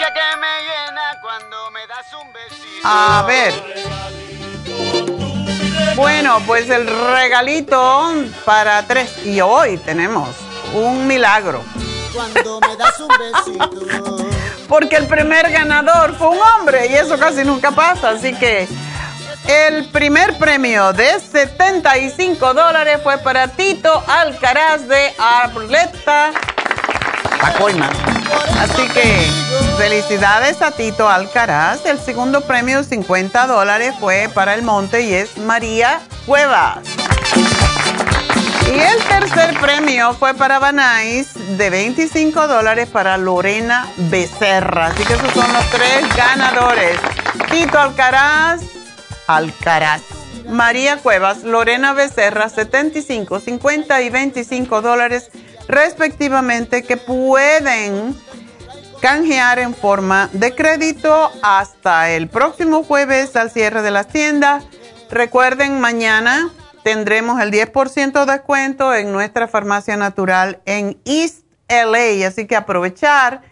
S4: A ver. Bueno, pues el regalito para tres. Y hoy tenemos un milagro. Cuando me das un besito porque el primer ganador fue un hombre y eso casi nunca pasa. Así que el primer premio de 75 dólares fue para Tito Alcaraz de Arleta, Pacoima. Así que felicidades a Tito Alcaraz. El segundo premio, 50 dólares, fue para el monte y es María Cuevas. Y el tercer premio fue para Banais de 25 dólares para Lorena Becerra. Así que esos son los tres ganadores. Tito Alcaraz, Alcaraz. María Cuevas, Lorena Becerra, 75, 50 y 25 dólares respectivamente que pueden canjear en forma de crédito hasta el próximo jueves al cierre de las tiendas. Recuerden, mañana tendremos el 10% de descuento en nuestra farmacia natural en East LA, así que aprovechar.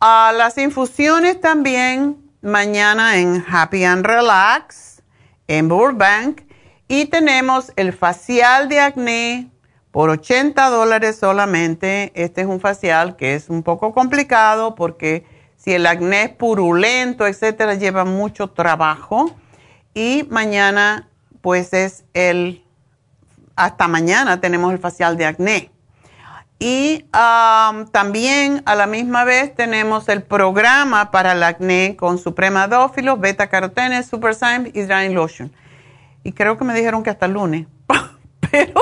S4: a las infusiones también mañana en Happy and Relax en Burbank y tenemos el facial de acné por 80 dólares solamente. Este es un facial que es un poco complicado porque si el acné es purulento, etcétera, lleva mucho trabajo. Y mañana, pues es el, hasta mañana tenemos el facial de acné. Y um, también a la misma vez tenemos el programa para el acné con Suprema Dófilo, Beta Carotene, Super y Drying Lotion. Y creo que me dijeron que hasta el lunes. Pero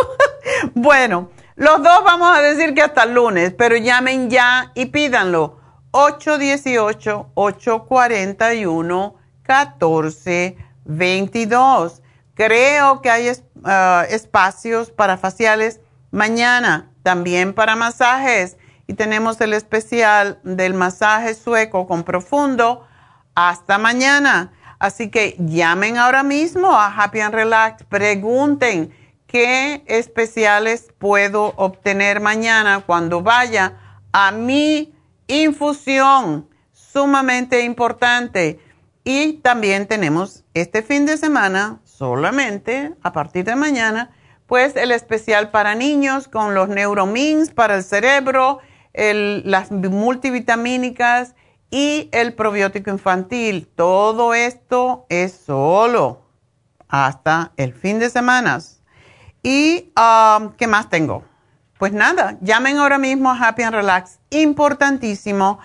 S4: bueno, los dos vamos a decir que hasta el lunes, pero llamen ya y pídanlo. 818-841-1422. Creo que hay ah, espacios para faciales mañana, también para masajes. Y tenemos el especial del masaje sueco con profundo hasta mañana. Así que llamen ahora mismo a Happy and Relax, pregunten qué especiales puedo obtener mañana cuando vaya a mi infusión, sumamente importante. Y también tenemos este fin de semana, solamente a partir de mañana, pues el especial para niños con los neuromins para el cerebro, las multivitamínicas y el probiótico infantil. Todo esto es solo hasta el fin de semana ¿Y um, qué más tengo? Pues nada, llamen ahora mismo a Happy and Relax. Importantísimo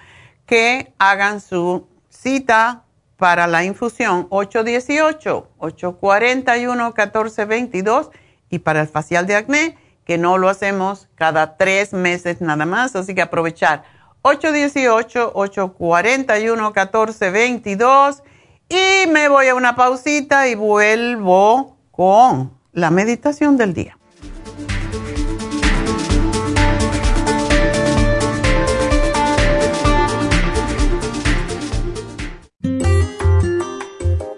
S4: que hagan su cita para la infusión 818-841-1422 y para el facial de acné, que no lo hacemos cada tres meses nada más, así que aprovechar 818-841-1422 y me voy a una pausita y vuelvo con la meditación del día.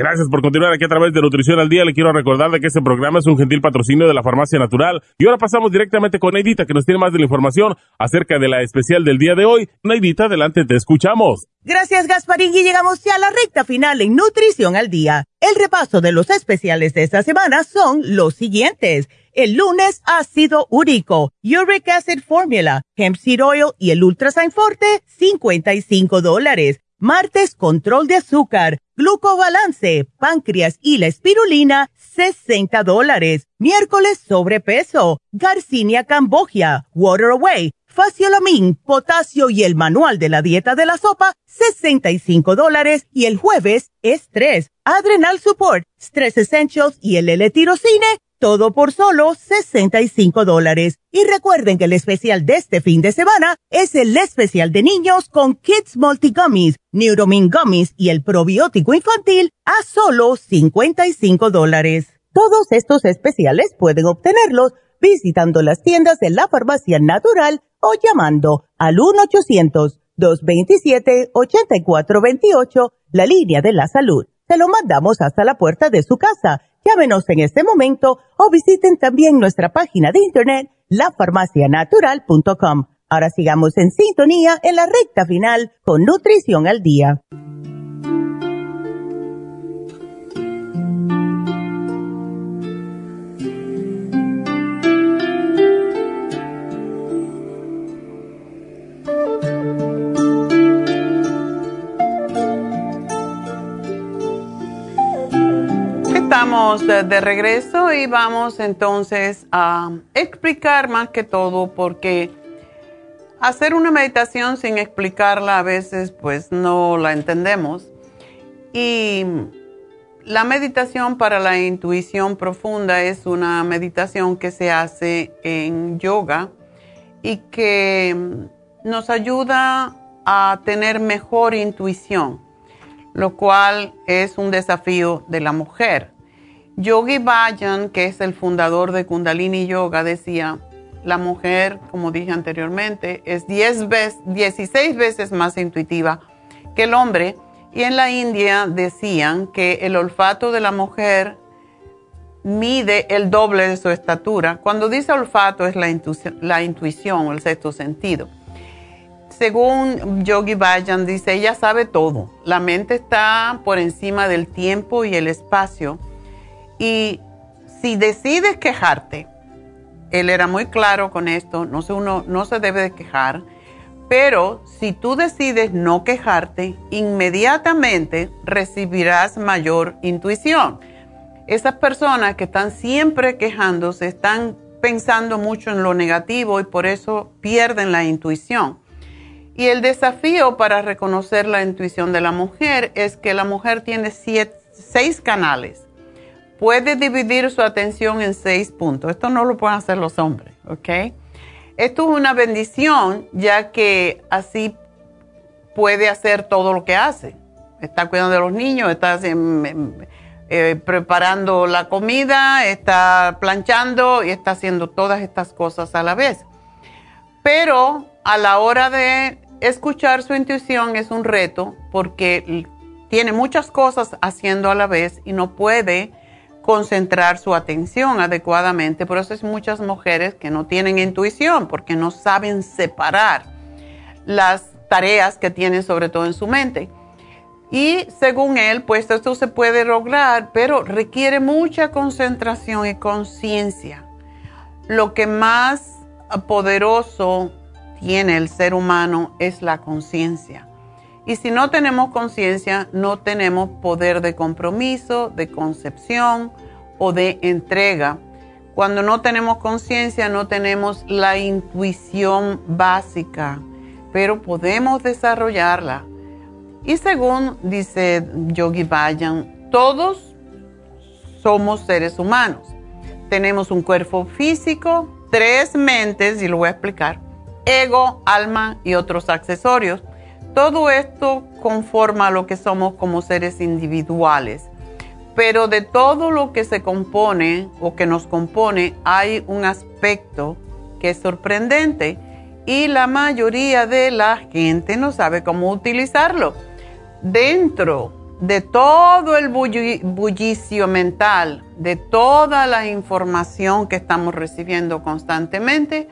S16: Gracias por continuar aquí a través de Nutrición al Día. Le quiero recordar de que este programa es un gentil patrocinio de la Farmacia Natural. Y ahora pasamos directamente con Neidita, que nos tiene más de la información acerca de la especial del día de hoy. Neidita, adelante, te escuchamos.
S5: Gracias, Gasparín, y llegamos ya a la recta final en Nutrición al Día. El repaso de los especiales de esta semana son los siguientes. El lunes, ácido úrico, uric acid formula, hemp seed oil y el ultrasign forte, 55 dólares. Martes, control de azúcar, glucobalance, páncreas y la espirulina, 60 dólares. Miércoles, sobrepeso, garcinia cambogia, water away, faciolamin, potasio y el manual de la dieta de la sopa, 65 dólares. Y el jueves, estrés, adrenal support, stress essentials y el L-tirocine, todo por solo 65 dólares. Y recuerden que el especial de este fin de semana es el especial de niños con Kids Multigummies, Neuromin Gummies y el probiótico infantil a solo 55 dólares. Todos estos especiales pueden obtenerlos visitando las tiendas de la farmacia natural o llamando al 1-800-227-8428, la línea de la salud. Se lo mandamos hasta la puerta de su casa Llámenos en este momento o visiten también nuestra página de internet lafarmacianatural.com. Ahora sigamos en sintonía en la recta final con Nutrición al Día.
S4: Estamos de, regreso y vamos entonces a explicar más que todo porque hacer una meditación sin explicarla a veces pues no la entendemos. Y la meditación para la intuición profunda es una meditación que se hace en yoga y que nos ayuda a tener mejor intuición, lo cual es un desafío de la mujer Yogi Bajan, que es el fundador de Kundalini Yoga, decía, la mujer, como dije anteriormente, es 10 veces, 16 veces más intuitiva que el hombre. Y en la India decían que el olfato de la mujer mide el doble de su estatura. Cuando dice olfato es la intuición, la intuición o el sexto sentido. Según Yogi Bajan dice, ella sabe todo. La mente está por encima del tiempo y el espacio y si decides quejarte, él era muy claro con esto, no se, uno no se debe de quejar, pero si tú decides no quejarte, inmediatamente recibirás mayor intuición. Esas personas que están siempre quejándose están pensando mucho en lo negativo y por eso pierden la intuición. Y el desafío para reconocer la intuición de la mujer es que la mujer tiene seis canales puede dividir su atención en seis puntos. Esto no lo pueden hacer los hombres, ¿ok? Esto es una bendición ya que así puede hacer todo lo que hace. Está cuidando de los niños, está eh, preparando la comida, está planchando y está haciendo todas estas cosas a la vez. Pero a la hora de escuchar su intuición es un reto porque tiene muchas cosas haciendo a la vez y no puede concentrar su atención adecuadamente. Por eso es muchas mujeres que no tienen intuición porque no saben separar las tareas que tienen sobre todo en su mente. Y según él, pues esto se puede lograr, pero requiere mucha concentración y conciencia. Lo que más poderoso tiene el ser humano es la conciencia. Y si no tenemos conciencia, no tenemos poder de compromiso, de concepción o de entrega. Cuando no tenemos conciencia, no tenemos la intuición básica, pero podemos desarrollarla. Y según dice Yogi Bayan, todos somos seres humanos. Tenemos un cuerpo físico, tres mentes, y lo voy a explicar, ego, alma y otros accesorios todo esto conforma lo que somos como seres individuales. Pero de todo lo que se compone o que nos compone hay un aspecto que es sorprendente y la mayoría de la gente no sabe cómo utilizarlo. Dentro de todo el bullicio mental, de toda la información que estamos recibiendo constantemente,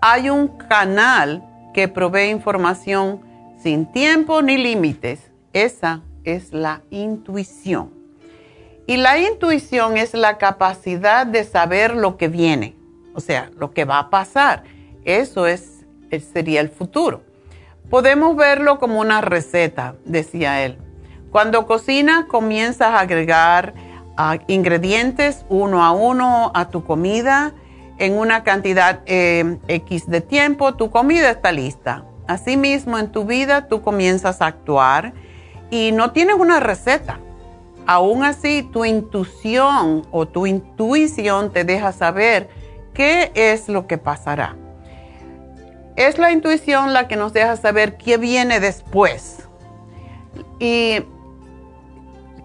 S4: hay un canal que provee información sin tiempo ni límites. Esa es la intuición. Y la intuición es la capacidad de saber lo que viene, o sea, lo que va a pasar. Eso es, sería el futuro. Podemos verlo como una receta, decía él. Cuando cocinas, comienzas a agregar ah, ingredientes uno a uno a tu comida en una cantidad eh, X de tiempo, tu comida está lista. Asimismo, en tu vida tú comienzas a actuar y no tienes una receta. Aún así, tu intuición o tu intuición te deja saber qué es lo que pasará. Es la intuición la que nos deja saber qué viene después. Y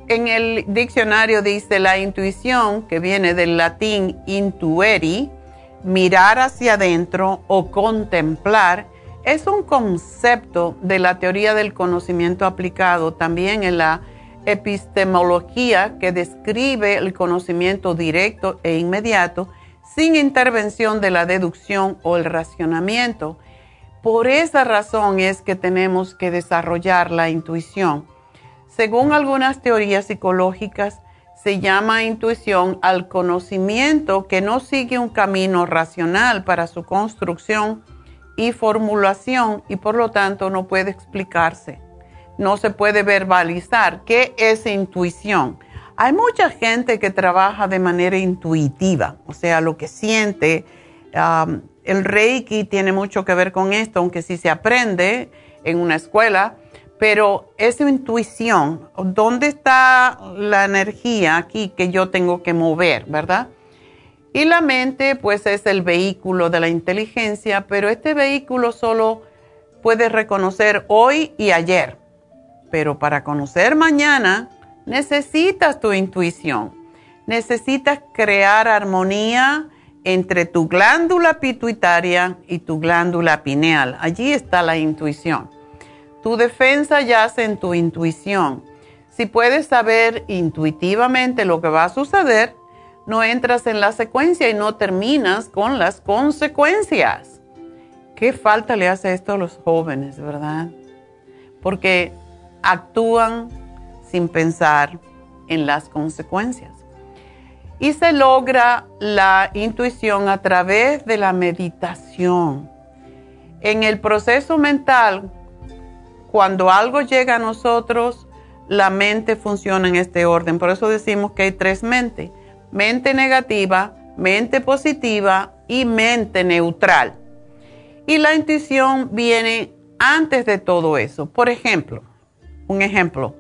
S4: en el diccionario dice la intuición, que viene del latín intueri, mirar hacia adentro o contemplar, es un concepto de la teoría del conocimiento aplicado también en la epistemología que describe el conocimiento directo e inmediato sin intervención de la deducción o el racionamiento. Por esa razón es que tenemos que desarrollar la intuición. Según algunas teorías psicológicas, se llama intuición al conocimiento que no sigue un camino racional para su construcción y formulación y por lo tanto no puede explicarse, no se puede verbalizar. ¿Qué es intuición? Hay mucha gente que trabaja de manera intuitiva, o sea, lo que siente. el Reiki tiene mucho que ver con esto, aunque sí se aprende en una escuela pero esa intuición, ¿dónde está la energía aquí que yo tengo que mover, verdad? Y la mente, pues es el vehículo de la inteligencia, pero este vehículo solo puede reconocer hoy y ayer. Pero para conocer mañana, necesitas tu intuición. Necesitas crear armonía entre tu glándula pituitaria y tu glándula pineal. Allí está la intuición. Tu defensa yace en tu intuición. Si puedes saber intuitivamente lo que va a suceder, no entras en la secuencia y no terminas con las consecuencias. ¿Qué falta le hace esto a los jóvenes, verdad? Porque actúan sin pensar en las consecuencias. Y se logra la intuición a través de la meditación. En el proceso mental, cuando algo llega a nosotros, la mente funciona en este orden. Por eso decimos que hay tres mentes. Mente negativa, mente positiva y mente neutral. Y la intuición viene antes de todo eso. Por ejemplo, un ejemplo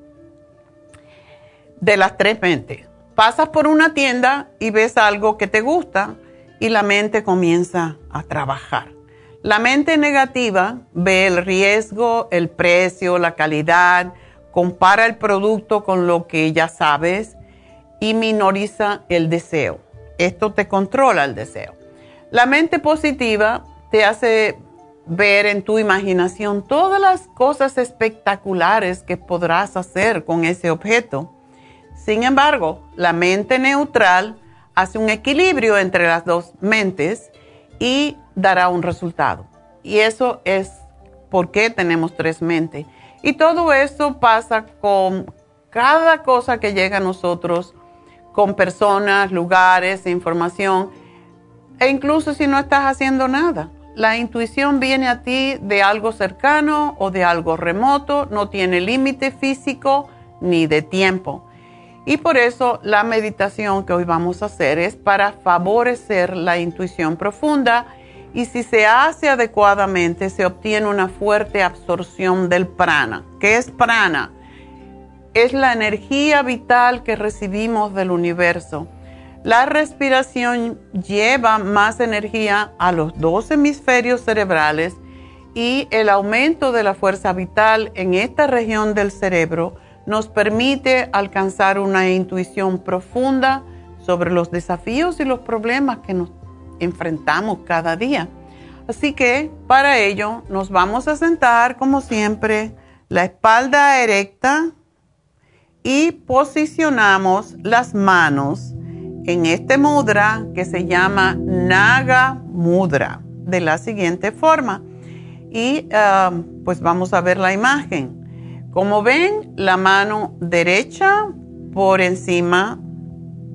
S4: de las tres mentes. Pasas por una tienda y ves algo que te gusta y la mente comienza a trabajar. La mente negativa ve el riesgo, el precio, la calidad, compara el producto con lo que ya sabes y minoriza el deseo. Esto te controla el deseo. La mente positiva te hace ver en tu imaginación todas las cosas espectaculares que podrás hacer con ese objeto. Sin embargo, la mente neutral hace un equilibrio entre las dos mentes y dará un resultado. Y eso es por qué tenemos tres mentes. Y todo eso pasa con cada cosa que llega a nosotros, con personas, lugares, información, e incluso si no estás haciendo nada. La intuición viene a ti de algo cercano o de algo remoto, no tiene límite físico ni de tiempo. Y por eso la meditación que hoy vamos a hacer es para favorecer la intuición profunda y si se hace adecuadamente se obtiene una fuerte absorción del prana. ¿Qué es prana? Es la energía vital que recibimos del universo. La respiración lleva más energía a los dos hemisferios cerebrales y el aumento de la fuerza vital en esta región del cerebro nos permite alcanzar una intuición profunda sobre los desafíos y los problemas que nos enfrentamos cada día. Así que para ello nos vamos a sentar como siempre, la espalda erecta y posicionamos las manos en este mudra que se llama Naga Mudra de la siguiente forma. Y ah, pues vamos a ver la imagen. Como ven, la mano derecha por encima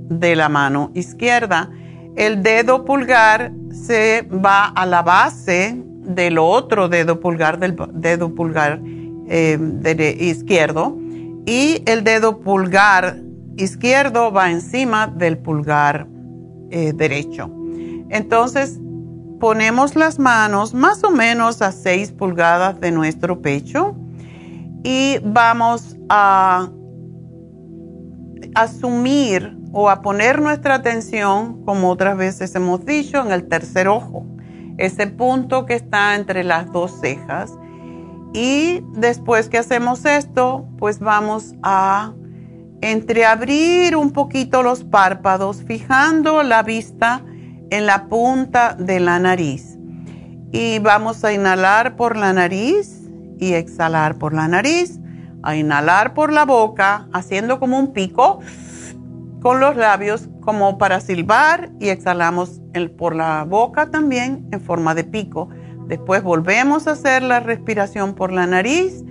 S4: de la mano izquierda. El dedo pulgar se va a la base del otro dedo pulgar, del dedo pulgar eh, izquierdo y el dedo pulgar izquierdo va encima del pulgar eh, derecho. Entonces, ponemos las manos más o menos a 6 pulgadas de nuestro pecho y vamos a asumir o a poner nuestra atención, como otras veces hemos dicho, en el tercer ojo, ese punto que está entre las dos cejas y después que hacemos esto, pues vamos a entreabrir un poquito los párpados, fijando la vista en la punta de la nariz. Y vamos a inhalar por la nariz y exhalar por la nariz. A inhalar por la boca, haciendo como un pico con los labios, como para silbar, y exhalamos por la boca también en forma de pico. Después volvemos a hacer la respiración por la nariz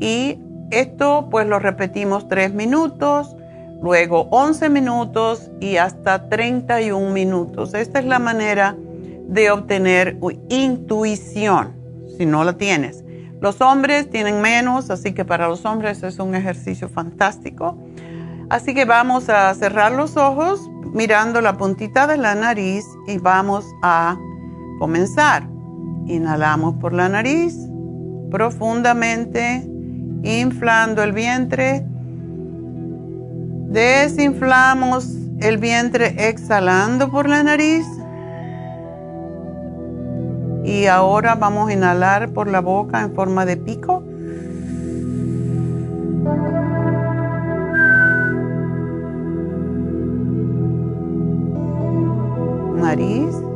S4: y esto pues lo repetimos 3 minutos, luego 11 minutos y hasta 31 minutos. Esta es la manera de obtener intuición, si no la tienes. Los hombres tienen menos, así que para los hombres es un ejercicio fantástico. Así que vamos a cerrar los ojos mirando la puntita de la nariz y vamos a comenzar. Inhalamos por la nariz profundamente, inflando el vientre. Desinflamos el vientre exhalando por la nariz. Y ahora vamos a inhalar por la boca en forma de pico. Nariz.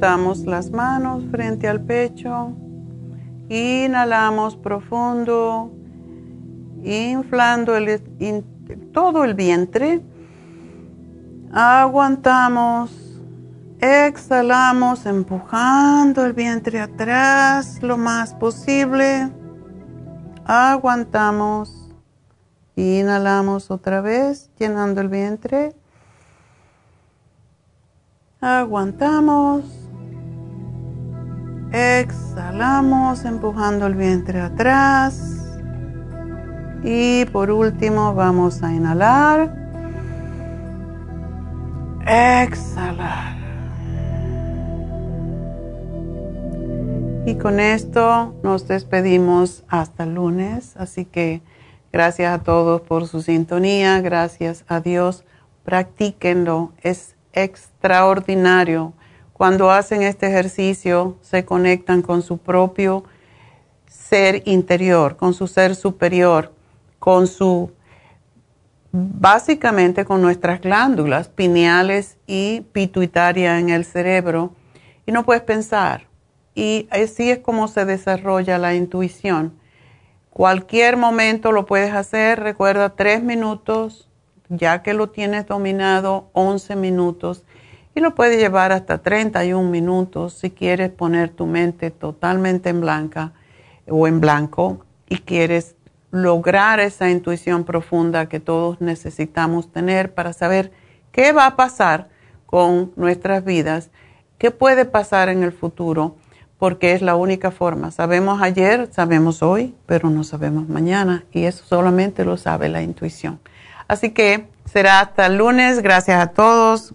S4: Juntamos las manos frente al pecho, inhalamos profundo, inflando todo el vientre, aguantamos, exhalamos empujando el vientre atrás lo más posible, aguantamos, inhalamos otra vez llenando el vientre, Aguantamos. Exhalamos empujando el vientre atrás. Y por último vamos a inhalar. Exhalar. Y con esto nos despedimos hasta el lunes. Así que gracias a todos por su sintonía. Gracias a Dios. Practíquenlo. Es extraordinario. Cuando hacen este ejercicio se conectan con su propio ser interior, con su ser superior, con su, básicamente con nuestras glándulas pineales y pituitaria en el cerebro. Y no puedes pensar. Y así es como se desarrolla la intuición. Cualquier momento lo puedes hacer, recuerda tres minutos, ya que lo tienes dominado 11 minutos y lo puedes llevar hasta 31 minutos si quieres poner tu mente totalmente en blanca o en blanco y quieres lograr esa intuición profunda que todos necesitamos tener para saber qué va a pasar con nuestras vidas, qué puede pasar en el futuro, porque es la única forma. Sabemos ayer, sabemos hoy, pero no sabemos mañana y eso solamente lo sabe la intuición. Así que será hasta el lunes. Gracias a todos.